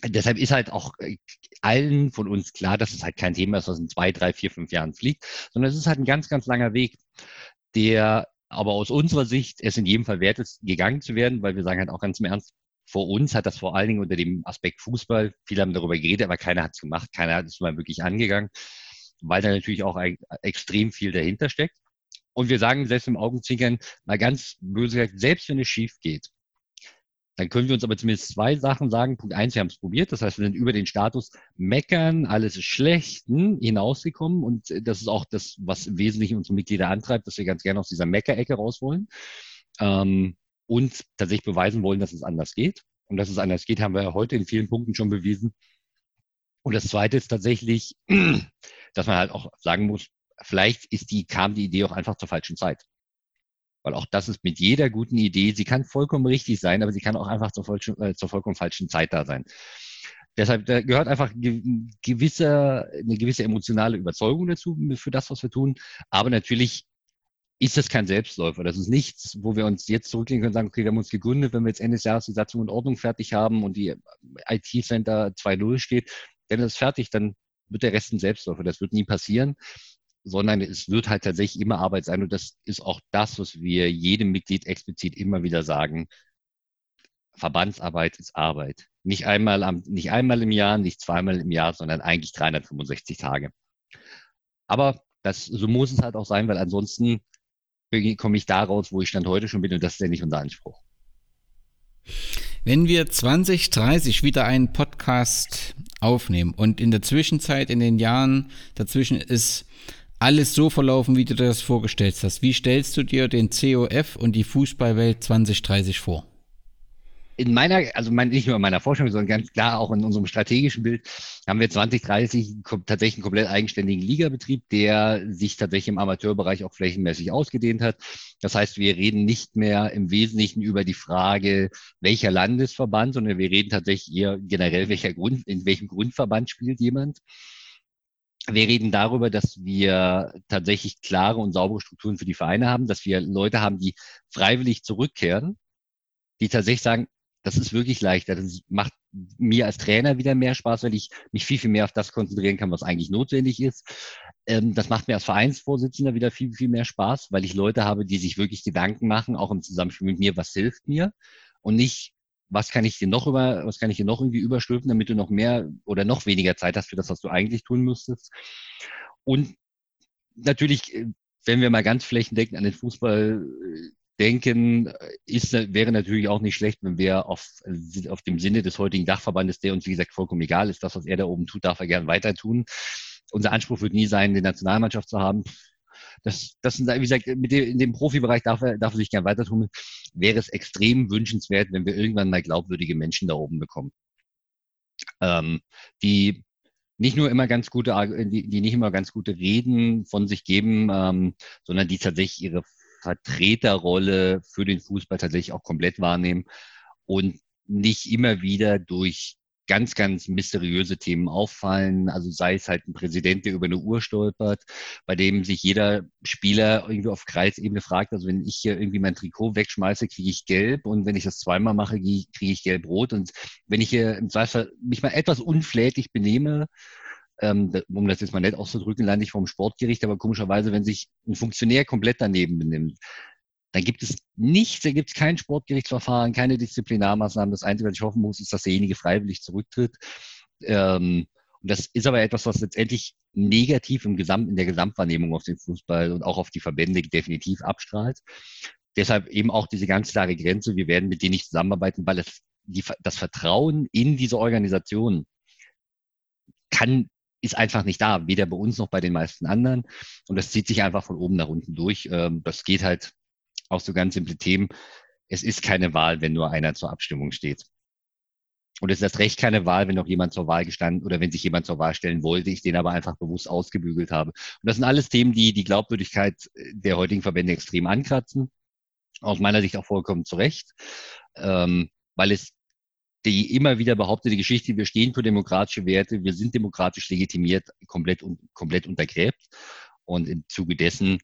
Deshalb ist halt auch äh, allen von uns klar, dass es halt kein Thema ist, was in zwei, drei, vier, fünf Jahren fliegt, sondern es ist halt ein ganz, ganz langer Weg, der aber aus unserer Sicht es in jedem Fall wert ist, gegangen zu werden, weil wir sagen halt auch ganz im Ernst, vor uns hat das vor allen Dingen unter dem Aspekt Fußball, viele haben darüber geredet, aber keiner hat es gemacht, keiner hat es mal wirklich angegangen, weil da natürlich auch extrem viel dahinter steckt. Und wir sagen selbst im Augenzwinkern mal ganz böse gesagt, selbst wenn es schief geht, dann können wir uns aber zumindest zwei Sachen sagen. Punkt eins, wir haben es probiert. Das heißt, wir sind über den Status meckern, alles ist schlecht hm, hinausgekommen. Und das ist auch das, was im Wesentlichen unsere Mitglieder antreibt, dass wir ganz gerne aus dieser Meckerecke raus wollen. Ähm, und tatsächlich beweisen wollen, dass es anders geht. Und dass es anders geht, haben wir heute in vielen Punkten schon bewiesen. Und das Zweite ist tatsächlich, dass man halt auch sagen muss, vielleicht ist die, kam die Idee auch einfach zur falschen Zeit. Weil auch das ist mit jeder guten Idee, sie kann vollkommen richtig sein, aber sie kann auch einfach zur, falschen, äh, zur vollkommen falschen Zeit da sein. Deshalb da gehört einfach gewisse, eine gewisse emotionale Überzeugung dazu für das, was wir tun. Aber natürlich ist das kein Selbstläufer. Das ist nichts, wo wir uns jetzt zurücklegen können und sagen, okay, wir haben uns gegründet, wenn wir jetzt Ende des Jahres die Satzung und Ordnung fertig haben und die IT-Center 2.0 steht, ist es fertig, dann wird der Rest ein Selbstläufer. Das wird nie passieren, sondern es wird halt tatsächlich immer Arbeit sein. Und das ist auch das, was wir jedem Mitglied explizit immer wieder sagen. Verbandsarbeit ist Arbeit. Nicht einmal, am, nicht einmal im Jahr, nicht zweimal im Jahr, sondern eigentlich 365 Tage. Aber das, so muss es halt auch sein, weil ansonsten komme ich da raus, wo ich stand heute schon bin und das ist ja nicht unser Anspruch. Wenn wir 2030 wieder einen Podcast aufnehmen und in der Zwischenzeit, in den Jahren dazwischen ist alles so verlaufen, wie du dir das vorgestellt hast, wie stellst du dir den COF und die Fußballwelt 2030 vor? In meiner, also mein, nicht nur in meiner Forschung, sondern ganz klar auch in unserem strategischen Bild, haben wir 2030 tatsächlich einen komplett eigenständigen Ligabetrieb, der sich tatsächlich im Amateurbereich auch flächenmäßig ausgedehnt hat. Das heißt, wir reden nicht mehr im Wesentlichen über die Frage, welcher Landesverband, sondern wir reden tatsächlich eher generell, welcher Grund, in welchem Grundverband spielt jemand. Wir reden darüber, dass wir tatsächlich klare und saubere Strukturen für die Vereine haben, dass wir Leute haben, die freiwillig zurückkehren, die tatsächlich sagen, das ist wirklich leichter. Das macht mir als Trainer wieder mehr Spaß, weil ich mich viel, viel mehr auf das konzentrieren kann, was eigentlich notwendig ist. Ähm, das macht mir als Vereinsvorsitzender wieder viel, viel mehr Spaß, weil ich Leute habe, die sich wirklich Gedanken machen, auch im Zusammenspiel mit mir, was hilft mir und nicht, was kann ich dir noch über, was kann ich dir noch irgendwie überstülpen, damit du noch mehr oder noch weniger Zeit hast für das, was du eigentlich tun müsstest. Und natürlich, äh, wenn wir mal ganz flächendeckend an den Fußball äh, denken, äh, ist, wäre natürlich auch nicht schlecht, wenn wir auf, auf dem Sinne des heutigen Dachverbandes, der uns, wie gesagt, vollkommen egal ist, das, was er da oben tut, darf er gern weiter tun. Unser Anspruch wird nie sein, die Nationalmannschaft zu haben. Das, das sind, wie gesagt, mit dem, in dem Profibereich darf er, darf er sich gern weiter tun. Wäre es extrem wünschenswert, wenn wir irgendwann mal glaubwürdige Menschen da oben bekommen. Ähm, die nicht nur immer ganz gute, die, die nicht immer ganz gute Reden von sich geben, ähm, sondern die tatsächlich ihre Vertreterrolle für den Fußball tatsächlich auch komplett wahrnehmen und nicht immer wieder durch ganz, ganz mysteriöse Themen auffallen. Also sei es halt ein Präsident, der über eine Uhr stolpert, bei dem sich jeder Spieler irgendwie auf Kreisebene fragt, also wenn ich hier irgendwie mein Trikot wegschmeiße, kriege ich gelb und wenn ich das zweimal mache, kriege ich gelb-rot und wenn ich hier im Zweifel mich mal etwas unflätig benehme, ähm, um das jetzt mal nett auszudrücken, lande ich vom Sportgericht, aber komischerweise, wenn sich ein Funktionär komplett daneben benimmt, dann gibt es nichts, da gibt es kein Sportgerichtsverfahren, keine Disziplinarmaßnahmen. Das Einzige, was ich hoffen muss, ist, dass derjenige freiwillig zurücktritt. Ähm, und das ist aber etwas, was letztendlich negativ im Gesamt, in der Gesamtwahrnehmung auf den Fußball und auch auf die Verbände definitiv abstrahlt. Deshalb eben auch diese ganz klare Grenze, wir werden mit denen nicht zusammenarbeiten, weil es die, das Vertrauen in diese Organisation kann ist einfach nicht da, weder bei uns noch bei den meisten anderen. Und das zieht sich einfach von oben nach unten durch. Ähm, das geht halt auch so ganz simple Themen. Es ist keine Wahl, wenn nur einer zur Abstimmung steht. Und es ist erst recht keine Wahl, wenn noch jemand zur Wahl gestanden oder wenn sich jemand zur Wahl stellen wollte, ich den aber einfach bewusst ausgebügelt habe. Und das sind alles Themen, die die Glaubwürdigkeit der heutigen Verbände extrem ankratzen. Aus meiner Sicht auch vollkommen zu Recht, ähm, weil es die immer wieder behauptete Geschichte, wir stehen für demokratische Werte, wir sind demokratisch legitimiert, komplett, komplett untergräbt. Und im Zuge dessen,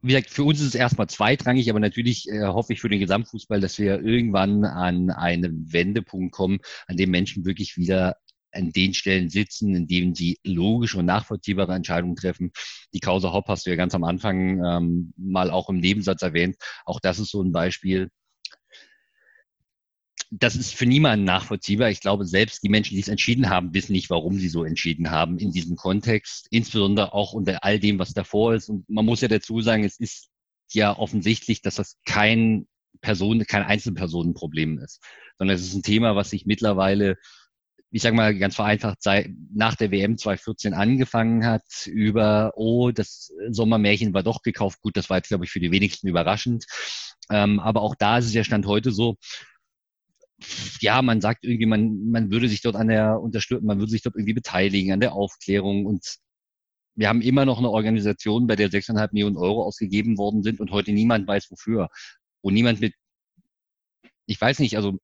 wie gesagt, für uns ist es erstmal zweitrangig, aber natürlich äh, hoffe ich für den Gesamtfußball, dass wir irgendwann an einen Wendepunkt kommen, an dem Menschen wirklich wieder an den Stellen sitzen, in denen sie logische und nachvollziehbare Entscheidungen treffen. Die Causa Hopp hast du ja ganz am Anfang ähm, mal auch im Nebensatz erwähnt. Auch das ist so ein Beispiel das ist für niemanden nachvollziehbar. Ich glaube, selbst die Menschen, die es entschieden haben, wissen nicht, warum sie so entschieden haben in diesem Kontext, insbesondere auch unter all dem, was davor ist. Und man muss ja dazu sagen, es ist ja offensichtlich, dass das kein Person, kein Einzelpersonenproblem ist, sondern es ist ein Thema, was sich mittlerweile, ich sage mal ganz vereinfacht, sei, nach der WM 2014 angefangen hat, über, oh, das Sommermärchen war doch gekauft. Gut, das war jetzt, glaube ich, für die wenigsten überraschend. Ähm, aber auch da ist es ja Stand heute so, ja, man sagt irgendwie, man, man würde sich dort an der Unterstützung, man würde sich dort irgendwie beteiligen, an der Aufklärung und wir haben immer noch eine Organisation, bei der 6,5 Millionen Euro ausgegeben worden sind und heute niemand weiß wofür. Wo niemand mit, ich weiß nicht, also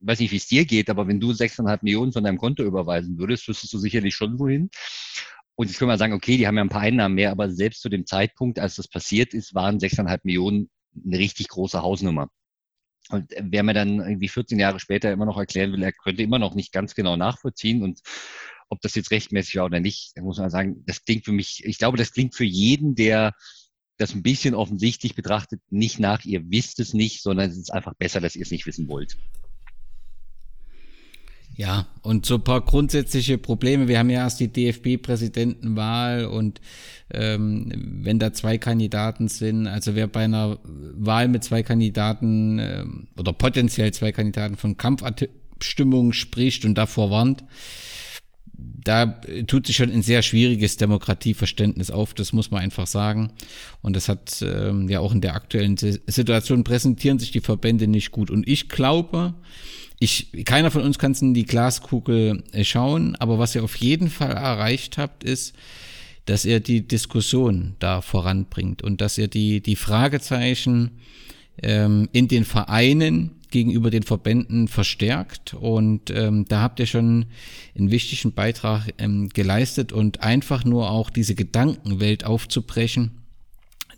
weiß nicht, wie es dir geht, aber wenn du 6,5 Millionen von deinem Konto überweisen würdest, wüsstest du sicherlich schon wohin. Und jetzt können wir sagen, okay, die haben ja ein paar Einnahmen mehr, aber selbst zu dem Zeitpunkt, als das passiert ist, waren 6,5 Millionen eine richtig große Hausnummer. Und wer mir dann irgendwie 14 Jahre später immer noch erklären will, er könnte immer noch nicht ganz genau nachvollziehen und ob das jetzt rechtmäßig war oder nicht, dann muss man sagen, das klingt für mich, ich glaube, das klingt für jeden, der das ein bisschen offensichtlich betrachtet, nicht nach, ihr wisst es nicht, sondern es ist einfach besser, dass ihr es nicht wissen wollt. Ja, und so ein paar grundsätzliche Probleme. Wir haben ja erst die DFB-Präsidentenwahl und ähm, wenn da zwei Kandidaten sind, also wer bei einer Wahl mit zwei Kandidaten äh, oder potenziell zwei Kandidaten von Kampfabstimmung spricht und davor warnt, da tut sich schon ein sehr schwieriges Demokratieverständnis auf, das muss man einfach sagen. Und das hat ähm, ja auch in der aktuellen Situation präsentieren sich die Verbände nicht gut. Und ich glaube, ich, keiner von uns kann es in die Glaskugel äh, schauen, aber was ihr auf jeden Fall erreicht habt, ist, dass ihr die Diskussion da voranbringt und dass ihr die, die Fragezeichen ähm, in den Vereinen gegenüber den Verbänden verstärkt und ähm, da habt ihr schon einen wichtigen Beitrag ähm, geleistet und einfach nur auch diese Gedankenwelt aufzubrechen,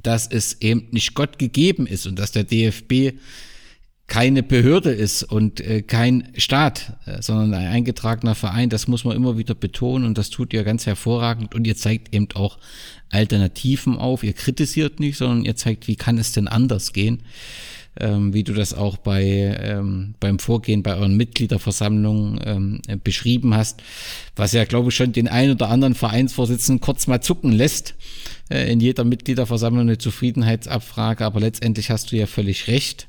dass es eben nicht Gott gegeben ist und dass der DFB keine Behörde ist und äh, kein Staat, äh, sondern ein eingetragener Verein. Das muss man immer wieder betonen und das tut ihr ganz hervorragend und ihr zeigt eben auch Alternativen auf. Ihr kritisiert nicht, sondern ihr zeigt, wie kann es denn anders gehen, ähm, wie du das auch bei ähm, beim Vorgehen bei euren Mitgliederversammlungen ähm, beschrieben hast, was ja glaube ich schon den ein oder anderen Vereinsvorsitzenden kurz mal zucken lässt äh, in jeder Mitgliederversammlung eine Zufriedenheitsabfrage, aber letztendlich hast du ja völlig recht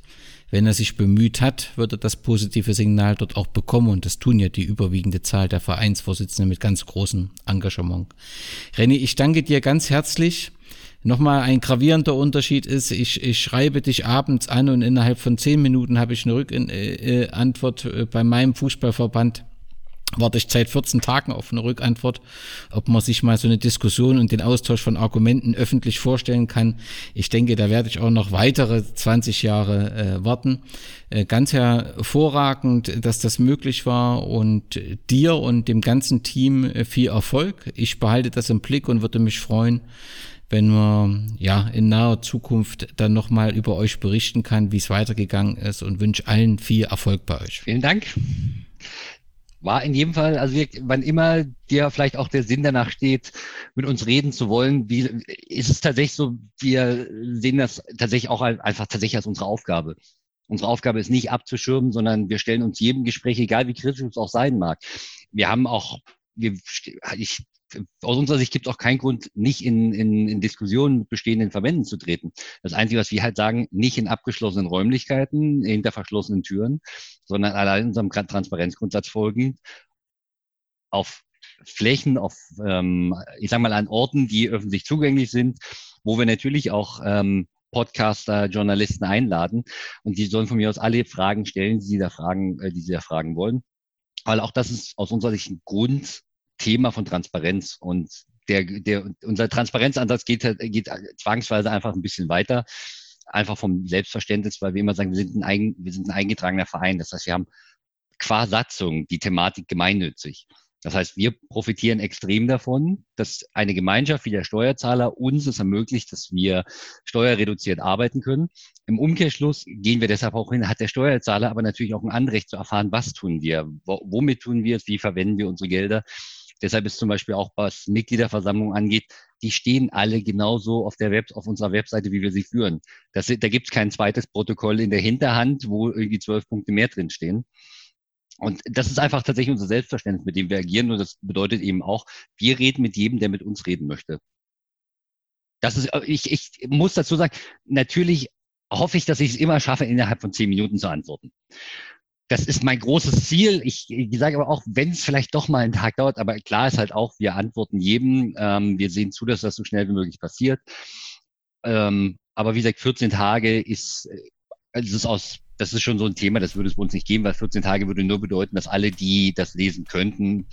wenn er sich bemüht hat, wird er das positive Signal dort auch bekommen und das tun ja die überwiegende Zahl der Vereinsvorsitzenden mit ganz großem Engagement. René, ich danke dir ganz herzlich. Nochmal ein gravierender Unterschied ist, ich, ich schreibe dich abends an und innerhalb von zehn Minuten habe ich eine Rückantwort äh, äh, bei meinem Fußballverband warte ich seit 14 Tagen auf eine Rückantwort, ob man sich mal so eine Diskussion und den Austausch von Argumenten öffentlich vorstellen kann. Ich denke, da werde ich auch noch weitere 20 Jahre äh, warten. Äh, ganz hervorragend, dass das möglich war und dir und dem ganzen Team äh, viel Erfolg. Ich behalte das im Blick und würde mich freuen, wenn man ja in naher Zukunft dann nochmal über euch berichten kann, wie es weitergegangen ist und wünsche allen viel Erfolg bei euch. Vielen Dank war in jedem Fall, also wir, wann immer dir vielleicht auch der Sinn danach steht, mit uns reden zu wollen, wie ist es tatsächlich so, wir sehen das tatsächlich auch einfach tatsächlich als unsere Aufgabe. Unsere Aufgabe ist nicht abzuschirmen, sondern wir stellen uns jedem Gespräch, egal wie kritisch es auch sein mag. Wir haben auch, wir, ich aus unserer Sicht gibt es auch keinen Grund, nicht in, in, in Diskussionen mit bestehenden Verbänden zu treten. Das Einzige, was wir halt sagen, nicht in abgeschlossenen Räumlichkeiten, hinter verschlossenen Türen, sondern allein unserem Transparenzgrundsatz folgend auf Flächen, auf, ähm, ich sag mal, an Orten, die öffentlich zugänglich sind, wo wir natürlich auch ähm, Podcaster, Journalisten einladen und die sollen von mir aus alle Fragen stellen, die sie da fragen, äh, die sie da fragen wollen. Weil auch das ist aus unserer Sicht ein Grund, Thema von Transparenz. Und der, der, unser Transparenzansatz geht, geht zwangsweise einfach ein bisschen weiter. Einfach vom Selbstverständnis, weil wir immer sagen, wir sind ein, eigen, wir sind ein eingetragener Verein. Das heißt, wir haben qua Satzung die Thematik gemeinnützig. Das heißt, wir profitieren extrem davon, dass eine Gemeinschaft wie der Steuerzahler uns es ermöglicht, dass wir steuerreduziert arbeiten können. Im Umkehrschluss gehen wir deshalb auch hin, hat der Steuerzahler aber natürlich auch ein Anrecht zu erfahren, was tun wir, womit tun wir es, wie verwenden wir unsere Gelder. Deshalb ist zum Beispiel auch, was Mitgliederversammlung angeht, die stehen alle genauso auf der Web, auf unserer Webseite, wie wir sie führen. Das, da gibt es kein zweites Protokoll in der Hinterhand, wo irgendwie zwölf Punkte mehr drinstehen. Und das ist einfach tatsächlich unser Selbstverständnis, mit dem wir agieren. Und das bedeutet eben auch, wir reden mit jedem, der mit uns reden möchte. Das ist, ich, ich muss dazu sagen, natürlich hoffe ich, dass ich es immer schaffe, innerhalb von zehn Minuten zu antworten das ist mein großes Ziel. Ich, ich sage aber auch, wenn es vielleicht doch mal einen Tag dauert, aber klar ist halt auch, wir antworten jedem. Ähm, wir sehen zu, dass das so schnell wie möglich passiert. Ähm, aber wie gesagt, 14 Tage ist, also ist aus, das ist schon so ein Thema, das würde es bei uns nicht geben, weil 14 Tage würde nur bedeuten, dass alle, die das lesen könnten,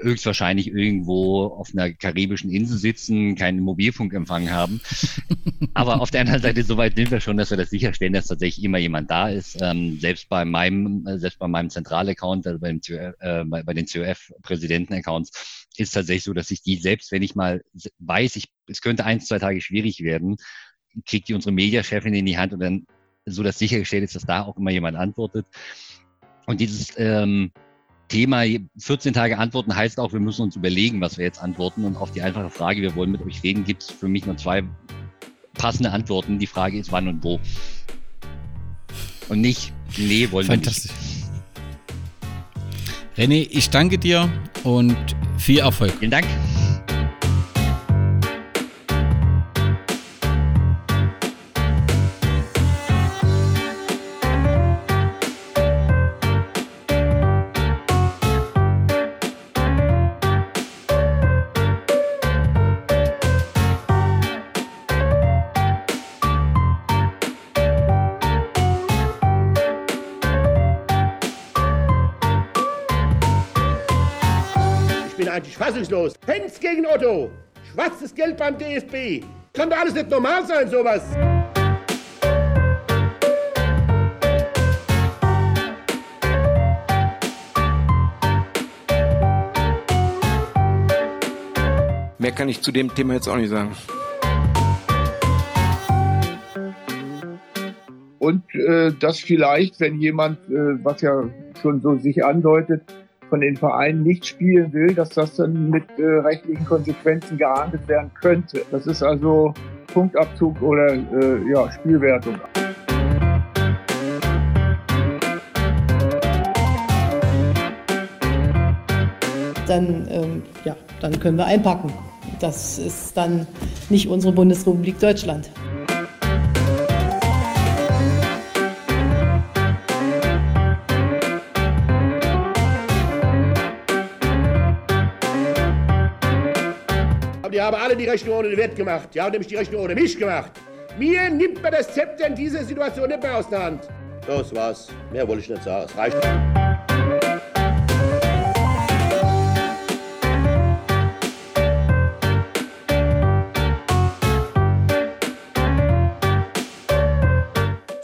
höchstwahrscheinlich irgendwo auf einer karibischen Insel sitzen, keinen Mobilfunkempfang haben. Aber auf der anderen Seite, soweit sind wir schon, dass wir das sicherstellen, dass tatsächlich immer jemand da ist. Ähm, selbst bei meinem, äh, selbst bei meinem Zentralaccount, also beim, äh, bei, bei den COF-Präsidenten-Accounts, ist tatsächlich so, dass ich die, selbst wenn ich mal weiß, ich, es könnte ein, zwei Tage schwierig werden, kriegt die unsere Mediachefin in die Hand und dann so, dass sichergestellt ist, dass da auch immer jemand antwortet. Und dieses ähm, Thema 14 Tage antworten heißt auch, wir müssen uns überlegen, was wir jetzt antworten. Und auf die einfache Frage, wir wollen mit euch reden, gibt es für mich nur zwei passende Antworten. Die Frage ist, wann und wo. Und nicht, nee, wollen wir nicht. René, ich danke dir und viel Erfolg. Vielen Dank. Gegen Otto. Schwarzes Geld beim DFB. Kann doch alles nicht normal sein, sowas. Mehr kann ich zu dem Thema jetzt auch nicht sagen. Und äh, dass vielleicht, wenn jemand, äh, was ja schon so sich andeutet, von den Vereinen nicht spielen will, dass das dann mit äh, rechtlichen Konsequenzen geahndet werden könnte. Das ist also Punktabzug oder äh, ja, Spielwertung. dann, ähm, ja, dann können wir einpacken. Das ist dann nicht unsere Bundesrepublik Deutschland. Haben alle die Rechnung ohne den Wert gemacht. Die haben nämlich die Rechnung ohne mich gemacht. Mir nimmt man das Zepter in dieser Situation nicht mehr aus der Hand. Das war's. Mehr wollte ich nicht sagen. Es reicht.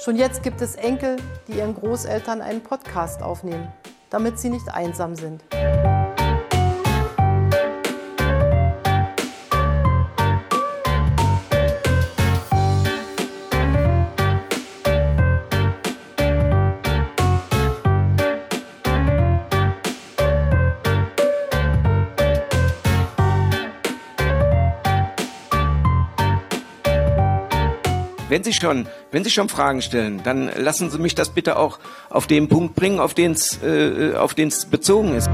Schon jetzt gibt es Enkel, die ihren Großeltern einen Podcast aufnehmen, damit sie nicht einsam sind. Wenn Sie schon, wenn Sie schon Fragen stellen, dann lassen Sie mich das bitte auch auf den Punkt bringen, auf den es äh, auf den es bezogen ist.